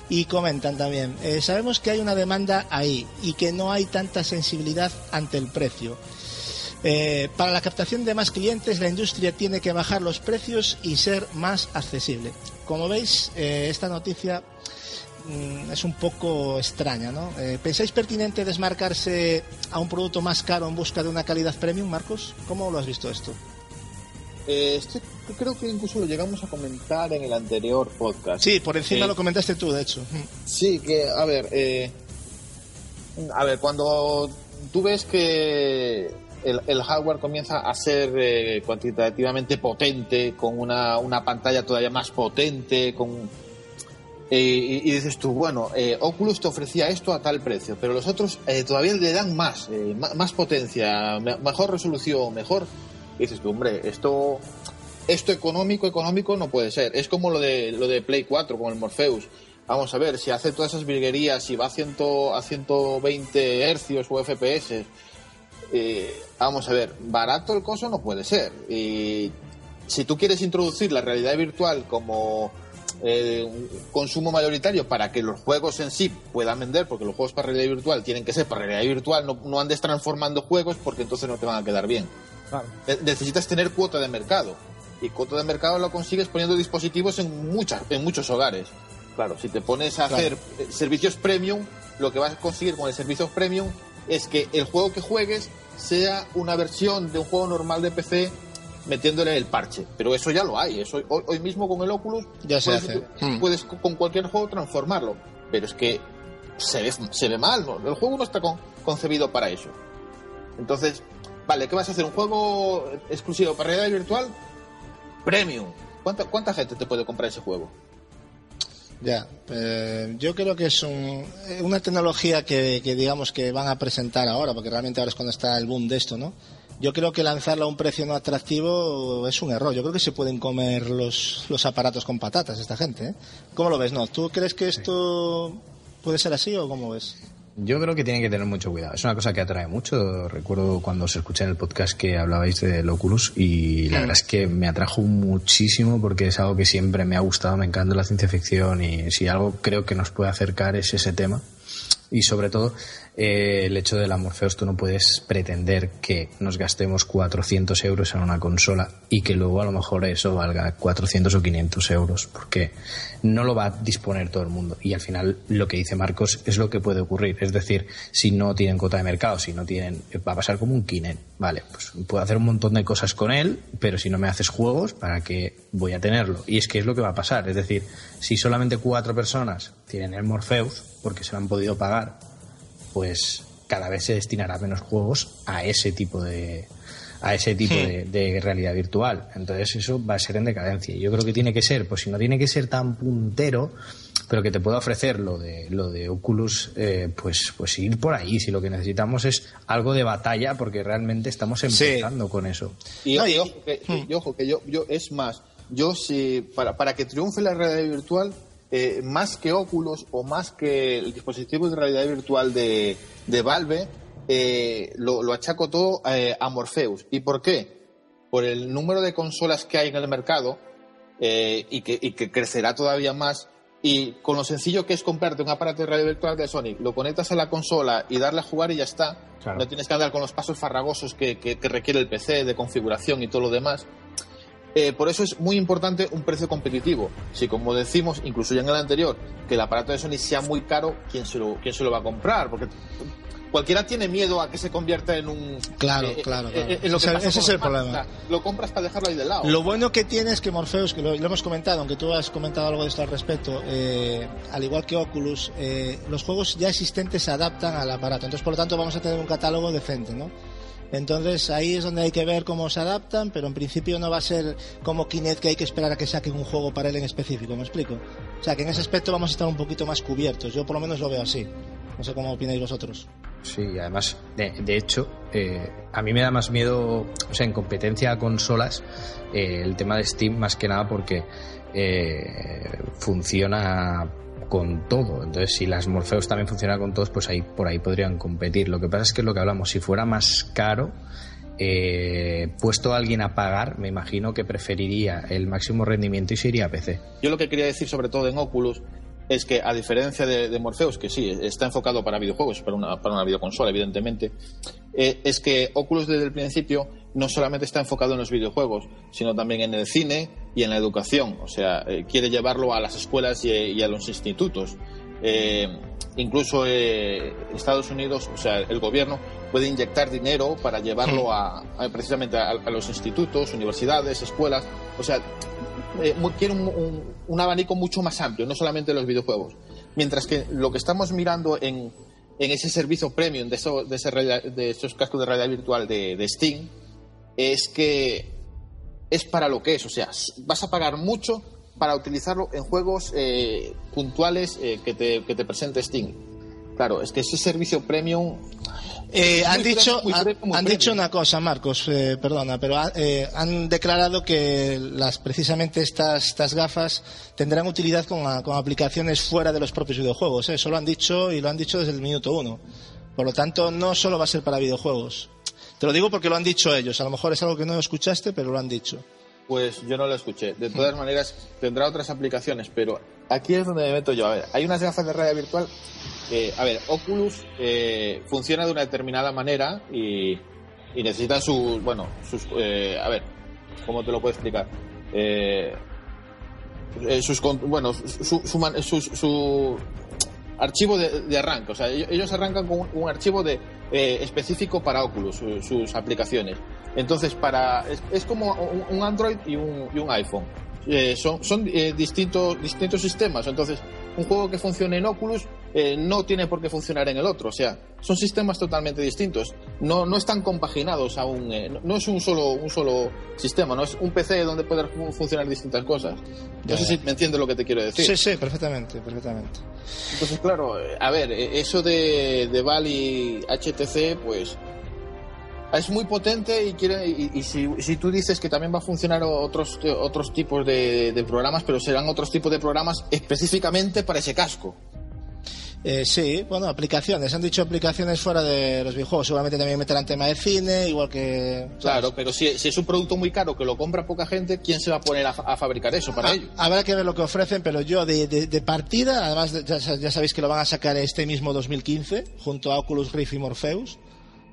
Y comentan también, eh, sabemos que hay una demanda ahí y que no hay tanta sensibilidad ante el precio. Eh, para la captación de más clientes, la industria tiene que bajar los precios y ser más accesible. Como veis, eh, esta noticia mm, es un poco extraña, ¿no? Eh, ¿Pensáis pertinente desmarcarse a un producto más caro en busca de una calidad premium, Marcos? ¿Cómo lo has visto esto? Este creo que incluso lo llegamos a comentar en el anterior podcast. Sí, por encima lo comentaste tú, de hecho. Sí, que, a ver, eh, a ver, cuando tú ves que el, hardware comienza a ser eh, cuantitativamente potente, con una, una pantalla todavía más potente, con eh, y, dices tú, bueno, eh, Oculus te ofrecía esto a tal precio, pero los otros eh, todavía le dan más, eh, más potencia, me- mejor resolución, mejor. Y dices tú, hombre, esto, esto económico, económico no puede ser. Es como lo de, lo de Play 4, como el Morpheus. Vamos a ver, si hace todas esas virguerías, si va a, 100, a 120 hercios o FPS, eh, vamos a ver, barato el coso no puede ser. Y si tú quieres introducir la realidad virtual como eh, un consumo mayoritario para que los juegos en sí puedan vender, porque los juegos para realidad virtual tienen que ser para realidad virtual, no, no andes transformando juegos porque entonces no te van a quedar bien. Ne- Necesitas tener cuota de mercado. Y cuota de mercado lo consigues poniendo dispositivos en, muchas, en muchos hogares. Claro, si te pones a Claro. hacer eh, servicios premium, lo que vas a conseguir con el servicio premium es que el juego que juegues sea una versión de un juego normal de PC metiéndole el parche. Pero eso ya lo hay. Eso, hoy, hoy mismo con el Oculus Ya se puedes, hace. Hmm. puedes co- con cualquier juego transformarlo. Pero es que se ve, se ve mal. ¿no? El juego no está con- concebido para eso. Entonces, vale, ¿qué vas a hacer? ¿Un juego exclusivo para realidad virtual? Premium. ¿Cuánta, ¿Cuánta gente te puede comprar ese juego? Ya, eh, yo creo que es un- eh, una tecnología que, que digamos que van a presentar ahora, porque realmente ahora es cuando está el boom de esto, ¿no? Yo creo que lanzarlo a un precio no atractivo es un error. Yo creo que se pueden comer los, los aparatos con patatas esta gente, ¿eh? ¿Cómo lo ves, no? ¿Tú crees que esto puede ser así o cómo ves? Yo creo que tienen que tener mucho cuidado. Es una cosa que atrae mucho. Recuerdo cuando os escuché en el podcast que hablabais del Oculus y la verdad es que me atrajo muchísimo porque es algo que siempre me ha gustado, me encanta la ciencia ficción y si algo creo que nos puede acercar es ese tema. Y sobre todo eh, el hecho del Morpheus, tú no puedes pretender que nos gastemos 400 euros en una consola y que luego a lo mejor eso valga 400 o 500 euros, porque no lo va a disponer todo el mundo. Y al final lo que dice Marcos es lo que puede ocurrir. Es decir, si no tienen cuota de mercado, si no tienen, va a pasar como un Kinect. Vale, pues puedo hacer un montón de cosas con él, pero si no me haces juegos, ¿para qué voy a tenerlo? Y es que es lo que va a pasar. Es decir, si solamente cuatro personas tienen el Morpheus, porque se lo han podido pagar, pues cada vez se destinará menos juegos a ese tipo de a ese tipo de, de realidad virtual. Entonces eso va a ser en decadencia. Yo creo que tiene que ser, pues si no tiene que ser tan puntero, pero que te pueda ofrecer lo de lo de Oculus, eh, pues pues ir por ahí. Si lo que necesitamos es algo de batalla, porque realmente estamos empezando con eso. Y, No, y y- ojo, que, y ojo, que yo, yo, es más, yo si, para, para que triunfe la realidad virtual, eh, más que Oculus o más que el dispositivo de realidad virtual de, de Valve, eh, lo, lo achaco todo eh, a Morpheus. ¿Y por qué? Por el número de consolas que hay en el mercado eh, y, que, y que crecerá todavía más. Y con lo sencillo que es comprarte un aparato de realidad virtual de Sony, lo conectas a la consola y darle a jugar y ya está. Claro. No tienes que andar con los pasos farragosos que, que- que requiere el PC de configuración y todo lo demás. Eh, por eso es muy importante un precio competitivo. Si, como decimos, incluso ya en el anterior, que el aparato de Sony sea muy caro, ¿quién se lo, quién se lo va a comprar? Porque cualquiera tiene miedo a que se convierta en un. Claro, eh, claro, eh, claro. eh, en lo que Ese- pasa ese es el problema. O sea, lo compras para dejarlo ahí de lado. Lo bueno que tiene es que Morpheus, que lo, lo hemos comentado, aunque tú has comentado algo de esto al respecto, eh, al igual que Oculus, eh, los juegos ya existentes se adaptan al aparato. Entonces, por lo tanto, vamos a tener un catálogo decente, ¿no? Entonces, ahí es donde hay que ver cómo se adaptan, pero en principio no va a ser como Kinect que hay que esperar a que saquen un juego para él en específico, ¿me explico? O sea, que en ese aspecto vamos a estar un poquito más cubiertos. Yo por lo menos lo veo así. No sé cómo opináis vosotros. Sí, además, de, hecho, eh, a mí me da más miedo, o sea, en competencia a consolas, eh, el tema de Steam más que nada porque eh, funciona con todo. Entonces, si las Morpheus también funcionan con todos, pues ahí por ahí podrían competir. Lo que pasa es que lo que hablamos, si fuera más caro, eh, puesto a alguien a pagar, me imagino que preferiría el máximo rendimiento y se iría a PC. Yo lo que quería decir, sobre todo en Oculus, es que a diferencia de, de Morpheus, que sí, está enfocado para videojuegos, para una, para una videoconsola, evidentemente, eh, es que Oculus desde el principio no solamente está enfocado en los videojuegos, sino también en el cine y en la educación. O sea, eh, quiere llevarlo a las escuelas y, y a los institutos. Eh, incluso Estados Unidos, o sea, el gobierno puede inyectar dinero para llevarlo a, a- precisamente a, a los institutos, universidades, escuelas. O sea, eh, un, abanico mucho más amplio, no solamente los videojuegos. Mientras que lo que estamos mirando en, en ese servicio premium de, eso- de, ese de esos cascos de realidad virtual de, de Steam es que es para lo que es. O sea, vas a pagar mucho para utilizarlo en juegos eh, puntuales eh, que, te, que te presente Steam. Claro, es que ese servicio premium Eh, han dicho, han, dicho una cosa, Marcos, eh, perdona, pero ha- eh, han declarado que las precisamente estas, estas gafas tendrán utilidad con, a- con aplicaciones fuera de los propios videojuegos. ¿eh? Eso lo han dicho y lo han dicho desde el minuto uno. Por lo tanto, no solo va a ser para videojuegos. Te lo digo porque lo han dicho ellos. A lo mejor es algo que no escuchaste, pero lo han dicho. Pues yo no lo escuché. De todas maneras, tendrá otras aplicaciones, pero aquí es donde me meto yo. A ver, hay unas gafas de realidad virtual. que, a ver, Oculus eh, funciona de una determinada manera y, y necesitan sus. Bueno, sus. eh, a ver, ¿cómo te lo puedo explicar? Eh, eh, sus. Bueno, su, su, su- su archivo de, de arranque. O sea, ellos, ellos arrancan con un, un archivo de, eh, específico para Oculus, su- sus aplicaciones. Entonces, para es, es como un, un Android y un, y un iPhone. Eh, son son eh, distintos, distintos sistemas. Entonces, un juego que funcione en Oculus eh, no tiene por qué funcionar en el otro. O sea, son sistemas totalmente distintos. No, no están compaginados aún. eh, no, no es un solo, un solo sistema, no es un PC donde pueden fun- funcionar distintas cosas. No sé si me entiendes lo que te quiero decir. Sí, sí, perfectamente, perfectamente. Entonces, claro, eh, a ver, eh, eso de, de Val y HTC, pues es muy potente y quiere y, y si, si tú dices que también va a funcionar otros otros tipos de, de programas, pero serán otros tipos de programas específicamente para ese casco. Eh, sí, bueno, aplicaciones. Han dicho aplicaciones fuera de los videojuegos. Seguramente también meterán tema de cine, igual que. Claro, pero si, si es un producto muy caro que lo compra poca gente, ¿quién se va a poner a, fa- a fabricar eso para Ah, ello? Habrá que ver lo que ofrecen, pero yo de, de- de partida, además de- ya, ya sabéis que lo van a sacar este mismo 2015, junto a Oculus Rift y Morpheus,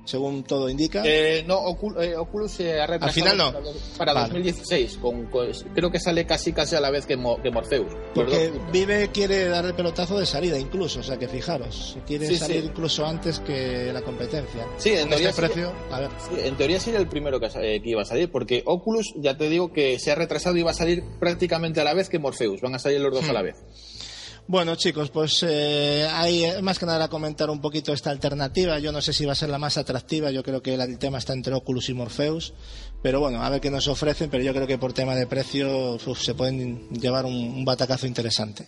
según todo indica. Eh, no, eh, Oculus se ha retrasado final no. para, para Vale. 2016. Con, con- creo que sale casi casi a la vez que, Mo- que Morpheus. Porque. Vive quiere dar el pelotazo de salida incluso, o sea que fijaros, quiere Sí, salir sí. incluso antes que la competencia. Sí, en teoría este sí. precio, a ver. Sí, en teoría sería el primero que, eh, que iba a salir, porque Oculus, ya te digo que se ha retrasado y va a salir prácticamente a la vez que Morpheus. Van a salir los dos a la vez. Bueno, chicos, pues eh, hay eh, más que nada comentar un poquito esta alternativa. Yo no sé si va a ser la más atractiva. Yo creo que el tema está entre Oculus y Morpheus. Pero bueno, a ver qué nos ofrecen. Pero yo creo que por tema de precio uf, se pueden llevar un, un batacazo interesante.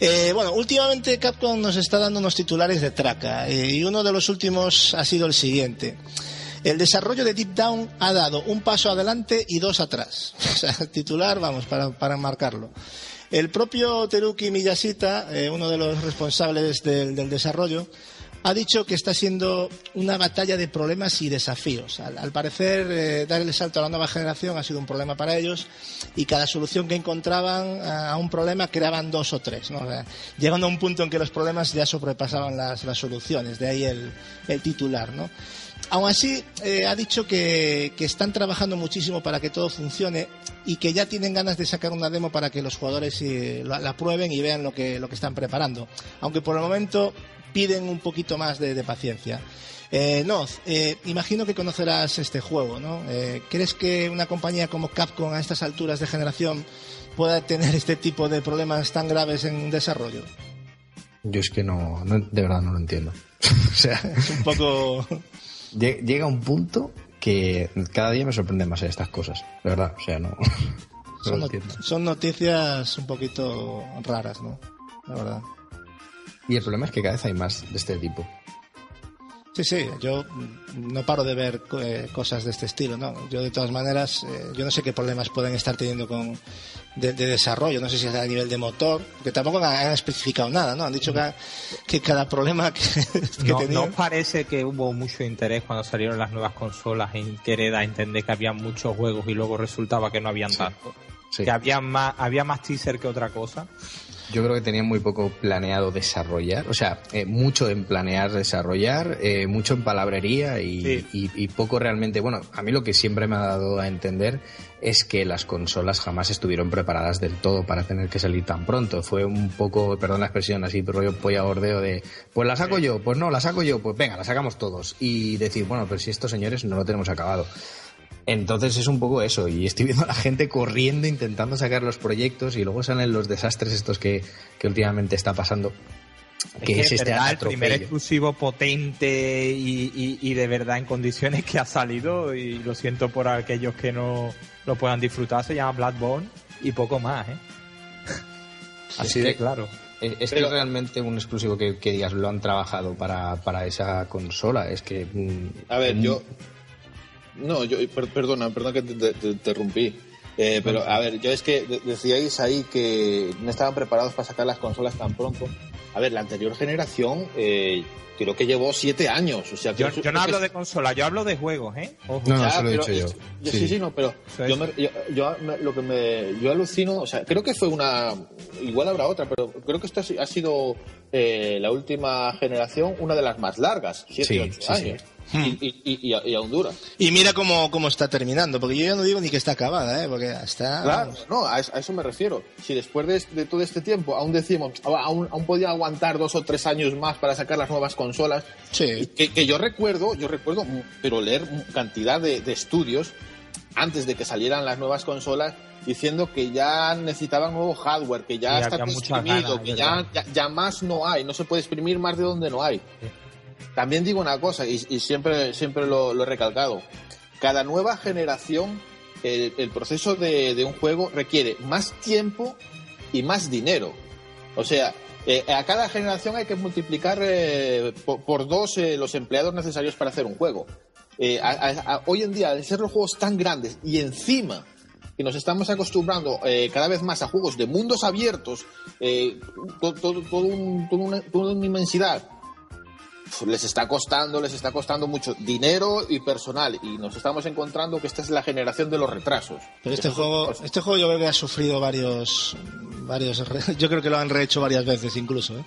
Eh, bueno, últimamente Capcom nos está dando unos titulares de traca. eh, y uno de los últimos ha sido el siguiente. El desarrollo de Deep Down ha dado un paso adelante y dos atrás. O sea, titular, vamos, para, para marcarlo. El propio Teruki Miyashita, eh, uno de los responsables del, del desarrollo, ha dicho que está siendo una batalla de problemas y desafíos. Al, parecer, eh, dar el salto a la nueva generación ha sido un problema para ellos y cada solución que encontraban a, un problema creaban dos o tres, ¿no? Llegando a un punto en que los problemas ya sobrepasaban las, las soluciones, de ahí el, el titular, ¿no? Aún así, eh, ha dicho que, que están trabajando muchísimo para que todo funcione y que ya tienen ganas de sacar una demo para que los jugadores eh, la, la prueben y vean lo que, lo que están preparando. Aunque por el momento piden un poquito más de, de paciencia. Eh, Noz, eh, imagino que conocerás este juego, ¿no? Eh, ¿Crees que una compañía como Capcom a estas alturas de generación pueda tener este tipo de problemas tan graves en desarrollo? Yo es que no, no- de verdad no lo entiendo. o sea, Es un poco... lle- llega un punto que cada día me sorprenden más estas cosas. De verdad, o sea, no, son, not- son noticias un poquito raras, ¿no? La verdad. Y el problema es que cada vez hay más de este tipo. Sí, sí, yo no paro de ver eh, cosas de este estilo, ¿no? Yo de todas maneras, eh, yo no sé qué problemas pueden estar teniendo con de, de desarrollo, no sé si es a nivel de motor, que tampoco han, han especificado nada, ¿no? Han dicho que, que cada problema que, que No, tenían... ¿no parece que hubo mucho interés cuando salieron las nuevas consolas en querer a entender que había muchos juegos y luego resultaba que no habían tantos. Sí. Que había más, había más teaser que otra cosa. Yo creo que tenían muy poco planeado desarrollar, o sea, eh, mucho en planear desarrollar, eh, mucho en palabrería y, Sí. y- y poco realmente. Bueno, a mí lo que siempre me ha dado a entender es que las consolas jamás estuvieron preparadas del todo para tener que salir tan pronto. Fue un poco, perdón la expresión, así rollo polla bordeo de, pues la saco yo, pues no, la saco yo, pues venga, la sacamos todos. Y decir, bueno, pero si estos señores no lo tenemos acabado. Entonces es un poco eso, y estoy viendo a la gente corriendo intentando sacar los proyectos y luego salen los desastres estos que, que últimamente está pasando. Que es, en este verdad, el primer exclusivo potente y, y- y de verdad en condiciones que ha salido, y lo siento por aquellos que no lo puedan disfrutar, se llama Bloodborne y poco más, ¿eh? Así de que- claro. Es es que Pero- es realmente un exclusivo que, que digas, lo han trabajado para, para esa consola. Es que. mm, A ver, mm, yo. No, yo. per- perdona, perdona que te, te- te interrumpí. Eh, pero, a ver, yo es que de- decíais ahí que no estaban preparados para sacar las consolas tan pronto. A ver, la anterior generación eh, creo que llevó siete años. O sea, Yo, yo no que- hablo de consola, yo hablo de juegos, ¿eh? Ojo. No, no, Ya, eso lo he pero dicho yo. Sí. sí, sí, no, pero yo, me- yo, yo me- lo que me yo alucino, o sea, creo que fue una, igual habrá otra, pero creo que esta ha ha sido eh, la última generación, una de las más largas, siete, Sí, ocho sí, sí. años, Y, y, y, y a- y dura. Y mira cómo, cómo está terminando, porque yo ya no digo ni que está acabada, ¿eh? Porque está... Claro, no, a, es- a eso me refiero. Si después de, de todo este tiempo aún decimos, "Ah, aún, aún podía aguantar dos o tres años más para sacar las nuevas consolas, Sí. que, que yo recuerdo, yo recuerdo, mm, pero leer cantidad de, de estudios antes de que salieran las nuevas consolas diciendo que ya necesitaban nuevo hardware, que ya Sí, está exprimido, que ya, ya más no hay, no se puede exprimir más de donde no hay. También digo una cosa, y, siempre, siempre lo, he recalcado, cada nueva generación, el, proceso de, un juego requiere más tiempo y más dinero. O sea, eh, a cada generación hay que multiplicar eh, por, dos eh, los empleados necesarios para hacer un juego. Hoy en día, al ser los juegos tan grandes y encima que nos estamos acostumbrando cada vez más a juegos de mundos abiertos, to- todo, toda una inmensidad, les está costando, les está costando mucho dinero y personal y nos estamos encontrando que esta es la generación de los retrasos. Pero este Eso- juego, este juego yo creo que ha sufrido varios, varios, yo creo que lo han rehecho varias veces incluso, ¿eh?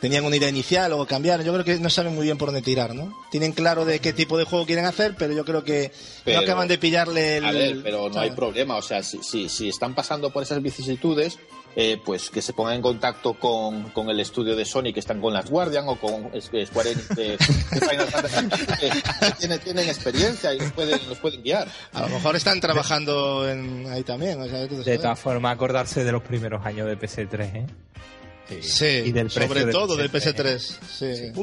Tenían una idea inicial, luego cambiaron. Yo creo que no saben muy bien por dónde tirar, ¿no? Tienen claro de qué tipo de juego quieren hacer, pero yo creo que Pero- no acaban de pillarle el. A ver, pero no hay ¿sabes? problema. O sea, si, si, si están pasando por esas vicisitudes, eh, pues que se pongan en contacto con, con el estudio de Sony que están con las Guardian o con Square Enix de, de Final Fantasy, que, que tienen, tienen experiencia y nos pueden, nos pueden guiar. A lo mejor están trabajando en, ahí también. o sea, tú De todas formas, acordarse de los primeros años de PS3, ¿eh? Sí, Y del sobre todo del PS3. PS3. Sí.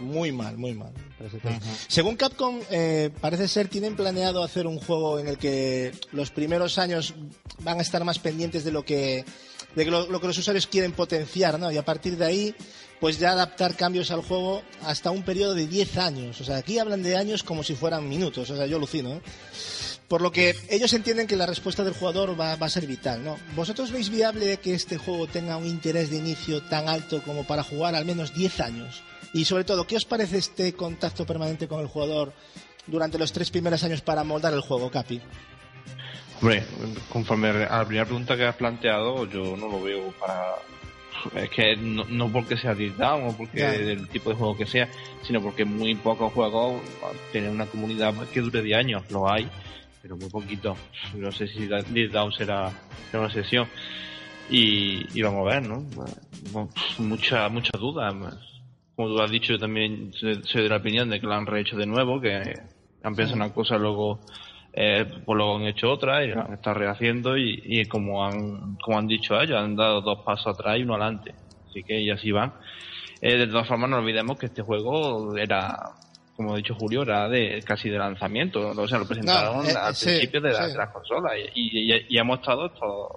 Muy mal, muy mal. PS3. Según Capcom, eh, parece ser, tienen planeado hacer un juego en el que los primeros años van a estar más pendientes de lo que, de lo que los usuarios quieren potenciar, ¿no? Y a partir de ahí, pues ya adaptar cambios al juego hasta un periodo de 10 años. O sea, aquí hablan de años como si fueran minutos. O sea, yo alucino, ¿eh? Por lo que ellos entienden que la respuesta del jugador va, va a ser vital, ¿no? ¿Vosotros veis viable que este juego tenga un interés de inicio tan alto como para jugar al menos 10 años? Y sobre todo, ¿qué os parece este contacto permanente con el jugador durante los tres primeros años para moldar el juego, Capi? Hombre, conforme a la primera pregunta que has planteado, yo no lo veo para. Es que no, no porque sea Down o porque Ya. del tipo de juego que sea, sino porque muy pocos juegos tienen una comunidad que dure 10 años. Lo hay, pero muy poquito. No sé si Down será, será una sesión. Y, y vamos a ver, ¿no? Mucha, mucha duda. Como tú has dicho, yo también soy de la opinión de que lo han rehecho de nuevo, que han pensado una cosa, luego eh, pues luego han hecho otra y la han estado rehaciendo y, y como han como han dicho ellos, han dado dos pasos atrás y uno adelante. Así que y así van. Eh, de todas formas, no olvidemos que este juego era, como ha dicho Julio, era de casi de lanzamiento. O sea, lo presentaron No, eh, al sí, principio de, la- sí. de las consolas y, y- y hemos estado estos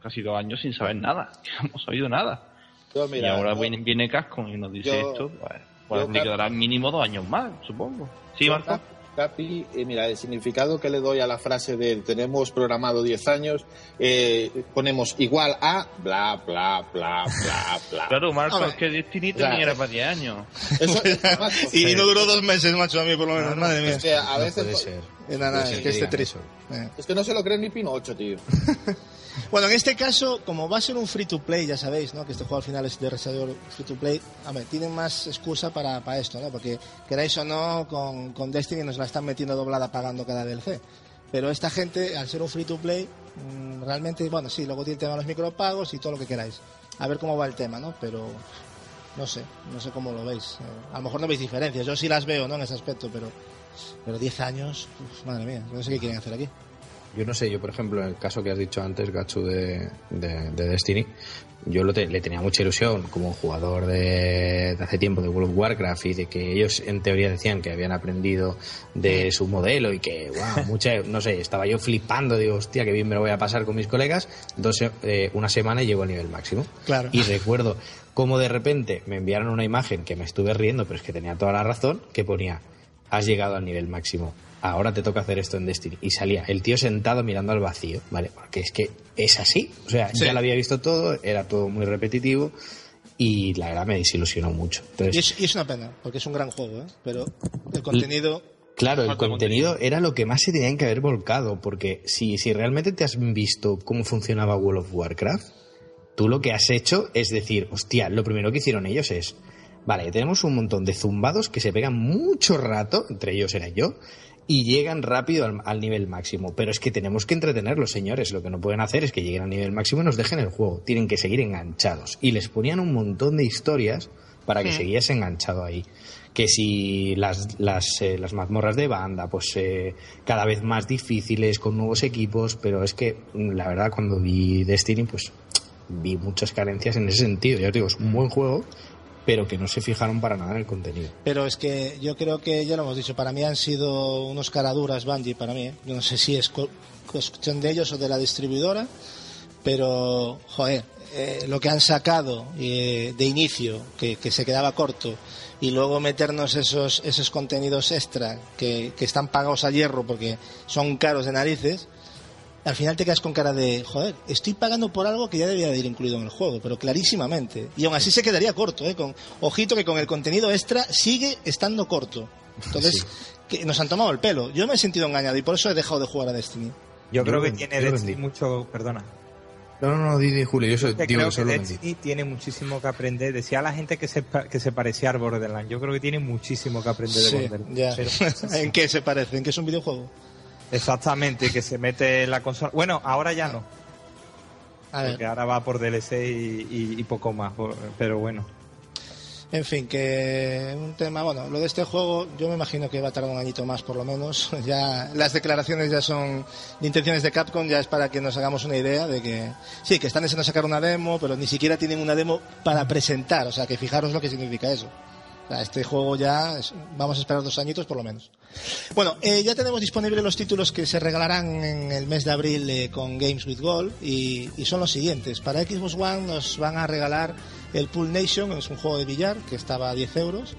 casi dos años sin saber nada. No hemos sabido nada. Yo, y mira, ahora yo- viene, viene Capcom y nos dice yo- esto. pues, Pues le quedarán mínimo dos años más, supongo. Sí, Marco. Cap- Capi, eh, mira, el significado que le doy a la frase de tenemos programado 10 años, eh, ponemos igual a bla, bla, bla, bla, bla. Claro, Marco, es que Destiny O sea, también era para 10 años. Eso, macho, y no duró dos meses, macho, a mí por lo menos. Madre mía. es que a No veces... puede ser. Nada, Puede es ser que este eso. Eh. Es que no se lo cree ni Pinocho, tío. Bueno, en este caso, como va a ser un free to play, ya sabéis, ¿no? Que este juego al final es de desarrollador free to play. A ver, tienen más excusa para, para esto, ¿no? Porque queráis o no, con, con Destiny nos la están metiendo doblada pagando cada DLC. Pero esta gente, al ser un free to play, mm, realmente, bueno, sí, luego tiene el tema de los micropagos y todo lo que queráis. A ver cómo va el tema, ¿no? Pero no sé, no sé cómo lo veis. Eh, a lo mejor no veis diferencias, yo sí las veo, ¿no? En ese aspecto, pero pero 10 años, madre mía, no sé qué quieren hacer aquí. Yo no sé, yo por ejemplo, en el caso que has dicho antes, Gachu, de, de, de Destiny, yo lo te- le tenía mucha ilusión como jugador de, de hace tiempo de World of Warcraft y de que ellos en teoría decían que habían aprendido de su modelo y que, wow, mucha, no sé, estaba yo flipando, digo, hostia, qué bien me lo voy a pasar con mis colegas, dos, eh, una semana y llego al nivel máximo. Claro. Y recuerdo cómo de repente me enviaron una imagen que me estuve riendo, pero es que tenía toda la razón, que ponía, has llegado al nivel máximo, ahora te toca hacer esto en Destiny. Y salía el tío sentado mirando al vacío, ¿vale? Porque es que es así, o sea, Sí. ya lo había visto todo, era todo muy repetitivo y la verdad me desilusionó mucho. Y es, y es una pena, porque es un gran juego, ¿eh? Pero el contenido... Claro, el Falta contenido era lo que más se tenían que haber volcado, porque si, si realmente te has visto cómo funcionaba World of Warcraft, tú lo que has hecho es decir, hostia, lo primero que hicieron ellos es, vale, tenemos un montón de zumbados que se pegan mucho rato, entre ellos era yo, y llegan rápido al, al nivel máximo. Pero es que tenemos que entretenerlos, señores. Lo que no pueden hacer es que lleguen al nivel máximo y nos dejen el juego. Tienen que seguir enganchados. Y les ponían un montón de historias para que siguiese enganchado ahí. Que si las, las, eh, las mazmorras de banda, pues eh, cada vez más difíciles, con nuevos equipos, pero es que mm, la verdad cuando vi Destiny, pues vi muchas carencias en ese sentido. Ya os digo, es un buen juego, pero que no se fijaron para nada en el contenido. Pero es que yo creo que, ya lo hemos dicho, para mí han sido unos caraduras Bungie, para mí. ¿eh? No sé si es cu- cuestión de ellos o de la distribuidora, pero, joder, eh, lo que han sacado eh, de inicio, que, que se quedaba corto, y luego meternos esos, esos contenidos extra que, que están pagados a hierro porque son caros de narices, al final te quedas con cara de, joder, estoy pagando por algo que ya debía de ir incluido en el juego, pero clarísimamente. Y aún así se quedaría corto, ¿eh? Con, ojito que con el contenido extra sigue estando corto. Entonces, que nos han tomado el pelo. Yo me he sentido engañado y por eso he dejado de jugar a Destiny. Yo, Yo creo que tiene Destiny mucho. Perdona. No, no, no, Didi, Julio, yo so- Que digo creo que. Destiny tiene muchísimo que aprender. Decía la gente que se, que se parecía al Borderlands. Yo creo que tiene muchísimo que aprender de Borderlands. ya. Pero- ¿En qué se parece? ¿En qué es un videojuego? Exactamente, que se mete en la consola. Bueno, ahora ya no. A ver. Porque ahora va por DLC y, y- y poco más. Pero bueno. En fin, que un tema, bueno, lo de este juego yo me imagino que va a tardar un añito más por lo menos. Ya las declaraciones ya son de intenciones de Capcom, ya es para que nos hagamos una idea de que sí, que están deseando sacar una demo, pero ni siquiera tienen una demo para presentar, o sea, que fijaros lo que significa eso. Este juego ya es- vamos a esperar dos añitos por lo menos. Bueno, eh, ya tenemos disponibles los títulos que se regalarán en el mes de abril eh, con Games with Gold y, y son los siguientes. Para Xbox One nos van a regalar el Pool Nation, es un juego de billar que estaba a 10 euros.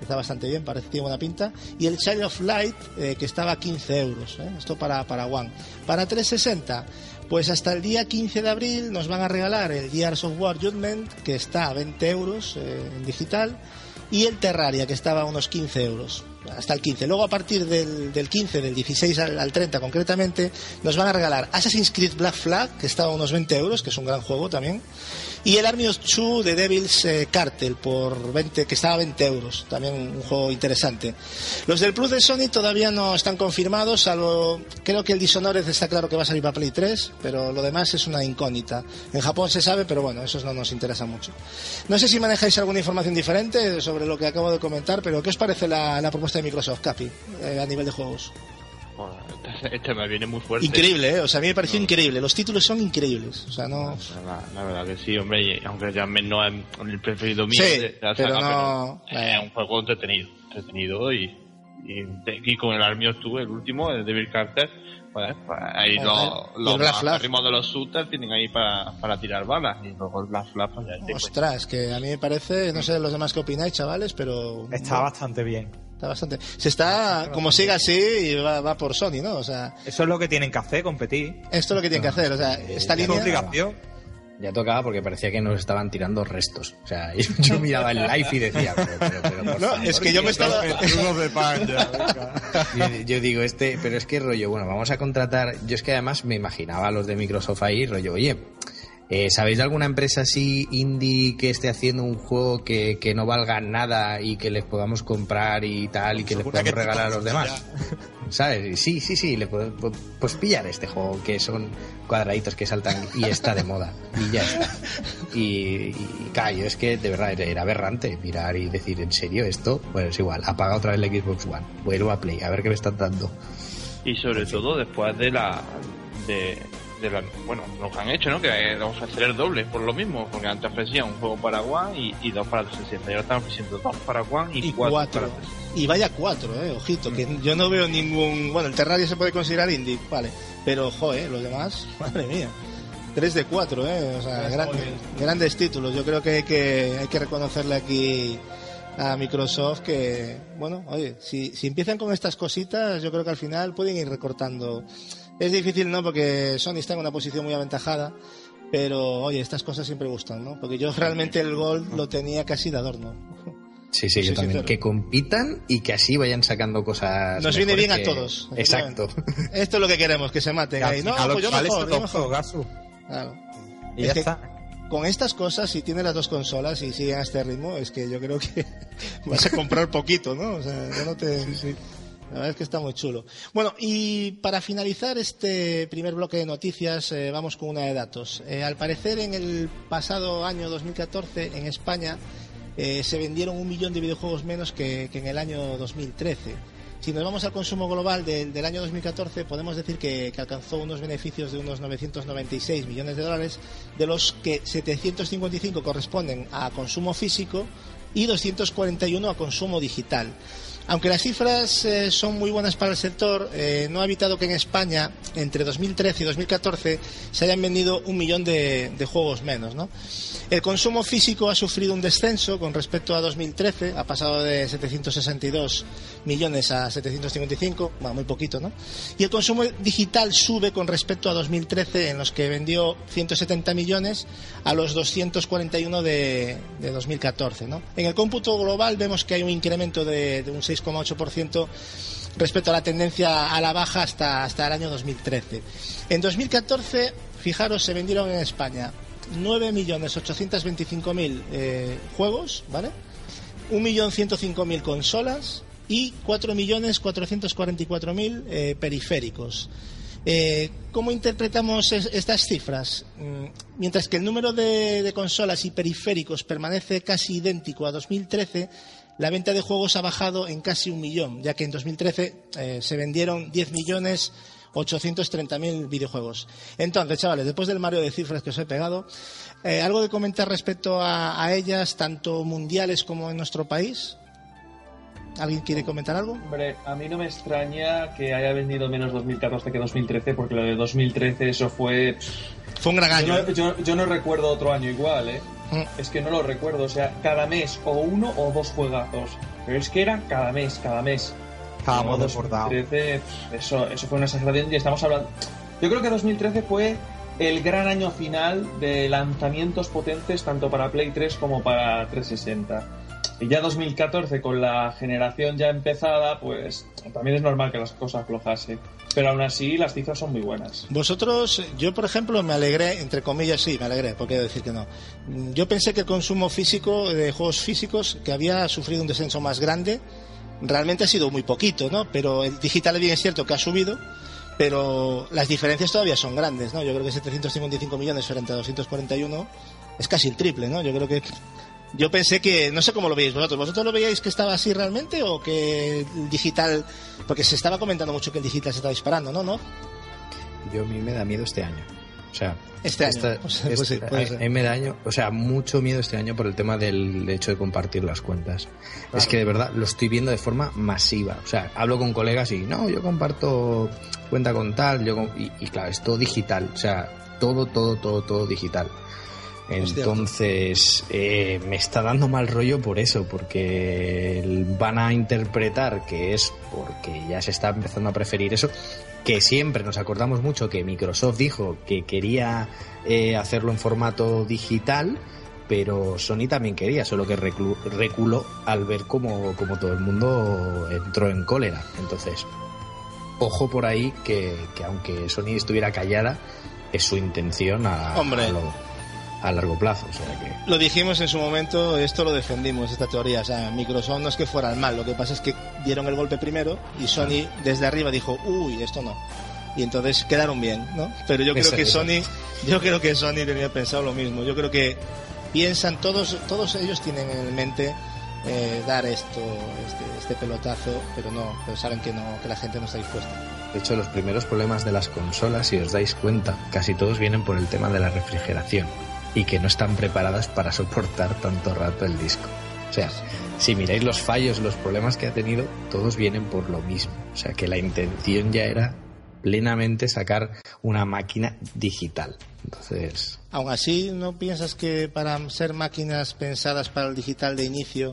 Está bastante bien, parece que tiene buena pinta. Y el Child of Light, eh, que estaba a 15 euros. ¿eh? Esto para, para One. Para 360, pues hasta el día 15 de abril nos van a regalar el Gears of War Judgment, que está a 20 euros eh, en digital y el Terraria, que estaba a unos 15 euros. Hasta el 15. Luego, a partir del, del 15, del 16 al, al 30 concretamente, nos van a regalar Assassin's Creed Black Flag, que estaba a unos 20 euros, que es un gran juego también. Y el Army of Two de Devil's eh, Cartel, por 20, que estaba a 20 euros. También un juego interesante. Los del Plus de Sony todavía no están confirmados, salvo. Creo que el Dishonored está claro que va a salir para Play 3, pero lo demás es una incógnita. En Japón se sabe, pero bueno, eso no nos interesa mucho. No sé si manejáis alguna información diferente sobre lo que acabo de comentar, pero ¿qué os parece la, propuesta de Microsoft, Capi, eh, a nivel de juegos? Bueno, este, este me viene muy fuerte. Increíble, ¿eh? O sea, a mí me pareció increíble. Los títulos son increíbles. O sea, no. La, la verdad que sí, hombre, y aunque ya no es el preferido mío, Sí, de la pero saga, no- pero es un juego entretenido, entretenido y Y, y con el Army of Two, el último, el Devil Carter, pues, pues ahí los, los Black Flag. ritmos de los shooters tienen ahí para, para tirar balas. Y luego el Black Flag, pues. Ostras, que a mí me parece, no sé los demás qué opináis, chavales, pero Está bastante bien. Está bastante. Se está, como siga así, y va, va por Sony, ¿no? O sea, Eso es lo que tienen que hacer, competir. esto es lo que tienen que hacer. O sea, esta Es línea. obligación. Ya tocaba porque parecía que nos estaban tirando restos. O sea, yo, yo miraba el live y decía, pero, pero, pero, por No, favor, es que yo me estaba. de pan Yo, yo digo, este, pero es que rollo, bueno, vamos a contratar. Yo es que además me imaginaba a los de Microsoft ahí, rollo, oye, eh, ¿sabéis de alguna empresa así indie que esté haciendo un juego que, que no valga nada y que les podamos comprar y tal y que les podamos que regalar a los demás? ¿Sabes? Sí, sí, sí, le puedo, pu- pues pillar este juego que son cuadraditos que saltan y está de moda y ya está. Y, y yo es que de verdad era, era aberrante mirar y decir, ¿en serio esto? Bueno, es igual, apaga otra vez la Xbox One, vuelvo a Play, a ver qué me están dando. Y sobre todo después de la. De, de la bueno, lo que han hecho, ¿no? Que eh, vamos a hacer el doble por lo mismo. Porque antes ofrecían un juego para One y, y dos para 360. Y ahora están ofreciendo dos para One y, Y cuatro, cuatro. para 360. Y vaya cuatro, eh, ojito, que yo no veo ningún. Bueno, el Terraria se puede considerar indie, vale. Pero, joder, los demás, madre mía. 3 de 4, ¿eh? O sea, Tres gran- muy bien. grandes títulos. Yo creo que hay, que hay que reconocerle aquí a Microsoft que, bueno, oye, si, si empiezan con estas cositas, yo creo que al final pueden ir recortando. Es difícil, ¿no? Porque Sony está en una posición muy aventajada. Pero, oye, estas cosas siempre gustan, ¿no? Porque yo realmente el Gold lo tenía casi de adorno. Sí, sí, yo Soy también. sincero. Que compitan y que así vayan sacando cosas. Nos viene bien a que- todos. Exacto. Esto es lo que queremos, que se maten ahí. No, pues yo mejor, yo mejor. Claro. Y Es ya que- está. Con estas cosas, si tienes las dos consolas y siguen a este ritmo, es que yo creo que vas a comprar poquito, ¿no? O sea, yo no te... La verdad es que está muy chulo. Bueno, y para finalizar este primer bloque de noticias, eh, vamos con una de datos. Eh, al parecer, en el pasado año 2014, en España, eh, se vendieron un millón de videojuegos menos que, en el año 2013. Si nos vamos al consumo global del, año 2014, podemos decir que alcanzó unos beneficios de unos 996 millones de dólares, de los que 755 corresponden a consumo físico y 241 a consumo digital. Aunque las cifras eh, son muy buenas para el sector, eh, no ha evitado que en España, entre 2013 y 2014, se hayan vendido un millón de, juegos menos. ¿no? El consumo físico ha sufrido un descenso con respecto a 2013, ha pasado de 762 millones a 755, bueno, muy poquito, ¿no? Y el consumo digital sube con respecto a 2013, en los que vendió 170 millones a los 241 de, de 2014, ¿no? En el cómputo global vemos que hay un incremento de un 6,8% respecto a la tendencia a la baja hasta, hasta el año 2013. En 2014, fijaros, se vendieron en España 9.825.000 eh, juegos, ¿vale? 1.105.000 consolas y 4.444.000 eh, periféricos. Eh, ¿Cómo interpretamos es- estas cifras? Mm, Mientras que el número de, de consolas y periféricos permanece casi idéntico a 2013, la venta de juegos ha bajado en casi un millón, ya que en 2013 eh, se vendieron 10 millones 830.000 videojuegos. Entonces, chavales, después del Mario de cifras que os he pegado, eh, ¿algo de comentar respecto a, ellas, tanto mundiales como en nuestro país? ¿Alguien quiere comentar algo? Hombre, a mí no me extraña que haya vendido menos 2014 que 2013, porque lo de 2013 eso fue... Fue un gran Yo año. no, yo- yo no recuerdo otro año igual, ¿eh? Mm. Es que no lo recuerdo, o sea, cada mes o uno o dos juegazos. Pero es que era cada mes, cada mes. Estábamos desbordados. 2013, pff, eso, eso fue una exageración y estamos hablando... Yo creo que 2013 fue el gran año final de lanzamientos potentes tanto para Play 3 como para 360. Y ya 2014, con la generación ya empezada, pues también es normal que las cosas aflojase. Pero aún así, las cifras son muy buenas. Vosotros, yo por ejemplo me alegré, entre comillas sí, me alegré, porque decir que no. Yo pensé que el consumo físico de juegos físicos, que había sufrido un descenso más grande, realmente ha sido muy poquito, ¿no? Pero el digital bien es cierto que ha subido, pero las diferencias todavía son grandes, ¿no? Yo creo que 755 millones frente a 241 es casi el triple, ¿no? Yo creo que yo pensé que, no sé cómo lo veis vosotros, ¿vosotros lo veíais que estaba así realmente o que el digital, porque se estaba comentando mucho que el digital se estaba disparando, ¿no? ¿No? Yo a mí me da miedo este año. O sea, Este año. esta- sea, pues este- sí, puede a- ser. a mí me da año, o sea, mucho miedo este año por el tema del hecho de compartir las cuentas. Es que de verdad lo estoy viendo de forma masiva. O sea, hablo con colegas y no, yo comparto cuenta con tal, yo y, y claro, es todo digital. O sea, todo, todo, todo, todo digital. Entonces, eh, me está dando mal rollo por eso, porque van a interpretar que es porque ya se está empezando a preferir eso, que siempre nos acordamos mucho que Microsoft dijo que quería eh, hacerlo en formato digital, pero Sony también quería, solo que reclu- reculó al ver como, como todo el mundo entró en cólera. Entonces, ojo por ahí que, que aunque Sony estuviera callada, es su intención a, Hombre. a lo- a largo plazo. O sea que Lo dijimos en su momento, esto lo defendimos, esta teoría. O sea, Microsoft no es que fuera el mal, lo que pasa es que dieron el golpe primero y Sony desde arriba dijo, uy, esto no. Y entonces quedaron bien, ¿no? Pero yo creo que. Sony, yo creo que Sony tenía pensado lo mismo. Yo creo que piensan, todos, todos ellos tienen en mente eh, dar esto, este, este pelotazo, pero no, pero saben que no, que la gente no está dispuesta. De hecho, los primeros problemas de las consolas, si os dais cuenta, casi todos vienen por el tema de la refrigeración y que no están preparadas para soportar tanto rato el disco. O sea, si miráis los fallos, los problemas que ha tenido, todos vienen por lo mismo. O sea, que la intención ya era plenamente sacar una máquina digital. Entonces, Aún así, ¿no piensas que para ser máquinas pensadas para el digital de inicio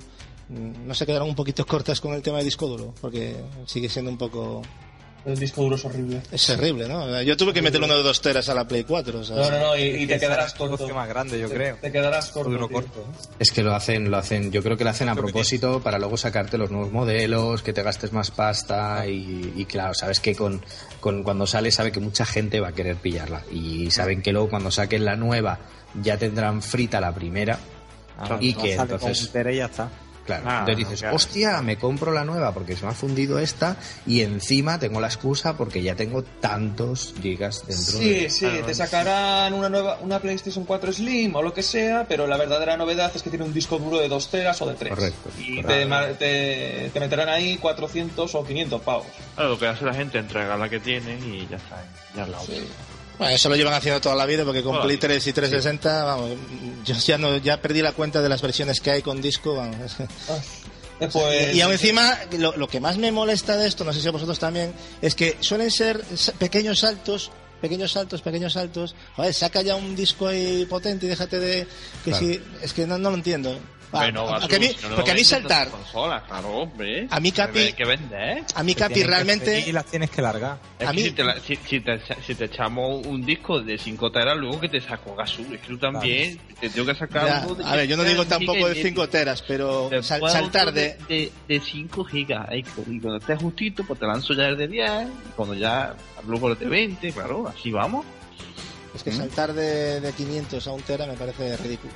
mm, no se quedaron un poquito cortas con el tema de disco duro? Porque sigue siendo un poco... El disco duro es horrible. Es terrible, ¿no? Yo tuve que meter uno de dos teras a la Play 4. o sea, No, no, no, y, y te quedarás corto. más grande, yo Te- creo. Te quedarás corto. Duro corto. es que lo hacen, lo hacen, yo creo que lo hacen a propósito para luego sacarte los nuevos modelos, que te gastes más pasta y, y claro, sabes que con, con cuando sale sabe que mucha gente va a querer pillarla y saben que luego cuando saquen la nueva ya tendrán frita la primera Ah, y no que entonces y ya está. Claro, Ah, entonces dices, claro. hostia, me compro la nueva porque se me ha fundido esta y encima tengo la excusa porque ya tengo tantos gigas dentro Sí, de... sí, te sacarán una nueva una PlayStation 4 Slim o lo que sea, pero la verdadera novedad es que tiene un disco duro de 2 teras o de 3. Correcto, Y correcto. Te, te, te meterán ahí 400 o 500 pavos. Claro, lo que hace la gente es entregar la que tiene y ya está. Ya la usa. Bueno, eso lo llevan haciendo toda la vida porque con Play 3 y 360, vamos, yo ya, no, ya perdí la cuenta de las versiones que hay con disco. Vamos, es que- Eh, Pues, y aún encima, lo, lo que más me molesta de esto, no sé si a vosotros también, es que suelen ser sa- pequeños saltos, pequeños saltos, pequeños saltos. Joder, saca ya un disco ahí potente y déjate de... que Claro. si, es que no, no lo entiendo. Ah, Bueno, a- Gatú, que a mí- si no lo porque a mí vendes, saltar, no te consolas, claro, hombre. A mí, Capi- que vender, ¿eh? a mí Te Capi realmente... Y las tienes que largar. Es A que mí- si, te la- si, si te, si te echamos un disco de 5 teras, luego que te saco Gasú. Es que tú también te tengo que sacar Ya, uno de a ver, yo no 10 digo tampoco de medio. 5 teras, pero sal- saltar de... de, de 5 gigas. Ay, Y cuando estés justito, pues te lanzo ya el de 10. Y cuando ya luego el de 20, claro, así vamos. Es que saltar de, de 500 a un tera me parece ridículo.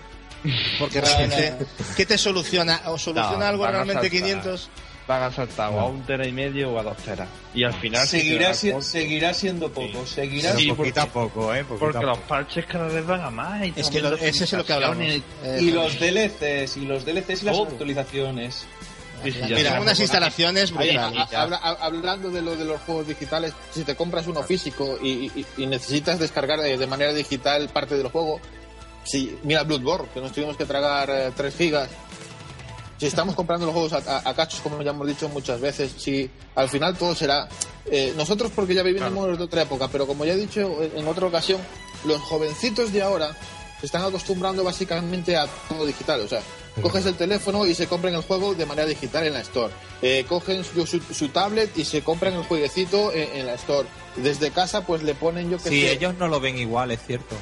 Porque realmente, ¿qué te soluciona? ¿O soluciona No, algo realmente saltar. 500? Van a saltar o a un tera y medio o a dos teras. Y al final seguirá, si- das seguirá siendo poco. Seguirá Pero Sí, poquito a porque- poco, ¿eh? Poquito Porque los parches cada vez van a más. y Es que lo- ese es lo que hablamos. Eh, Y los DLCs, y los DLCs y las Todo. actualizaciones. Sí, sí, Mira, unas instalaciones brutales. habla- hablando de lo de los juegos digitales, si te compras uno físico y, y- y necesitas descargar de, de manera digital parte del juego, si mira Bloodborne, que nos tuvimos que tragar 3 gigas, si estamos comprando los juegos a, a- a cachos, como ya hemos dicho muchas veces, si al final todo será... eh, nosotros porque ya vivimos de otra época, pero como ya he dicho en otra ocasión, los jovencitos de ahora se están acostumbrando básicamente a todo digital, o sea, coges el teléfono y se compran el juego de manera digital en la Store. Eh, cogen su, su- su tablet y se compran el jueguecito en, en la Store. Desde casa pues le ponen yo que Sí, sé, ellos no lo ven igual, es cierto.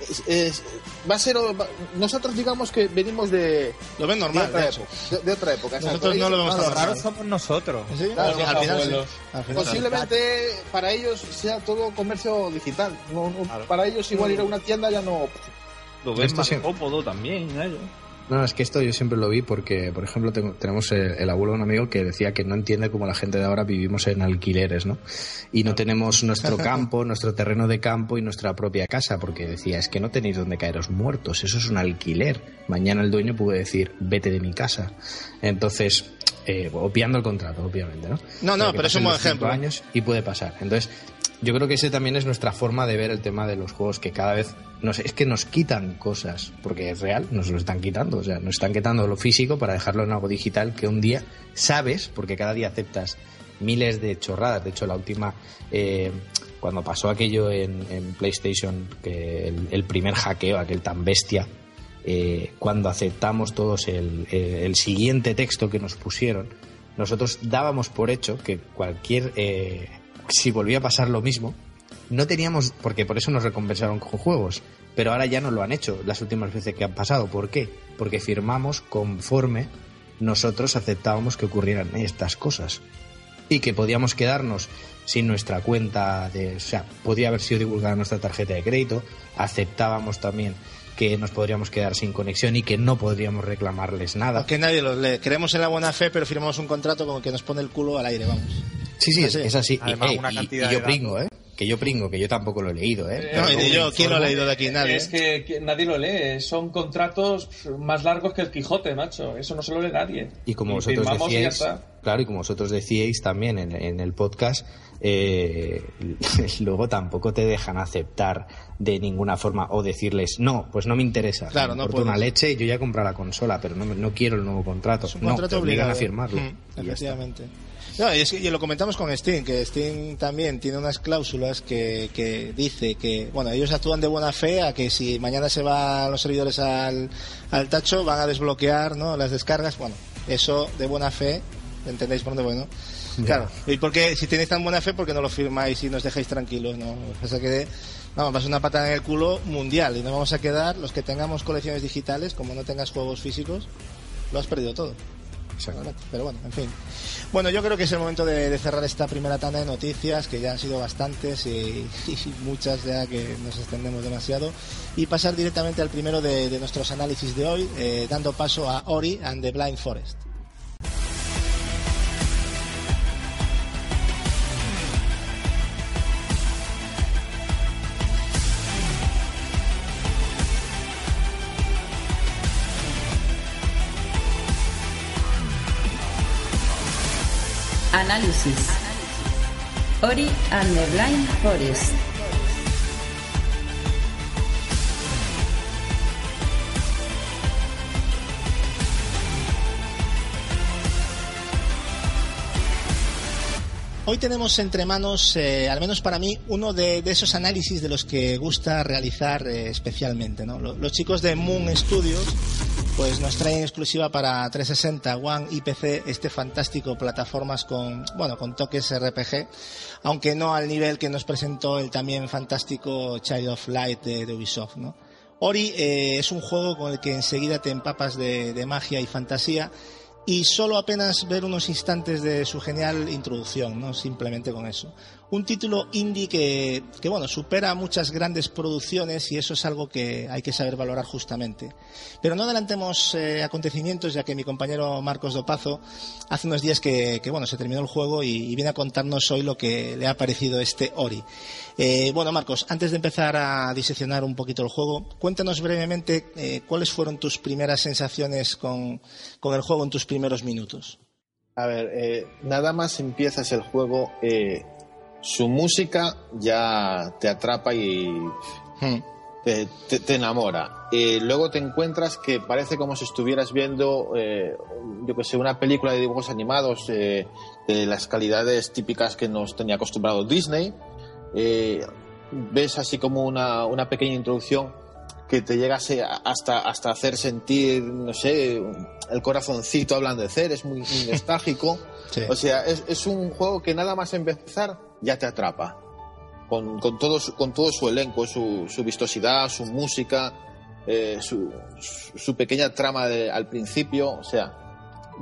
Es- es- va a ser va- nosotros digamos que venimos de, Lo ven de normal, otra de hecho. época, de, de otra época. exacto. Nosotros no lo vemos No, lo raro somos nosotros. Sí, Claro, al, los al final sí. abuelos. Al final sí. Posiblemente para ellos sea todo comercio digital. No- no- Claro. Para ellos igual ir a una tienda ya no... Lo ven más cómodo también, ellos. No, es que esto yo siempre lo vi porque, por ejemplo, tengo- tenemos el, el abuelo de un amigo que decía que no entiende cómo la gente de ahora vivimos en alquileres, ¿no? Y no tenemos nuestro campo, nuestro terreno de campo y nuestra propia casa, porque decía, es que no tenéis donde caeros muertos, eso es un alquiler. Mañana el dueño puede decir, vete de mi casa. Entonces, eh, obviando el contrato, obviamente, ¿no? No, no, pero es un buen ejemplo. años y puede pasar. Entonces, yo creo que ese también es nuestra forma de ver el tema de los juegos, que cada vez nos, es que nos quitan cosas, porque es real, nos lo están quitando, o sea, nos están quitando lo físico para dejarlo en algo digital que un día sabes, porque cada día aceptas miles de chorradas, de hecho la última, eh, cuando pasó aquello en, en PlayStation, que el, el primer hackeo, aquel tan bestia, eh, cuando aceptamos todos el, siguiente texto que nos pusieron, nosotros dábamos por hecho que cualquier eh, si volvía a pasar lo mismo, no teníamos, porque por eso nos recompensaron con juegos, pero ahora ya no lo han hecho las últimas veces que han pasado. ¿Por qué? Porque firmamos conforme nosotros aceptábamos que ocurrieran estas cosas y que podíamos quedarnos sin nuestra cuenta de, o sea, podía haber sido divulgada nuestra tarjeta de crédito, aceptábamos también que nos podríamos quedar sin conexión y que no podríamos reclamarles nada. Que nadie lo lee. Creemos en la buena fe, pero firmamos un contrato como que nos pone el culo al aire, vamos. Sí, sí, es, Así. es así. Además, y, eh, una y- yo pringo, ¿eh? Que yo pringo, que yo tampoco lo he leído, ¿eh? No, y ni yo, ¿quién lo ha leído de aquí? Nadie. Es que, que nadie lo lee. Son contratos más largos que el Quijote, macho. Eso no se lo lee nadie. Y como vosotros y ya decíais, claro, y como vosotros decíais también en, en el podcast, eh, luego tampoco te dejan aceptar de ninguna forma o decirles, no, pues no me interesa. Claro, no puedes. una leche, yo ya compré la consola, pero no, no quiero el nuevo contrato. Es un no, contrato te obligan obligado. a firmarlo. Mm, Y efectivamente. No, y, es que- y lo comentamos con Steam, que Steam también tiene unas cláusulas que, que dice que, bueno, ellos actúan de buena fe a que si mañana se van los servidores al, al tacho van a desbloquear ¿no? las descargas. Bueno, eso de buena fe, ¿entendéis por dónde voy, no? Claro, y porque si tenéis tan buena fe, ¿por qué no lo firmáis y nos dejáis tranquilos? No, o sea que, vamos, va a ser una patada en el culo mundial y nos vamos a quedar, los que tengamos colecciones digitales, como no tengas juegos físicos, lo has perdido todo. Exacto. Pero bueno, en fin. Bueno, yo creo que es el momento de, de cerrar esta primera tanda de noticias, que ya han sido bastantes y, y muchas ya que nos extendemos demasiado, y pasar directamente al primero de, de nuestros análisis de hoy, eh, dando paso a Ori and the Blind Forest. Análisis. Ori and the Blind Forest. Hoy tenemos entre manos, eh, al menos para mí, uno de, esos análisis de los que gusta realizar eh, especialmente. ¿no? Lo- Los chicos de Moon Studios pues nos traen exclusiva para 360, One y PC este fantástico plataformas con, bueno, con toques RPG, aunque no al nivel que nos presentó el también fantástico Child of Light de, de Ubisoft. ¿no? Ori eh, es un juego con el que enseguida te empapas de, de magia y fantasía y solo apenas ver unos instantes de su genial introducción, ¿no? Simplemente con eso. Un título indie que, bueno, supera muchas grandes producciones y eso es algo que hay que saber valorar justamente. Pero no adelantemos eh, acontecimientos, ya que mi compañero Marcos Dopazo hace unos días que, bueno, se terminó el juego y, viene a contarnos hoy lo que le ha parecido este Ori. Eh, bueno, Marcos, antes de empezar a diseccionar un poquito el juego, cuéntanos brevemente eh, cuáles fueron tus primeras sensaciones con, con el juego en tus primeros minutos. A ver, nada más empiezas el juego, su música ya te atrapa y Hmm. te, te- te enamora. Eh, luego te encuentras que parece como si estuvieras viendo, eh, yo que sé, una película de dibujos animados eh, de las calidades típicas que nos tenía acostumbrado Disney. Eh, ves así como una, una pequeña introducción que te llega hasta, hasta hacer sentir, no sé, el corazoncito hablando de ser, es muy, muy nostálgico. Sí. O sea, es, es un juego que nada más empezar ya te atrapa. Con, con, todo, su, con todo su elenco, su, su vistosidad, su música, eh, su, pequeña trama de- al principio. O sea,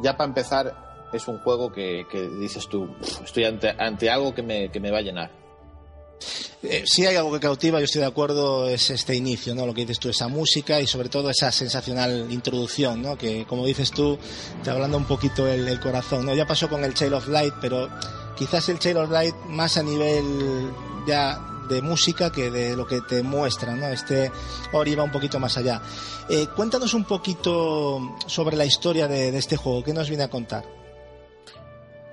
ya para empezar es un juego que, que dices tú, "Uf, estoy ante, ante algo que me, que me va a llenar. Eh, si hay algo que cautiva, yo estoy de acuerdo, es este inicio, ¿no? Lo que dices tú, esa música y sobre todo esa sensacional introducción, ¿no? Que, como dices tú, te hablando un poquito el, el corazón, ¿no? Ya pasó con el Child of Light, pero quizás el Child of Light más a nivel ya de música que de lo que te muestra, ¿no? Este Ori va un poquito más allá. Eh, cuéntanos un poquito sobre la historia de, de este juego, ¿qué nos viene a contar?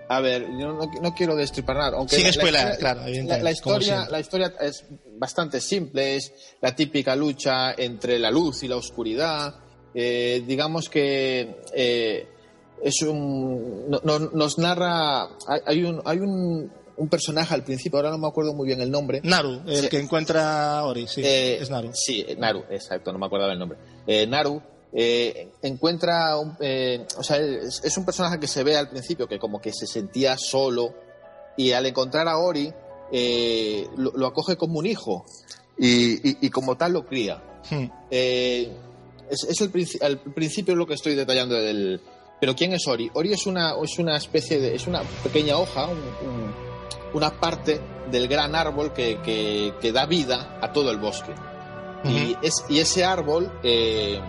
A ver, yo no, no quiero destripar nada. Aunque Sin spoiler, claro, La, evidentemente, la como historia, siempre. la historia es bastante simple, es la típica lucha entre la luz y la oscuridad. Eh, digamos que eh, es un, no- no- nos narra, hay, hay un, hay un, un personaje al principio, ahora no me acuerdo muy bien el nombre. Naru, el Sí. que encuentra a Ori, sí, Eh, es Naru. Sí, Naru, exacto, no me acordaba el nombre. Eh, Naru eh, encuentra, un, eh, o sea, es, es un personaje que se ve al principio que como que se sentía solo y al encontrar a Ori eh, lo, lo acoge como un hijo y, y- y como tal lo cría. Hmm. Eh, es, es el al principio lo que estoy detallando del... Pero ¿quién es Ori? Ori es una, es una especie de... es una pequeña hoja, un- un- una parte del gran árbol que, que- que da vida a todo el bosque. y, es, y ese árbol eh,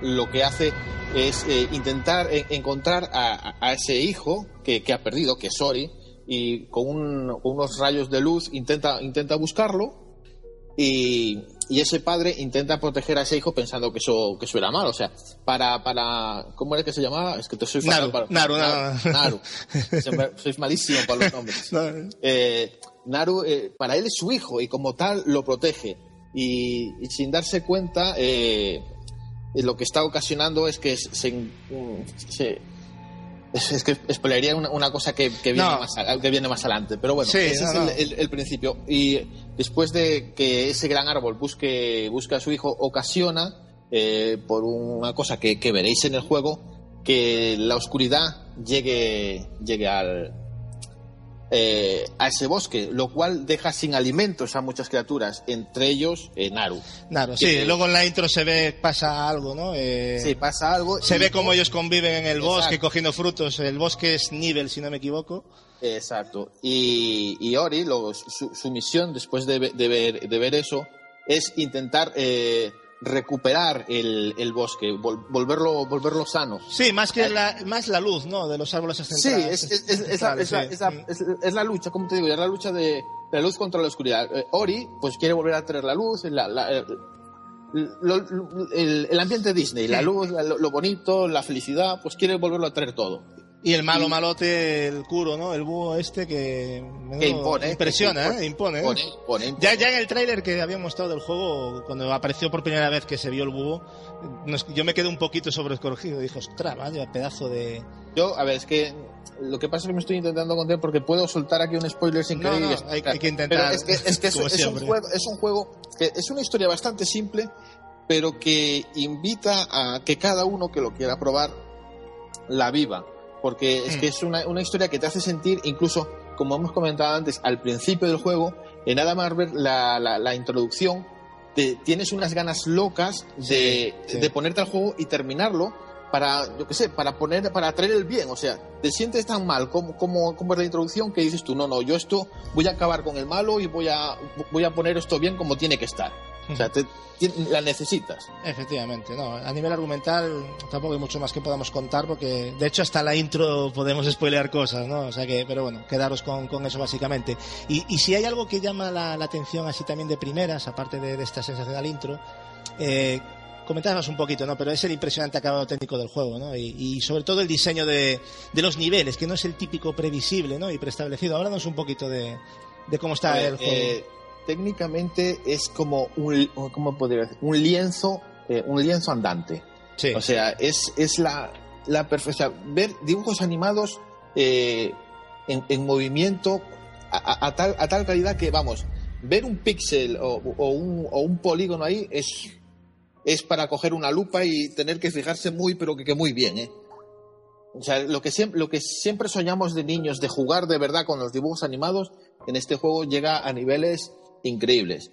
lo que hace es eh, intentar encontrar a, ese hijo que, que ha perdido, que es Ori, y con, un- con unos rayos de luz intenta, intenta buscarlo. Y, y ese padre intenta proteger a ese hijo pensando que eso, que eso era malo. O sea, para, para. ¿Cómo era que se llamaba? Es que te soy Naru, para- Naru, Naru. Naru. Siempre- Sois malísimo para los nombres. No, Eh, Naru, eh, para él es su hijo y como tal lo protege. Y, y sin darse cuenta, eh, lo que está ocasionando es que se. se- es, es que spoilearía una, una cosa que, que viene No. más, a- que viene más adelante. Pero bueno, Sí, ese no, es no. el, el- el principio. Y después de que ese gran árbol busque, busque a su hijo, ocasiona, eh, por una cosa que, que veréis en el juego, que la oscuridad llegue, llegue al, eh, a ese bosque, lo cual deja sin alimentos a muchas criaturas, entre ellos eh, Naru. Naru, sí, luego en la intro se ve, pasa algo, ¿no? Eh, Sí, pasa algo. se ve cómo ellos conviven en el Exacto. bosque cogiendo frutos. El bosque es nivel, si no me equivoco. Exacto. Y, y Ori, lo- su, su misión después de, de ver, de ver eso es intentar eh, recuperar el, el bosque, vol- volverlo, volverlo sano. Sí, más que la, más la luz, ¿no? De los árboles Sí, centrales. es, es- es- es la, es la- es la- es- es la lucha, como te digo, es la lucha de, de la luz contra la oscuridad. Eh, Ori, pues quiere volver a traer la luz, la- la- eh, lo- lo- el, el ambiente Disney, la luz, la- lo, lo bonito, la felicidad, pues quiere volverlo a traer todo. Y el malo malote, el curo, ¿no? El búho este que... Que impone, Impresiona, que ¿eh? Impone. ¿eh? Impone, impone, impone. Ya, ya en el tráiler que habían mostrado del juego, cuando apareció por primera vez que se vio el búho, nos- yo me quedé un poquito sobreescorgido. Dije, ostras, vaya pedazo de... Yo, a ver, es que lo que pasa es que me estoy intentando contener porque puedo soltar aquí un spoiler sin No, querer. no, hay- hay que intentar, Pero es que, es, que es, un juego, es un juego que es una historia bastante simple, pero que invita a que cada uno que lo quiera probar la viva. Porque es Mm. que es una, una historia que te hace sentir, incluso, como hemos comentado antes, al principio del juego, en nada más ver la, la, la introducción, te- tienes unas ganas locas de, Sí, sí. de ponerte al juego y terminarlo para, yo qué sé, para poner, para traer el bien. O sea, te sientes tan mal como, como, como es la introducción que dices tú, no, no, yo esto voy a acabar con el malo y voy a, voy a poner esto bien como tiene que estar. O sea, te- la necesitas. Efectivamente, no. A nivel argumental tampoco hay mucho más que podamos contar porque de hecho hasta la intro podemos spoilear cosas, ¿no? O sea que, pero bueno, quedaros con, con eso básicamente. Y, y si hay algo que llama la, la atención así también de primeras, aparte de, de esta sensacional intro, eh, comentabas un poquito, ¿no? Pero es el impresionante acabado técnico del juego, ¿no? Y, y sobre todo el diseño de, de los niveles, que no es el típico previsible, ¿no? Y preestablecido. Háblanos un poquito de, de cómo está ver, el juego. eh, técnicamente es como un, ¿cómo podría decir? Un lienzo, eh, un lienzo andante. sí. O sea, es, es la, la perfecta. Ver dibujos animados eh, en, en movimiento a, a- a tal, a tal calidad que, vamos, ver un píxel o, o un, o un polígono ahí es, es para coger una lupa y tener que fijarse muy, pero que, que muy bien, ¿eh? O sea, lo que, siempre, lo que siempre soñamos de niños, de jugar de verdad con los dibujos animados, en este juego llega a niveles increíbles.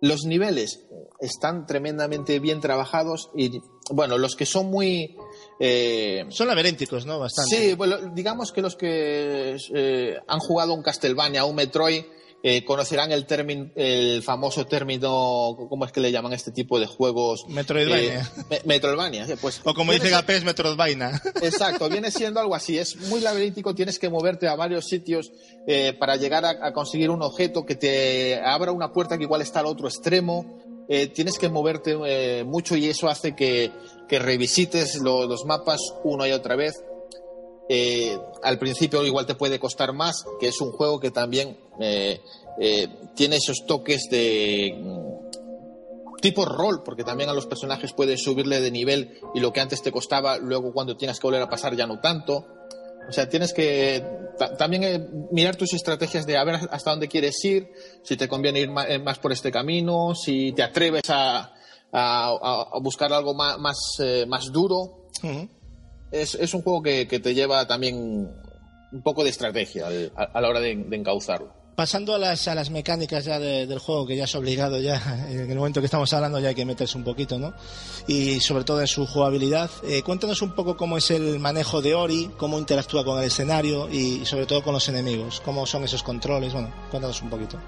Los niveles están tremendamente bien trabajados y, bueno, los que son muy... eh, Son laberínticos, ¿no? Bastante. Sí, bueno, digamos que los que eh, han jugado un Castlevania, un Metroid, eh, conocerán el término, el famoso término, ¿cómo es que le llaman este tipo de juegos? Metroidvania. Eh, me- Metroidvania, pues. O como dice Gapés, Metroidvania. Exacto, viene siendo algo así. Es muy laberíntico, tienes que moverte a varios sitios eh, para llegar a, a conseguir un objeto que te abra una puerta que igual está al otro extremo. Eh, tienes que moverte eh, mucho y eso hace que, que revisites lo- los mapas una y otra vez. Eh, al principio igual te puede costar más, que es un juego que también eh, eh, tiene esos toques de mm, tipo rol, porque también a los personajes puedes subirle de nivel y lo que antes te costaba, luego cuando tienes que volver a pasar ya no tanto. O sea, tienes que ta- también mirar tus estrategias de a ver hasta dónde quieres ir, si te conviene ir más, por este camino, si te atreves a, buscar algo más, más, más duro. Es, es un juego que, que te lleva también un poco de estrategia al- a, a la hora de, de encauzarlo. Pasando a las, a las mecánicas ya de- del juego, que ya es obligado ya, en el momento que estamos hablando ya hay que meterse un poquito, ¿no? Y sobre todo en su jugabilidad. Eh, cuéntanos un poco cómo es el manejo de Ori, cómo interactúa con el escenario y sobre todo con los enemigos, cómo son esos controles, bueno, cuéntanos un poquito.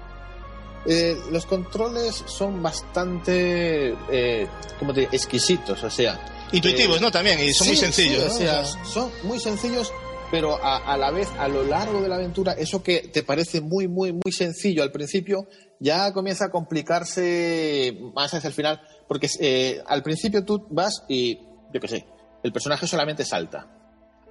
Eh, los controles son bastante, eh, ¿cómo te digo? exquisitos, o sea, Intuitivos, Eh, ¿no? También, y son muy sencillos, sí, ¿no? o sea, O sea, son muy sencillos, pero a, a la vez, a lo largo de la aventura, eso que te parece muy, muy, muy sencillo al principio, ya comienza a complicarse más hacia el final, porque eh, al principio tú vas y, yo qué sé, el personaje solamente salta.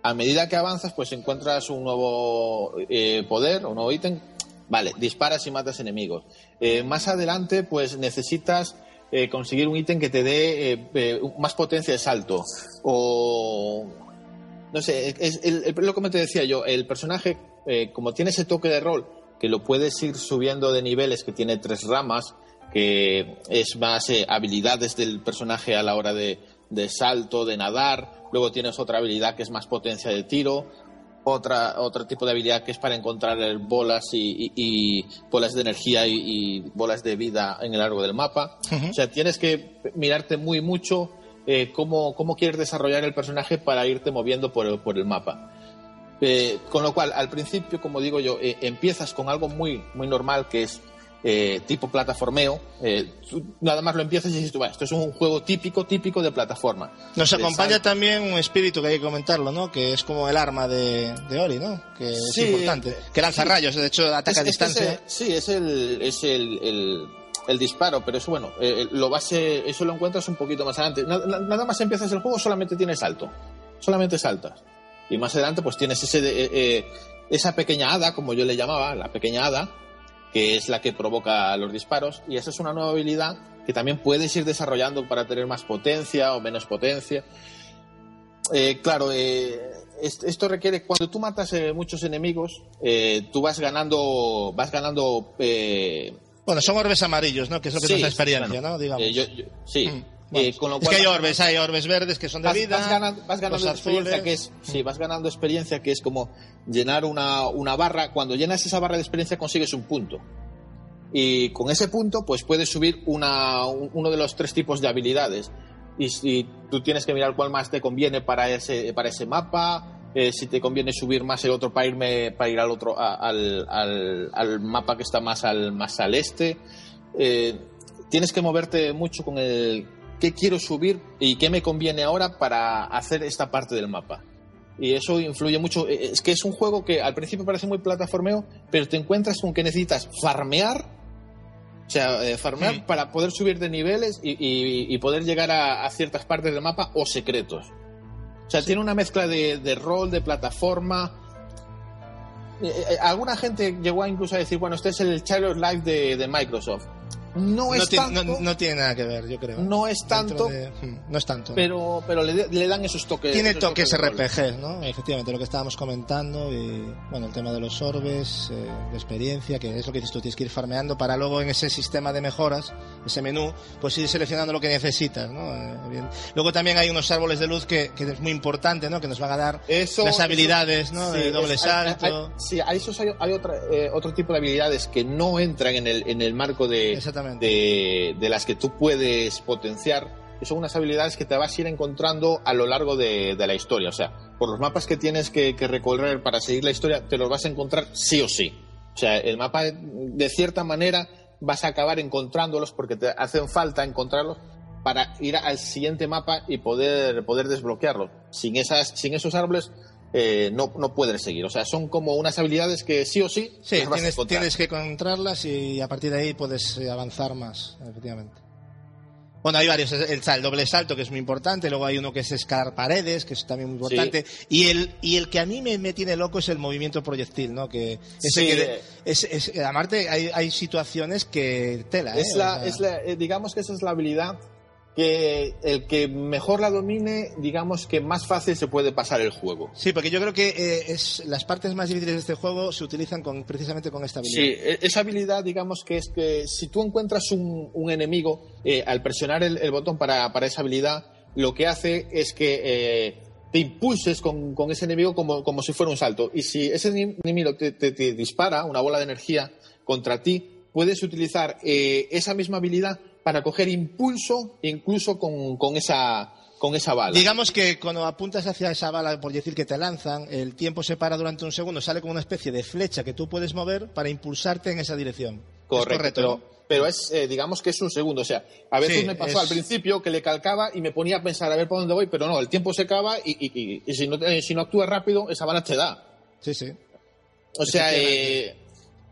A medida que avanzas, pues encuentras un nuevo eh, poder, un nuevo ítem. Vale, disparas y matas enemigos. Eh, más adelante, pues necesitas eh, conseguir un ítem que te dé eh, eh, más potencia de salto. O. No sé, es, el- lo que te decía yo, el personaje, eh, como tiene ese toque de rol, que lo puedes ir subiendo de niveles, que tiene tres ramas, que es más eh, habilidades del personaje a la hora de, de salto, de nadar. Luego tienes otra habilidad que es más potencia de tiro. Otra, otro tipo de habilidad que es para encontrar bolas y, y- y bolas de energía y, y bolas de vida en el largo del mapa. O sea, tienes que mirarte muy mucho eh, cómo, cómo quieres desarrollar el personaje para irte moviendo por el, por el mapa. Eh, con lo cual, al principio, como digo yo, eh, empiezas con algo muy, muy normal que es eh, tipo plataformeo. Eh, tú nada más lo empiezas y dices, tú, "Va, esto es un juego típico, típico de plataforma. Nos De acompaña sal- también un espíritu que hay que comentarlo, ¿no? Que es como el arma de, de Ori, ¿no? Que es importante. Que lanza sí. rayos, de hecho ataca a Es- es que distancia. ese- sí, es el, es el, el- el disparo, pero eso bueno, eh, lo base, eso lo encuentras un poquito más adelante. Na- na- Nada, más empiezas el juego, solamente tienes salto. Solamente saltas. Y más adelante, pues tienes ese de- eh, eh, esa pequeña hada, como yo le llamaba, la pequeña hada, que es la que provoca los disparos. Y esa es una nueva habilidad que también puedes ir desarrollando para tener más potencia o menos potencia. Eh, claro, eh, est- esto requiere cuando tú matas eh, muchos enemigos, eh, tú vas ganando, vas ganando. eh, Bueno, son orbes amarillos, ¿no? Que es lo que sí, nos da experiencia, bueno, ¿no? Digamos. eh, yo- yo- sí. Mm. Eh, Bueno, con lo es que hay orbes, hay orbes verdes que son de vas, vida. vas ganando, vas ganando los experiencia que es sí vas ganando experiencia que es como llenar una, una barra. Cuando llenas esa barra de experiencia consigues un punto. Y con ese punto pues puedes subir una, un- uno de los tres tipos de habilidades. Y si tú tienes que mirar cuál más te conviene para ese para ese mapa eh, si te conviene subir más el otro para irme para ir al otro a- al, al, al mapa que está más al más al este. Eh, tienes que moverte mucho con el qué quiero subir y qué me conviene ahora para hacer esta parte del mapa. Y eso influye mucho. Eh, Es que es un juego que al principio parece muy plataformeo, pero te encuentras con que necesitas farmear, o sea, eh, farmear para poder subir de niveles y, y- y poder llegar a, a ciertas partes del mapa o secretos. O sea, tiene una mezcla de, de rol, de plataforma. Eh, alguna gente llegó a incluso a decir, bueno, este es el Child of Life de, de Microsoft. No, No, es tiene, tanto, no- no tiene nada que ver, yo creo. no es tanto, de- mm, no es tanto. pero, pero le, le dan esos toques. Tiene esos toques rol. RPG, ¿no? Efectivamente, lo que estábamos comentando y, bueno, el tema de los orbes, eh, de experiencia, que es lo que dices tú, tienes que ir farmeando para luego en ese sistema de mejoras, ese menú, pues ir seleccionando lo que necesitas, ¿no? Eh, bien. Luego también hay unos árboles de luz que, que es muy importante, ¿no? Que nos van a dar Eso, las habilidades, eso- ¿no? sí, de doble es- hay- salto. hay- sí, a esos hay, hay otra, eh, otro tipo de habilidades que no entran en el, en el marco de, Exactamente. De, de las que tú puedes potenciar. que son unas habilidades que te vas a ir encontrando a lo largo de, de la historia. O sea, por los mapas que tienes que, que recorrer para seguir la historia, te los vas a encontrar sí o sí. O sea, el mapa, de cierta manera, vas a acabar encontrándolos porque te hacen falta encontrarlos para ir al siguiente mapa y poder, poder desbloquearlo. Sin, esas, sin esos árboles eh, no, no puedes seguir. O sea, son como unas habilidades que sí o sí, Sí, tienes, tienes que encontrarlas y a partir de ahí puedes eh, avanzar más, efectivamente. Bueno, hay varios. El, el doble salto, que es muy importante. Luego hay uno que es escalar paredes, que es también muy importante. Y el y el que a mí me, me tiene loco es el movimiento proyectil, ¿no? Que, ese Sí. que es, es, aparte, hay, hay situaciones que tela, ¿eh? Es la, O sea, es la- eh, digamos que esa es la habilidad que el que mejor la domine, digamos que más fácil se puede pasar el juego. Sí, porque yo creo que eh, es las partes más difíciles de este juego se utilizan con, precisamente con esta habilidad. Sí, e- esa habilidad, digamos que es que si tú encuentras un, un enemigo, eh, al presionar el, el botón para, para esa habilidad, lo que hace es que eh, te impulses con, con ese enemigo como, como si fuera un salto. Y si ese enemigo te, te- te dispara una bola de energía contra ti, puedes utilizar eh, esa misma habilidad para coger impulso incluso con, con esa, con esa bala. Digamos que cuando apuntas hacia esa bala, por decir que te lanzan, el tiempo se para durante un segundo, sale como una especie de flecha que tú puedes mover para impulsarte en esa dirección. Correcto, Es correcto, pero, ¿no? pero es, eh, digamos que es un segundo. O sea, a veces Sí, me pasó es- al principio que le calcaba y me ponía a pensar a ver por dónde voy, pero no, el tiempo se acaba y, y- y- y si, no, te- si no actúas rápido, esa bala te da. Sí, sí. O sea, eh,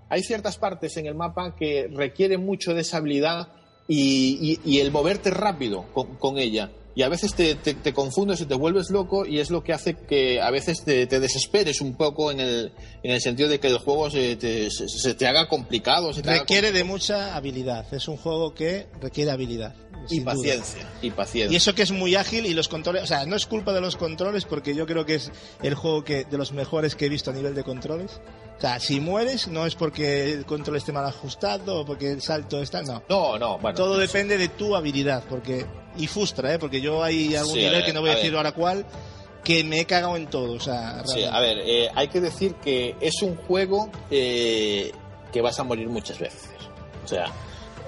hay ciertas partes en el mapa que requieren mucho de esa habilidad y, y- y el moverte rápido con, con ella. Y a veces te, te- te confundes y te vuelves loco y es lo que hace que a veces te, te desesperes un poco en el, en el sentido de que el juego se te, se- se te haga complicado. Se te haga Requiere de mucha habilidad. Es un juego que requiere habilidad. Y duda. paciencia, y paciencia. Y eso que es muy ágil y los controles, o sea, no es culpa de los controles porque yo creo que es el juego que de los mejores que he visto a nivel de controles. O sea, si mueres no es porque el control esté mal ajustado o porque el salto está, no. No, no, bueno. Todo depende de tu habilidad, porque y frustra, ¿eh? Porque yo hay algún Sí, nivel ver, que no voy a, a decir ahora cuál que me he cagado en todo, o sea, Sí, a ver, eh, hay que decir que es un juego eh, que vas a morir muchas veces. O sea,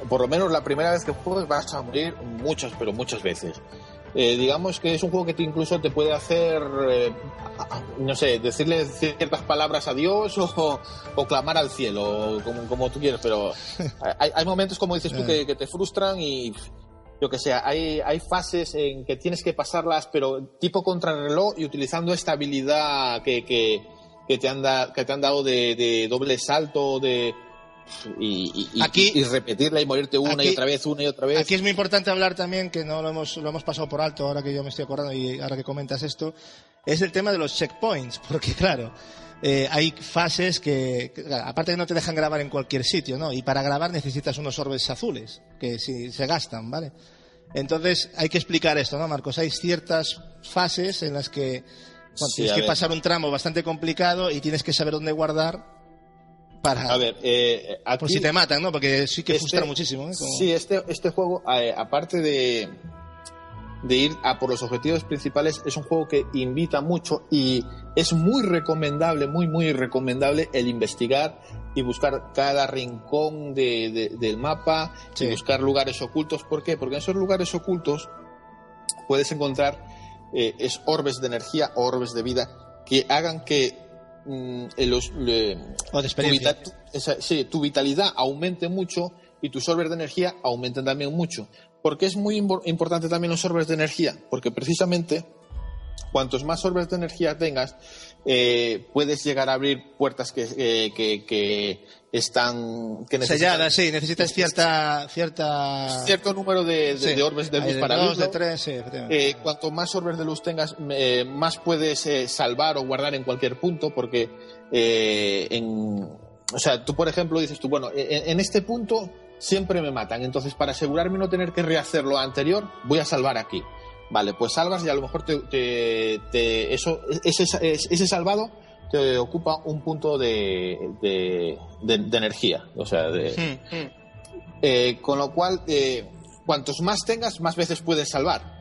por lo menos la primera vez que juegues vas a morir muchas, pero muchas veces. Eh, digamos que es un juego que te incluso te puede hacer, eh, no sé, decirle ciertas palabras a Dios o, o clamar al cielo, como, como tú quieras, pero hay, hay momentos, como dices tú, que, que te frustran y yo que sé, hay, hay fases en que tienes que pasarlas, pero tipo contrarreloj y utilizando esta habilidad que, que, que te, han da- que te han dado de, de doble salto, de. Y, y- y- Aquí- y repetirla y morirte una y otra vez, una y otra vez. Aquí es muy importante hablar también, que no lo hemos, lo hemos pasado por alto ahora que yo me estoy acordando y ahora que comentas esto, es el tema de los checkpoints, porque claro, eh, hay fases que, que, aparte que no te dejan grabar en cualquier sitio, ¿no? Y para grabar necesitas unos orbes azules, que si se gastan, ¿vale? Entonces hay que explicar esto, ¿no, Marcos? Hay ciertas fases en las que bueno, Sí, tienes que ver. pasar un tramo bastante complicado y tienes que saber dónde guardar para... A ver, eh, aquí, por si te matan, ¿no? Porque sí que este- frustra muchísimo, ¿eh? Como- Sí, este, este juego, eh, aparte de, de ir a por los objetivos principales, es un juego que invita mucho y es muy recomendable, muy, muy recomendable el investigar y buscar cada rincón de- de- del mapa Sí. y buscar lugares ocultos. ¿Por qué? Porque en esos lugares ocultos puedes encontrar eh, es orbes de energía, orbes de vida, que hagan que mm, los, le- O de tu, experiencia. vita- tu- esa- sí, tu vitalidad aumente mucho y tus orbes de energía aumenten también mucho. Porque es muy impo- importante también los orbes de energía, porque precisamente cuantos más orbes de energía tengas, eh, puedes llegar a abrir puertas que, eh, que, que están que necesitan Selladas, sí, necesitas cierta... cierta... cierto número de, de- Sí. de orbes de luz para dos, de tres, sí, efectivamente. Eh, cuanto más orbes de luz tengas, eh, más puedes eh, salvar o guardar en cualquier punto, porque eh, en, o sea, tú por ejemplo dices tú, bueno, en, en este punto siempre me matan, entonces para asegurarme no tener que rehacer lo anterior, voy a salvar aquí. Vale, pues salvas y a lo mejor te, te- te- eso, ese, ese salvado te ocupa un punto de, de, de- de energía, o sea, de, eh, con lo cual, eh, cuantos más tengas, más veces puedes salvar.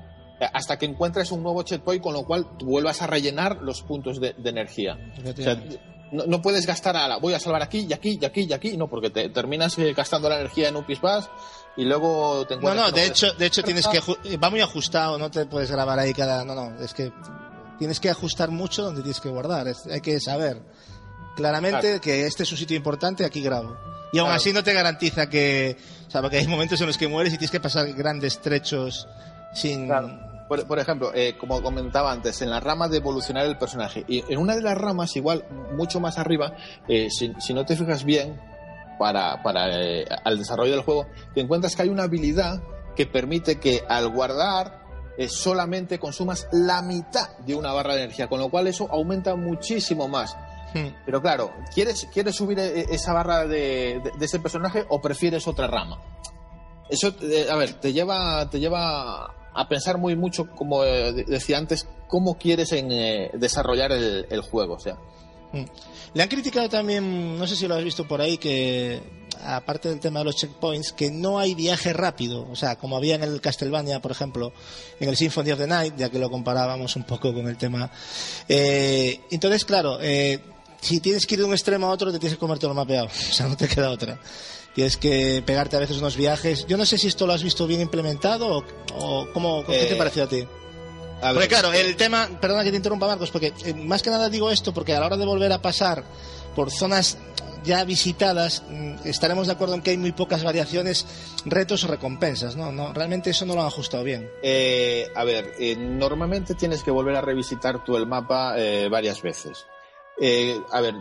Hasta que encuentres un nuevo checkpoint, con lo cual vuelvas a rellenar los puntos de, energía. O sea, Efectivamente. no, no puedes gastar a la, voy a salvar aquí y aquí y aquí y aquí, no, porque te terminas eh, gastando la energía en un pispás y luego te No, encuentras. no, que de hecho, de hecho tienes que ju- va muy ajustado, no te puedes grabar ahí cada, no, no, es que tienes que ajustar mucho donde tienes que guardar, es- hay que saber claramente Claro. que este es un sitio importante, aquí grabo. Y aún Claro. así no te garantiza que, o sea, porque hay momentos en los que mueres y tienes que pasar grandes trechos sin Claro. Por, por ejemplo, eh, como comentaba antes, en la rama de evolucionar el personaje, y en una de las ramas, igual, mucho más arriba, eh, si, si no te fijas bien, para, para eh, al desarrollo del juego, te encuentras que hay una habilidad que permite que al guardar eh, solamente consumas la mitad de una barra de energía, con lo cual eso aumenta muchísimo más. Hmm. Pero claro, ¿quieres, ¿quieres subir eh, esa barra de, de- de ese personaje o prefieres otra rama? Eso, eh, a ver, te lleva, te lleva a pensar muy mucho, como eh, de- decía antes, cómo quieres en, eh, desarrollar el, el juego. O sea. Le han criticado también, no sé si lo has visto por ahí, que aparte del tema de los checkpoints, que no hay viaje rápido. O sea, como había en el Castlevania, por ejemplo, en el Symphony of the Night, ya que lo comparábamos un poco con el tema. Eh, entonces, claro, eh, si tienes que ir de un extremo a otro, te tienes que comer todo el mapeado. O sea, no te queda otra. Tienes que pegarte a veces unos viajes. Yo no sé si esto lo has visto bien implementado o, o cómo, ¿qué te Eh, pareció a ti? A Porque ver, claro, el tema, perdona que te interrumpa Marcos, porque eh, más que nada digo esto porque a la hora de volver a pasar por zonas ya visitadas, mm, estaremos de acuerdo en que hay muy pocas variaciones, retos o recompensas, ¿no? no realmente eso no lo han ajustado bien. Eh, a ver, eh, normalmente tienes que volver a revisitar tú el mapa eh, varias veces. Eh, a ver,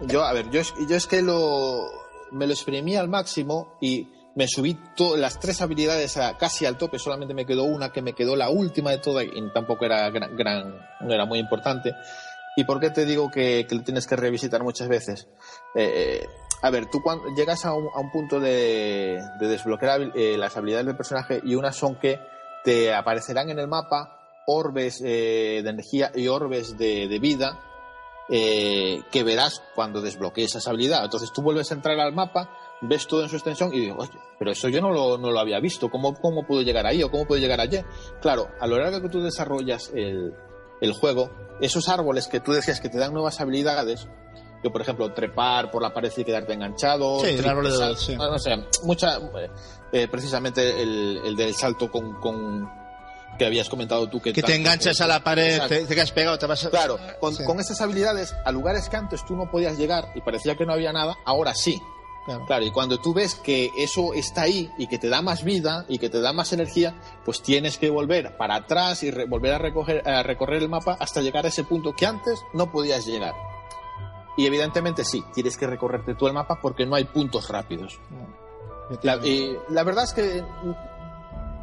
yo, a ver, yo, yo es que lo, me lo exprimí al máximo y me subí las tres habilidades a- casi al tope, solamente me quedó una que me quedó la última de todas y tampoco era gran, no era muy importante. ¿Y por qué te digo que, lo tienes que revisitar muchas veces? Eh, a ver, tú cuando llegas a un, punto de, de desbloquear eh, las habilidades del personaje y unas son que te aparecerán en el mapa orbes eh, de energía y orbes de, vida que verás cuando desbloquees esa habilidad. Entonces tú vuelves a entrar al mapa, ves todo en su extensión y digo, oye, pero eso yo no lo, no lo había visto. ¿Cómo, ¿Cómo puedo llegar ahí o cómo puedo llegar allí? Claro, a lo largo que tú desarrollas el, el juego, esos árboles que tú decías que te dan nuevas habilidades, que por ejemplo trepar por la pared y quedarte enganchado, Sí, el árbol de Dodge, sí. sé, mucha, eh, precisamente el, el del salto con, con que habías comentado tú que, Que te enganchas a la pared, Exacto. te, te quedas pegado, te vas a... Claro, con, Sí, con esas habilidades, a lugares que antes tú no podías llegar y parecía que no había nada, ahora sí. Claro. Claro, y cuando tú ves que eso está ahí y que te da más vida y que te da más energía, pues tienes que volver para atrás y volver a, recoger, a recorrer el mapa hasta llegar a ese punto que antes no podías llegar. Y evidentemente sí, tienes que recorrerte todo el mapa porque no hay puntos rápidos. La, y la verdad es que.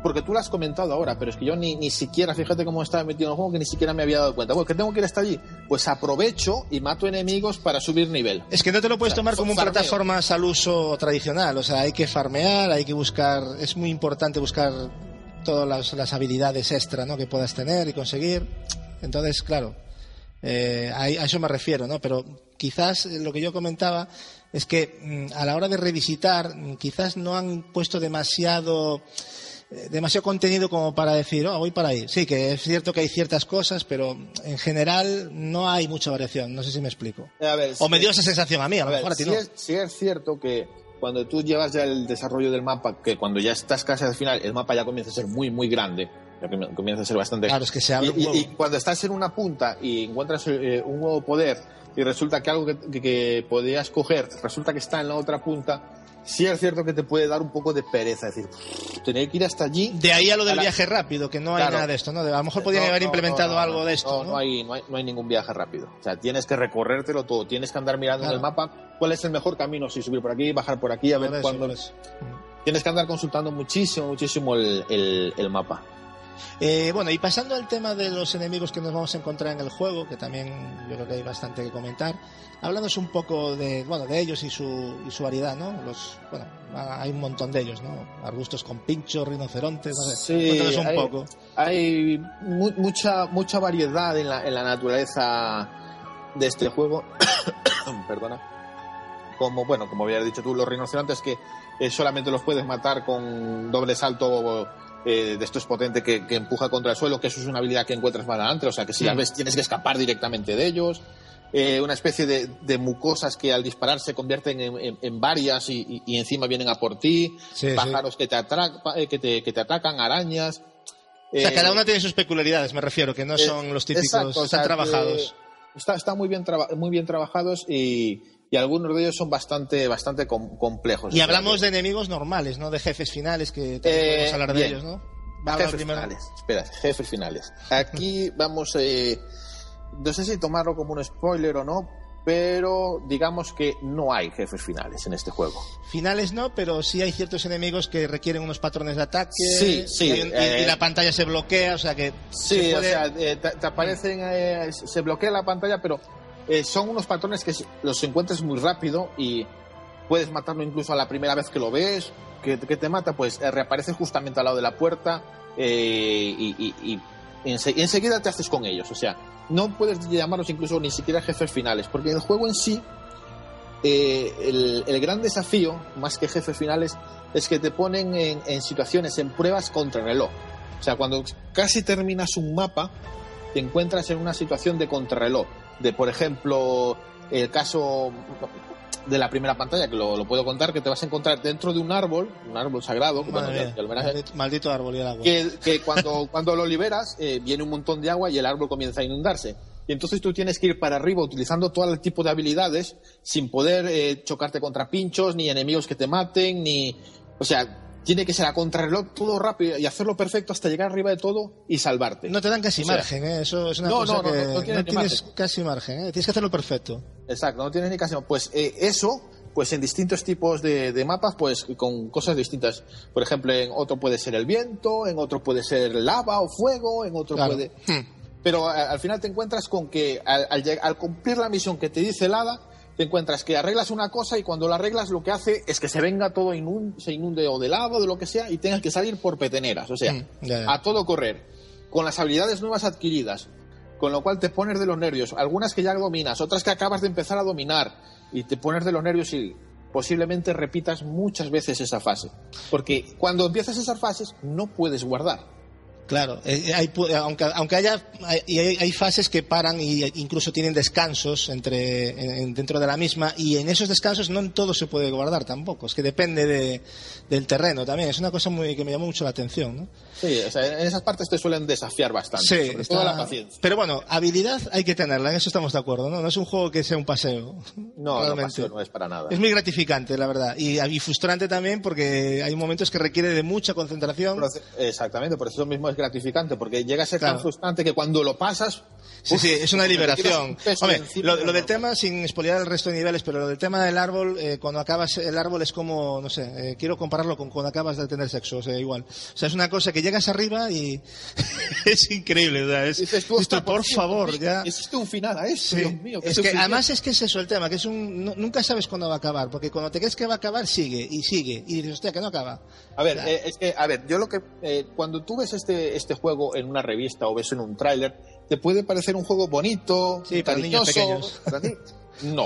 Porque tú lo has comentado ahora, pero es que yo ni, ni siquiera, fíjate cómo estaba metido en el juego, que ni siquiera me había dado cuenta. Bueno, que tengo que ir hasta allí. Pues aprovecho y mato enemigos para subir nivel. Es que no te lo puedes O sea, tomar como un farmeo. plataformas al uso tradicional, o sea, hay que farmear, hay que buscar, es muy importante buscar todas las, las habilidades extra ¿no? que puedas tener y conseguir. Entonces, claro, eh, a, a eso me refiero, ¿no? Pero quizás lo que yo comentaba es que mm, a la hora de revisitar, mm, quizás no han puesto demasiado demasiado contenido como para decir, oh, voy para ahí. Sí, que es cierto que hay ciertas cosas, pero en general no hay mucha variación. No sé si me explico. A ver, O me dio esa sensación a mí, a lo A ver, mejor a ti sí no. es, es cierto que cuando tú llevas ya el desarrollo del mapa, que cuando ya estás casi al final, el mapa ya comienza a ser muy, muy grande. Ya comienza a ser bastante Claro, es que se abre y, un y- y cuando estás en una punta y encuentras eh, un nuevo poder y resulta que algo que, que- que podías coger resulta que está en la otra punta, sí es cierto que te puede dar un poco de pereza. Es decir, tener que ir hasta allí. De ahí a lo del viaje rápido, que no hay Claro. nada de esto, ¿no? A lo mejor podrían No, haber no, implementado no, algo de esto, ¿no? No, hay, no, hay, no hay ningún viaje rápido. O sea, tienes que recorrértelo todo. Tienes que andar mirando en el mapa cuál es el mejor camino. Si subir por aquí, bajar por aquí, a ver cuándo. Tienes que andar consultando muchísimo, muchísimo el, el- el mapa. Eh, bueno, y pasando al tema de los enemigos que nos vamos a encontrar en el juego, que también yo creo que hay bastante que comentar, hablándonos un poco de, bueno, de ellos y su, y su variedad, ¿no? Los, bueno, hay un montón de ellos, ¿no? Arbustos con pinchos, rinocerontes, no sé. Sí, un hay- poco. Hay mu- mucha, mucha variedad en la, en la naturaleza de este juego. Perdona. Como, bueno, como habías dicho tú, los rinocerontes que eh, solamente los puedes matar con doble salto eh, de esto es potente que, que empuja contra el suelo, que eso es una habilidad que encuentras más adelante, o sea que si las Mm. ves tienes que escapar directamente de ellos. Eh, una especie de, de mucosas que al disparar se convierten en, en- en varias y, y- y encima vienen a por ti, Sí, sí. pájaros Que, te atra- pa- eh, que, te, que te atacan, arañas. O sea, cada una tiene sus peculiaridades, me refiero, que no son los típicos, exacto, o están sea, trabajados. Está, está muy bien traba- muy bien trabajados y, y algunos de ellos son bastante bastante com- complejos. Y hablamos de enemigos normales, ¿no? De jefes finales, que también Eh, podemos hablar de bien. ellos, ¿no? Jefes primero. finales. Espera, jefes finales. Aquí vamos, eh, no sé si tomarlo como un spoiler o no, pero digamos que no hay jefes finales en este juego. Finales no, pero sí hay ciertos enemigos que requieren unos patrones de ataque. Sí, sí, Y, eh, y la pantalla se bloquea, o sea que. Sí, se o sea, eh, te, te aparecen, eh, se bloquea la pantalla, pero eh, son unos patrones que los encuentras muy rápido y puedes matarlo incluso a la primera vez que lo ves, que, te mata, pues eh, reaparece justamente al lado de la puerta eh, y, y- y ense- y enseguida te haces con ellos. O sea, no puedes llamarlos incluso ni siquiera jefes finales, porque el juego en sí, el, el gran desafío, más que jefes finales, es que te ponen en, en situaciones, en pruebas contra reloj. O sea, cuando casi terminas un mapa, te encuentras en una situación de contrarreloj. De, por ejemplo, el caso de la primera pantalla, que lo, lo puedo contar, que te vas a encontrar dentro de un árbol, un árbol sagrado, que, mía, verás, maldito, maldito árbol y el agua. que, que cuando, cuando lo liberas eh, viene un montón de agua y el árbol comienza a inundarse. Y entonces tú tienes que ir para arriba utilizando todo el tipo de habilidades sin poder eh, chocarte contra pinchos, ni enemigos que te maten, ni... O sea, tiene que ser a contrarreloj todo rápido y hacerlo perfecto hasta llegar arriba de todo y salvarte. No te dan casi O sea, margen, ¿eh? eso es una no, cosa no, no, que no, no tienes margen. casi margen, ¿eh? tienes que hacerlo perfecto. Exacto, no tienes ni casi. Pues eh, eso, pues en distintos tipos de, de mapas, pues con cosas distintas. Por ejemplo, en otro puede ser el viento, en otro puede ser lava o fuego, en otro Claro. puede. Hmm. Pero a- al final te encuentras con que al, al al cumplir la misión que te dice el hada, te encuentras que arreglas una cosa y cuando la arreglas lo que hace es que se venga todo, inun- se inunde o de lava o de lo que sea y tengas que salir por peteneras. O sea, Mm, a todo correr. Con las habilidades nuevas adquiridas. Con lo cual te pones de los nervios. Algunas que ya dominas, otras que acabas de empezar a dominar. Y te pones de los nervios y posiblemente repitas muchas veces esa fase. Porque cuando empiezas esas fases no puedes guardar. Claro, eh, hay pu- aunque, aunque haya hay, hay, hay fases que paran y incluso tienen descansos entre en- en- dentro de la misma y en esos descansos no en todo se puede guardar tampoco, es que depende de, del terreno también, es una cosa muy que me llamó mucho la atención, ¿no? Sí, o sea, en esas partes te suelen desafiar bastante. Sí, sobre está- todo la paciencia. Pero bueno, habilidad hay que tenerla, en eso estamos de acuerdo, ¿no? No es un juego que sea un paseo. No, no, pasión no es para nada. Es muy gratificante, la verdad, y, y frustrante también porque hay momentos que requiere de mucha concentración. Proce- Exactamente, por eso mismo es gratificante, porque llega a ser Claro. tan frustrante que cuando lo pasas. Sí, uf, sí, es una liberación. Hombre, lo, lo del tema, sin expoliar el resto de niveles, pero lo del tema del árbol, eh, cuando acabas el árbol es como, no sé, eh, quiero compararlo con cuando acabas de tener sexo, o sea, igual. O sea, es una cosa que llegas arriba y es increíble, sea, es, Dices tú, esto, "Ostras, por cierto, favor, ¿qué- ya. ¿Existe un final a esto? Sí. Dios mío, qué es que además es que es eso el tema, que es un nu- nunca sabes cuándo va a acabar, porque cuando te crees que va a acabar sigue y sigue y dices, hostia, que no acaba. A ver, eh, es que, a ver, yo lo que. eh, cuando tú ves este, este juego en una revista o ves en un tráiler, te puede parecer un juego bonito, Sí, para niños pequeños. Para ti, no.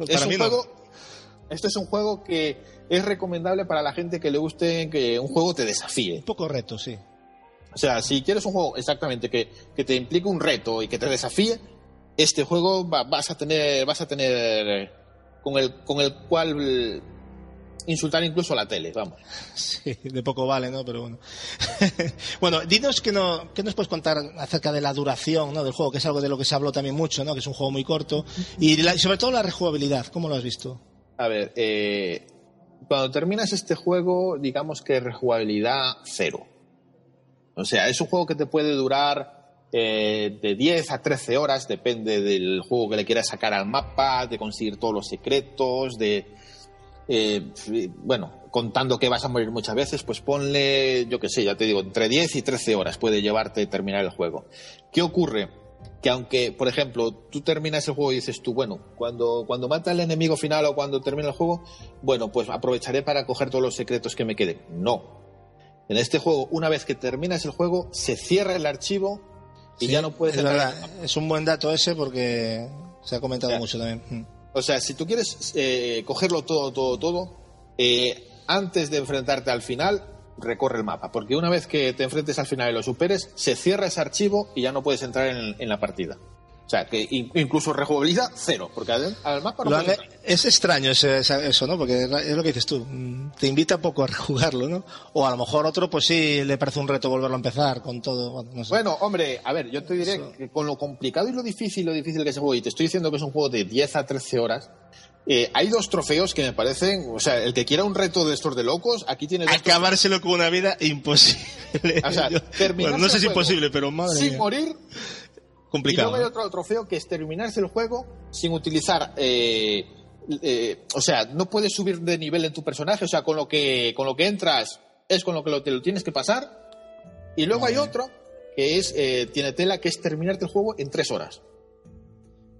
es Para un mí no. juego. Este es un juego que es recomendable para la gente que le guste que un juego te desafíe. Un poco reto, sí. O sea, si quieres un juego exactamente que, que te implique un reto y que te desafíe, este juego va- vas a tener, vas a tener con el, con el cual insultar incluso a la tele, vamos. Sí, de poco vale, ¿no? Pero bueno. bueno, dinos que, no, qué nos puedes contar acerca de la duración ¿no? del juego, que es algo de lo que se habló también mucho, ¿no? Que es un juego muy corto. Y la- y sobre todo la rejugabilidad, ¿cómo lo has visto? A ver, eh, cuando terminas este juego, digamos que rejugabilidad cero. O sea, es un juego que te puede durar eh, de 10 a 13 horas, depende del juego que le quieras sacar al mapa, de conseguir todos los secretos, de... eh, bueno, contando que vas a morir muchas veces, pues ponle, yo qué sé, ya te digo, entre 10 y 13 horas puede llevarte terminar el juego. ¿Qué ocurre? Que aunque, por ejemplo, tú terminas el juego y dices tú, bueno, cuando, cuando mata al enemigo final o cuando termina el juego, bueno, pues aprovecharé para coger todos los secretos que me queden. No. En este juego, una vez que terminas el juego, se cierra el archivo y Sí, ya no puedes Es verdad, es un buen dato ese porque se ha comentado Ya. mucho también. Mm. O sea, si tú quieres eh, cogerlo todo, todo, todo, eh, antes de enfrentarte al final, recorre el mapa. Porque una vez que te enfrentes al final y lo superes, se cierra ese archivo y ya no puedes entrar en, en la partida. O sea, que in- incluso rejugabilidad, cero. Porque al, al mapa no entrar. es extraño ese- eso, ¿no? Porque es lo que dices tú. mm, Te invita poco a rejugarlo, ¿no? O a lo mejor otro, pues sí, le parece un reto volverlo a empezar con todo. Bueno, no sé. Bueno, hombre, a ver, yo te diré Eso. que con lo complicado y lo difícil, lo difícil que es el juego, y te estoy diciendo que es un juego de 10 a 13 horas, eh, hay dos trofeos que me parecen, o sea, el que quiera un reto de estos de locos, aquí tiene Acabárselo con una vida imposible. O sea, Yo- bueno, no sé si juego imposible, pero madre sin mía. morir Complicado. Y luego hay ¿no? otro trofeo que es terminarse el juego sin utilizar. eh, eh, o sea, no puedes subir de nivel en tu personaje. O sea, con lo que, con lo que entras es con lo que lo, te lo tienes que pasar. Y luego hay otro que es eh, tiene tela que es terminarte el juego en tres horas.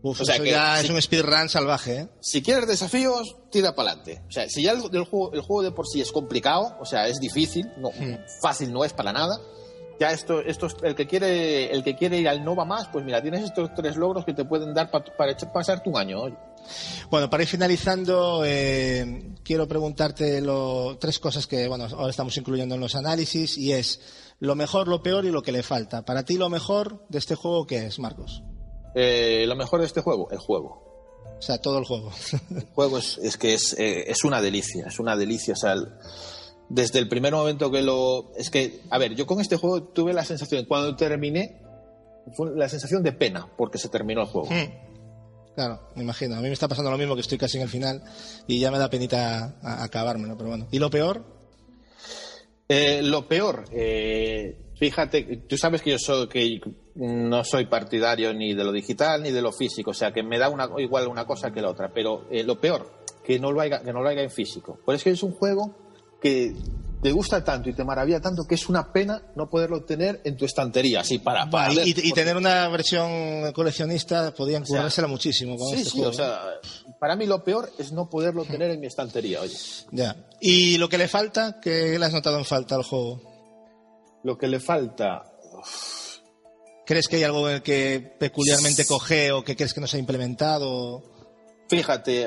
Uf, o sea eso que ya es un speedrun salvaje, ¿eh? Si quieres desafíos, tira para adelante. O sea, si ya el, el juego, el juego de por sí es complicado, o sea, es difícil, no, Hmm. fácil no es para nada. Ya esto, esto es- el que quiere, el que quiere ir al Nova más, pues mira, tienes estos tres logros que te pueden dar pa- para echar- pasarte un año. Bueno, para ir finalizando, eh, quiero preguntarte lo- tres cosas que, bueno, ahora estamos incluyendo en los análisis y es lo mejor, lo peor y lo que le falta. Para ti, lo mejor de este juego, ¿qué es, Marcos? Eh, lo mejor de este juego, el juego. O sea, todo el juego. El juego es, es que es, eh, es una delicia, es una delicia. O sea, el- desde el primer momento que lo. Es que, a ver, yo con este juego tuve la sensación, cuando terminé, fue la sensación de pena, porque se terminó el juego. Hmm. Claro, me imagino. A mí me está pasando lo mismo, que estoy casi en el final y ya me da penita a- acabármelo, pero bueno. ¿Y lo peor? Eh, lo peor, eh, fíjate, tú sabes que yo soy, que no soy partidario ni de lo digital ni de lo físico, o sea que me da una, igual una cosa que la otra, pero eh, lo peor, que no lo haya, que no lo haya en físico. Por eso que es un juego que te gusta tanto y te maravilla tanto que es una pena no poderlo tener en tu estantería, así para, para y, tener una versión coleccionista podían sea, currársela muchísimo con Sí, este sí, juego. o sea, para mí lo peor es no poderlo tener en mi estantería, oye. Ya. ¿Y lo que le falta? ¿Qué le has notado en falta al juego? Lo que le falta, ¿Crees que hay algo que peculiarmente coge o que crees que no se ha implementado? Fíjate,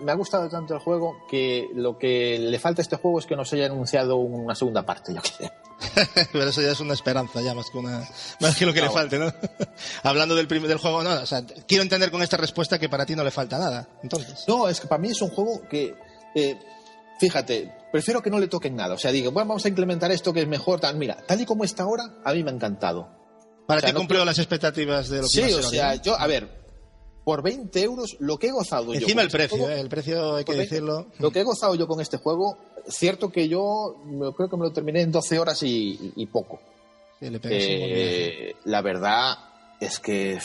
me ha gustado tanto el juego que lo que le falta a este juego es que nos haya anunciado una segunda parte, yo sé. Pero eso ya es una esperanza, ya más que una más que lo que le No. falte, ¿no? Hablando del, del juego, no, o sea, quiero entender con esta respuesta que para ti no le falta nada. Entonces, No, es que para mí es un juego que, eh, fíjate, prefiero que no le toquen nada. O sea, digo, bueno, vamos a implementar esto que es mejor. Tal. Mira, tal y como está ahora, a mí me ha encantado. para o sea, ti no cumplió las expectativas de lo que Sí, iba a ser o sea, yo, a ver, por 20 euros, lo que he gozado yo. Encima el este precio, juego- ¿eh? el precio hay que por 20 decirlo. Lo que he gozado yo con este juego, cierto que yo creo que me lo terminé en 12 horas y, y poco. Sí, le. Eh, la verdad es que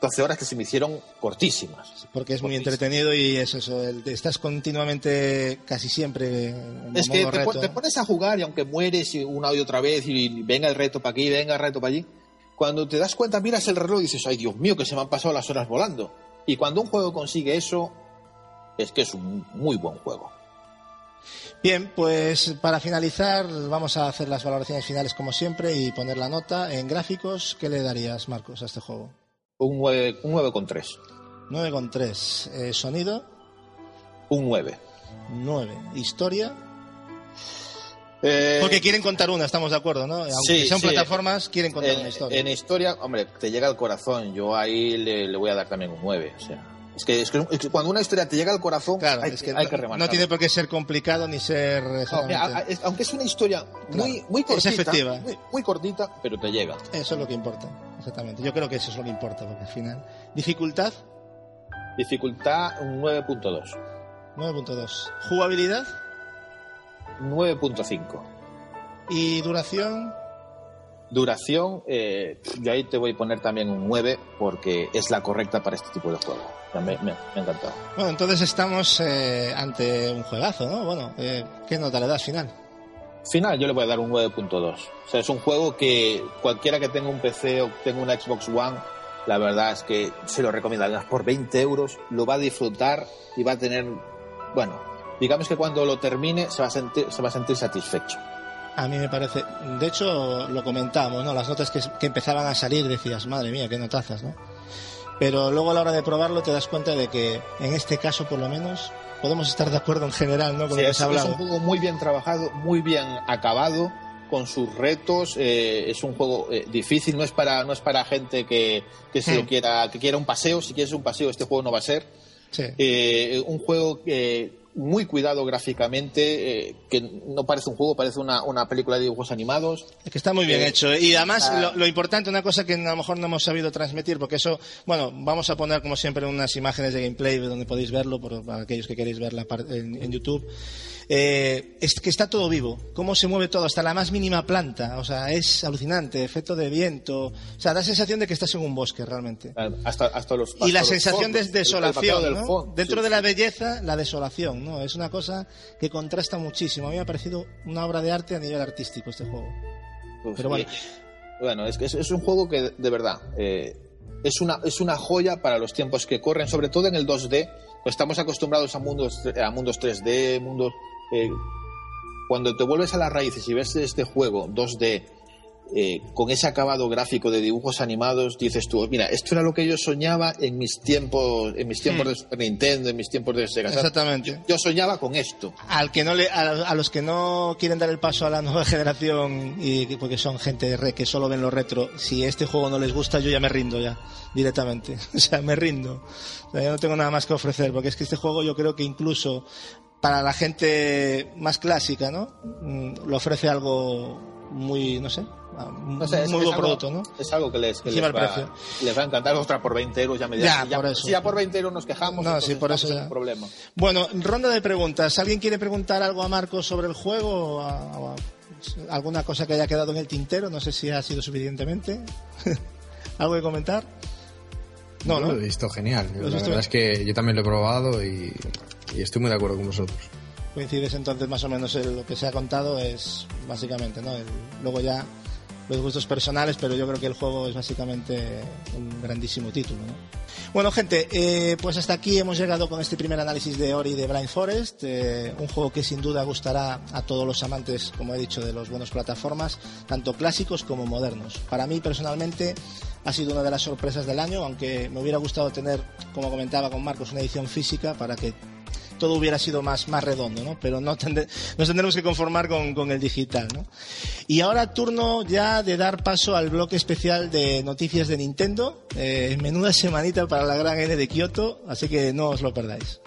12 horas que se me hicieron cortísimas. Porque es muy entretenido y es eso, el- estás continuamente, casi siempre en Es que te, pon- reto. te pones a jugar y aunque mueres y una y otra vez y venga el reto para aquí, venga el reto para allí, cuando te das cuenta miras el reloj y dices, ay Dios mío, que se me han pasado las horas volando. Y cuando un juego consigue eso, es que es un muy buen juego. Bien, pues para finalizar vamos a hacer las valoraciones finales como siempre y poner la nota en gráficos. ¿Qué le darías, Marcos, a este juego? Un 9, un 9,3. 9,3. Eh, sonido, Un 9. 9. Historia, Eh, porque quieren contar una, estamos de acuerdo, ¿no? Aunque sí, sean sí. plataformas, quieren contar en, una historia. en historia, hombre, te llega al corazón. Yo ahí le, le voy a dar también un 9. O sea, es que, es que- es que cuando una historia te llega al corazón, Claro, hay, es que, hay no, que no remarcarlo. tiene por qué ser complicado ni ser No, mira, es- aunque es una historia muy, Claro, muy es cortita, muy cortita, pero te llega. Eso es lo que importa, exactamente. Yo creo que eso es lo que importa, porque al final. Dificultad, Dificultad un 9.2. 9.2. Jugabilidad 9.5. y duración, Duración, eh, yo ahí te voy a poner también un 9 porque es la correcta para este tipo de juego. Me- me ha encantado. Bueno, entonces estamos eh, ante un juegazo, ¿no? Bueno, eh, ¿qué nota le das final? Final, yo le voy a dar un 9.2. O sea, es un juego que cualquiera que tenga un PC o tenga una Xbox One, la verdad es que se lo recomiendo. Además, por 20 euros lo va a disfrutar y va a tener, bueno, digamos que cuando lo termine se va a sentir, satisfecho. A mí me parece, de hecho lo comentamos, ¿no? Las notas que, que empezaban a salir decías, madre mía, qué notazas, ¿no? Pero luego a la hora de probarlo te das cuenta de que en este caso por lo menos podemos estar de acuerdo en general, ¿no? Con Sí, lo que es, se ha es un hablado. juego muy bien trabajado, muy bien acabado, con sus retos. eh, es un juego eh, difícil, no es para no es para gente que, que se Hmm. lo quiera que quiera un paseo. Si quieres un paseo, este juego no va a ser. Sí. Eh, un juego que muy cuidado gráficamente, eh, que no parece un juego, parece una, una película de dibujos animados. Es que está muy bien Eh, hecho. Y además, ah. lo, lo importante, una cosa que a lo mejor no hemos sabido transmitir, porque eso, bueno, vamos a poner como siempre unas imágenes de gameplay donde podéis verlo, por, para aquellos que queréis verla en, en YouTube. Eh, es que está todo vivo, cómo se mueve todo, hasta la más mínima planta, o sea, es alucinante, efecto de viento, o sea, da sensación de que estás en un bosque realmente. Hasta, hasta los, y la hasta los sensación de el- el desolación, del ¿no? Dentro sí. de la belleza, la desolación, ¿no? Es una cosa que contrasta muchísimo. A mí me ha parecido una obra de arte a nivel artístico este juego. Pero bueno. y- bueno, es que es, es un juego que de verdad eh, es una es una joya para los tiempos que corren, sobre todo en el 2D. Pues estamos acostumbrados a mundos a mundos 3D, mundos eh, cuando te vuelves a las raíces y ves este juego 2D eh, con ese acabado gráfico de dibujos animados, dices tú, mira, esto era lo que yo soñaba en mis tiempos, en mis tiempos de Super Nintendo, en mis tiempos de Sega. Exactamente. Yo soñaba con esto. Al que no le, a, a los que no quieren dar el paso a la nueva generación y que- porque son gente re, que solo ven lo retro, si este juego no les gusta, yo ya me rindo ya directamente. O sea, me rindo. O sea, yo no tengo nada más que ofrecer porque es que este juego yo creo que incluso para la gente más clásica, ¿no? Mm, Le ofrece algo muy, no sé, No sé, es, muy buen producto, ¿no? Es algo que les, que les, va, precio. les va a encantar. Otra por 20 euros ya me Ya, dirán, por eso. Si ya por 20 euros nos quejamos, No, sí, por eso ya. un problema. Bueno, ronda de preguntas. ¿Alguien quiere preguntar algo a Marcos sobre el juego? O a- o a- ¿Alguna cosa que haya quedado en el tintero? No sé si ha sido suficientemente. ¿Algo que comentar? No, Yo no. Lo he visto genial. La visto verdad es que yo también lo he probado y, y estoy muy de acuerdo con vosotros. Coincides entonces más o menos en lo que se ha contado es básicamente, ¿no? El- luego ya los gustos personales, pero yo creo que el juego es básicamente un grandísimo título, ¿no? Bueno, gente, eh, pues hasta aquí hemos llegado con este primer análisis de Ori de Blind Forest, eh, un juego que sin duda gustará a todos los amantes, como he dicho, de los buenos plataformas, tanto clásicos como modernos. Para mí personalmente ha sido una de las sorpresas del año, aunque me hubiera gustado tener, como comentaba con Marcos, una edición física para que todo hubiera sido más, más redondo, ¿no? Pero no tende- nos tendremos que conformar con, con el digital, ¿no? Y ahora turno ya de dar paso al bloque especial de noticias de Nintendo. Eh, menuda semanita para la gran N de Kioto, así que no os lo perdáis.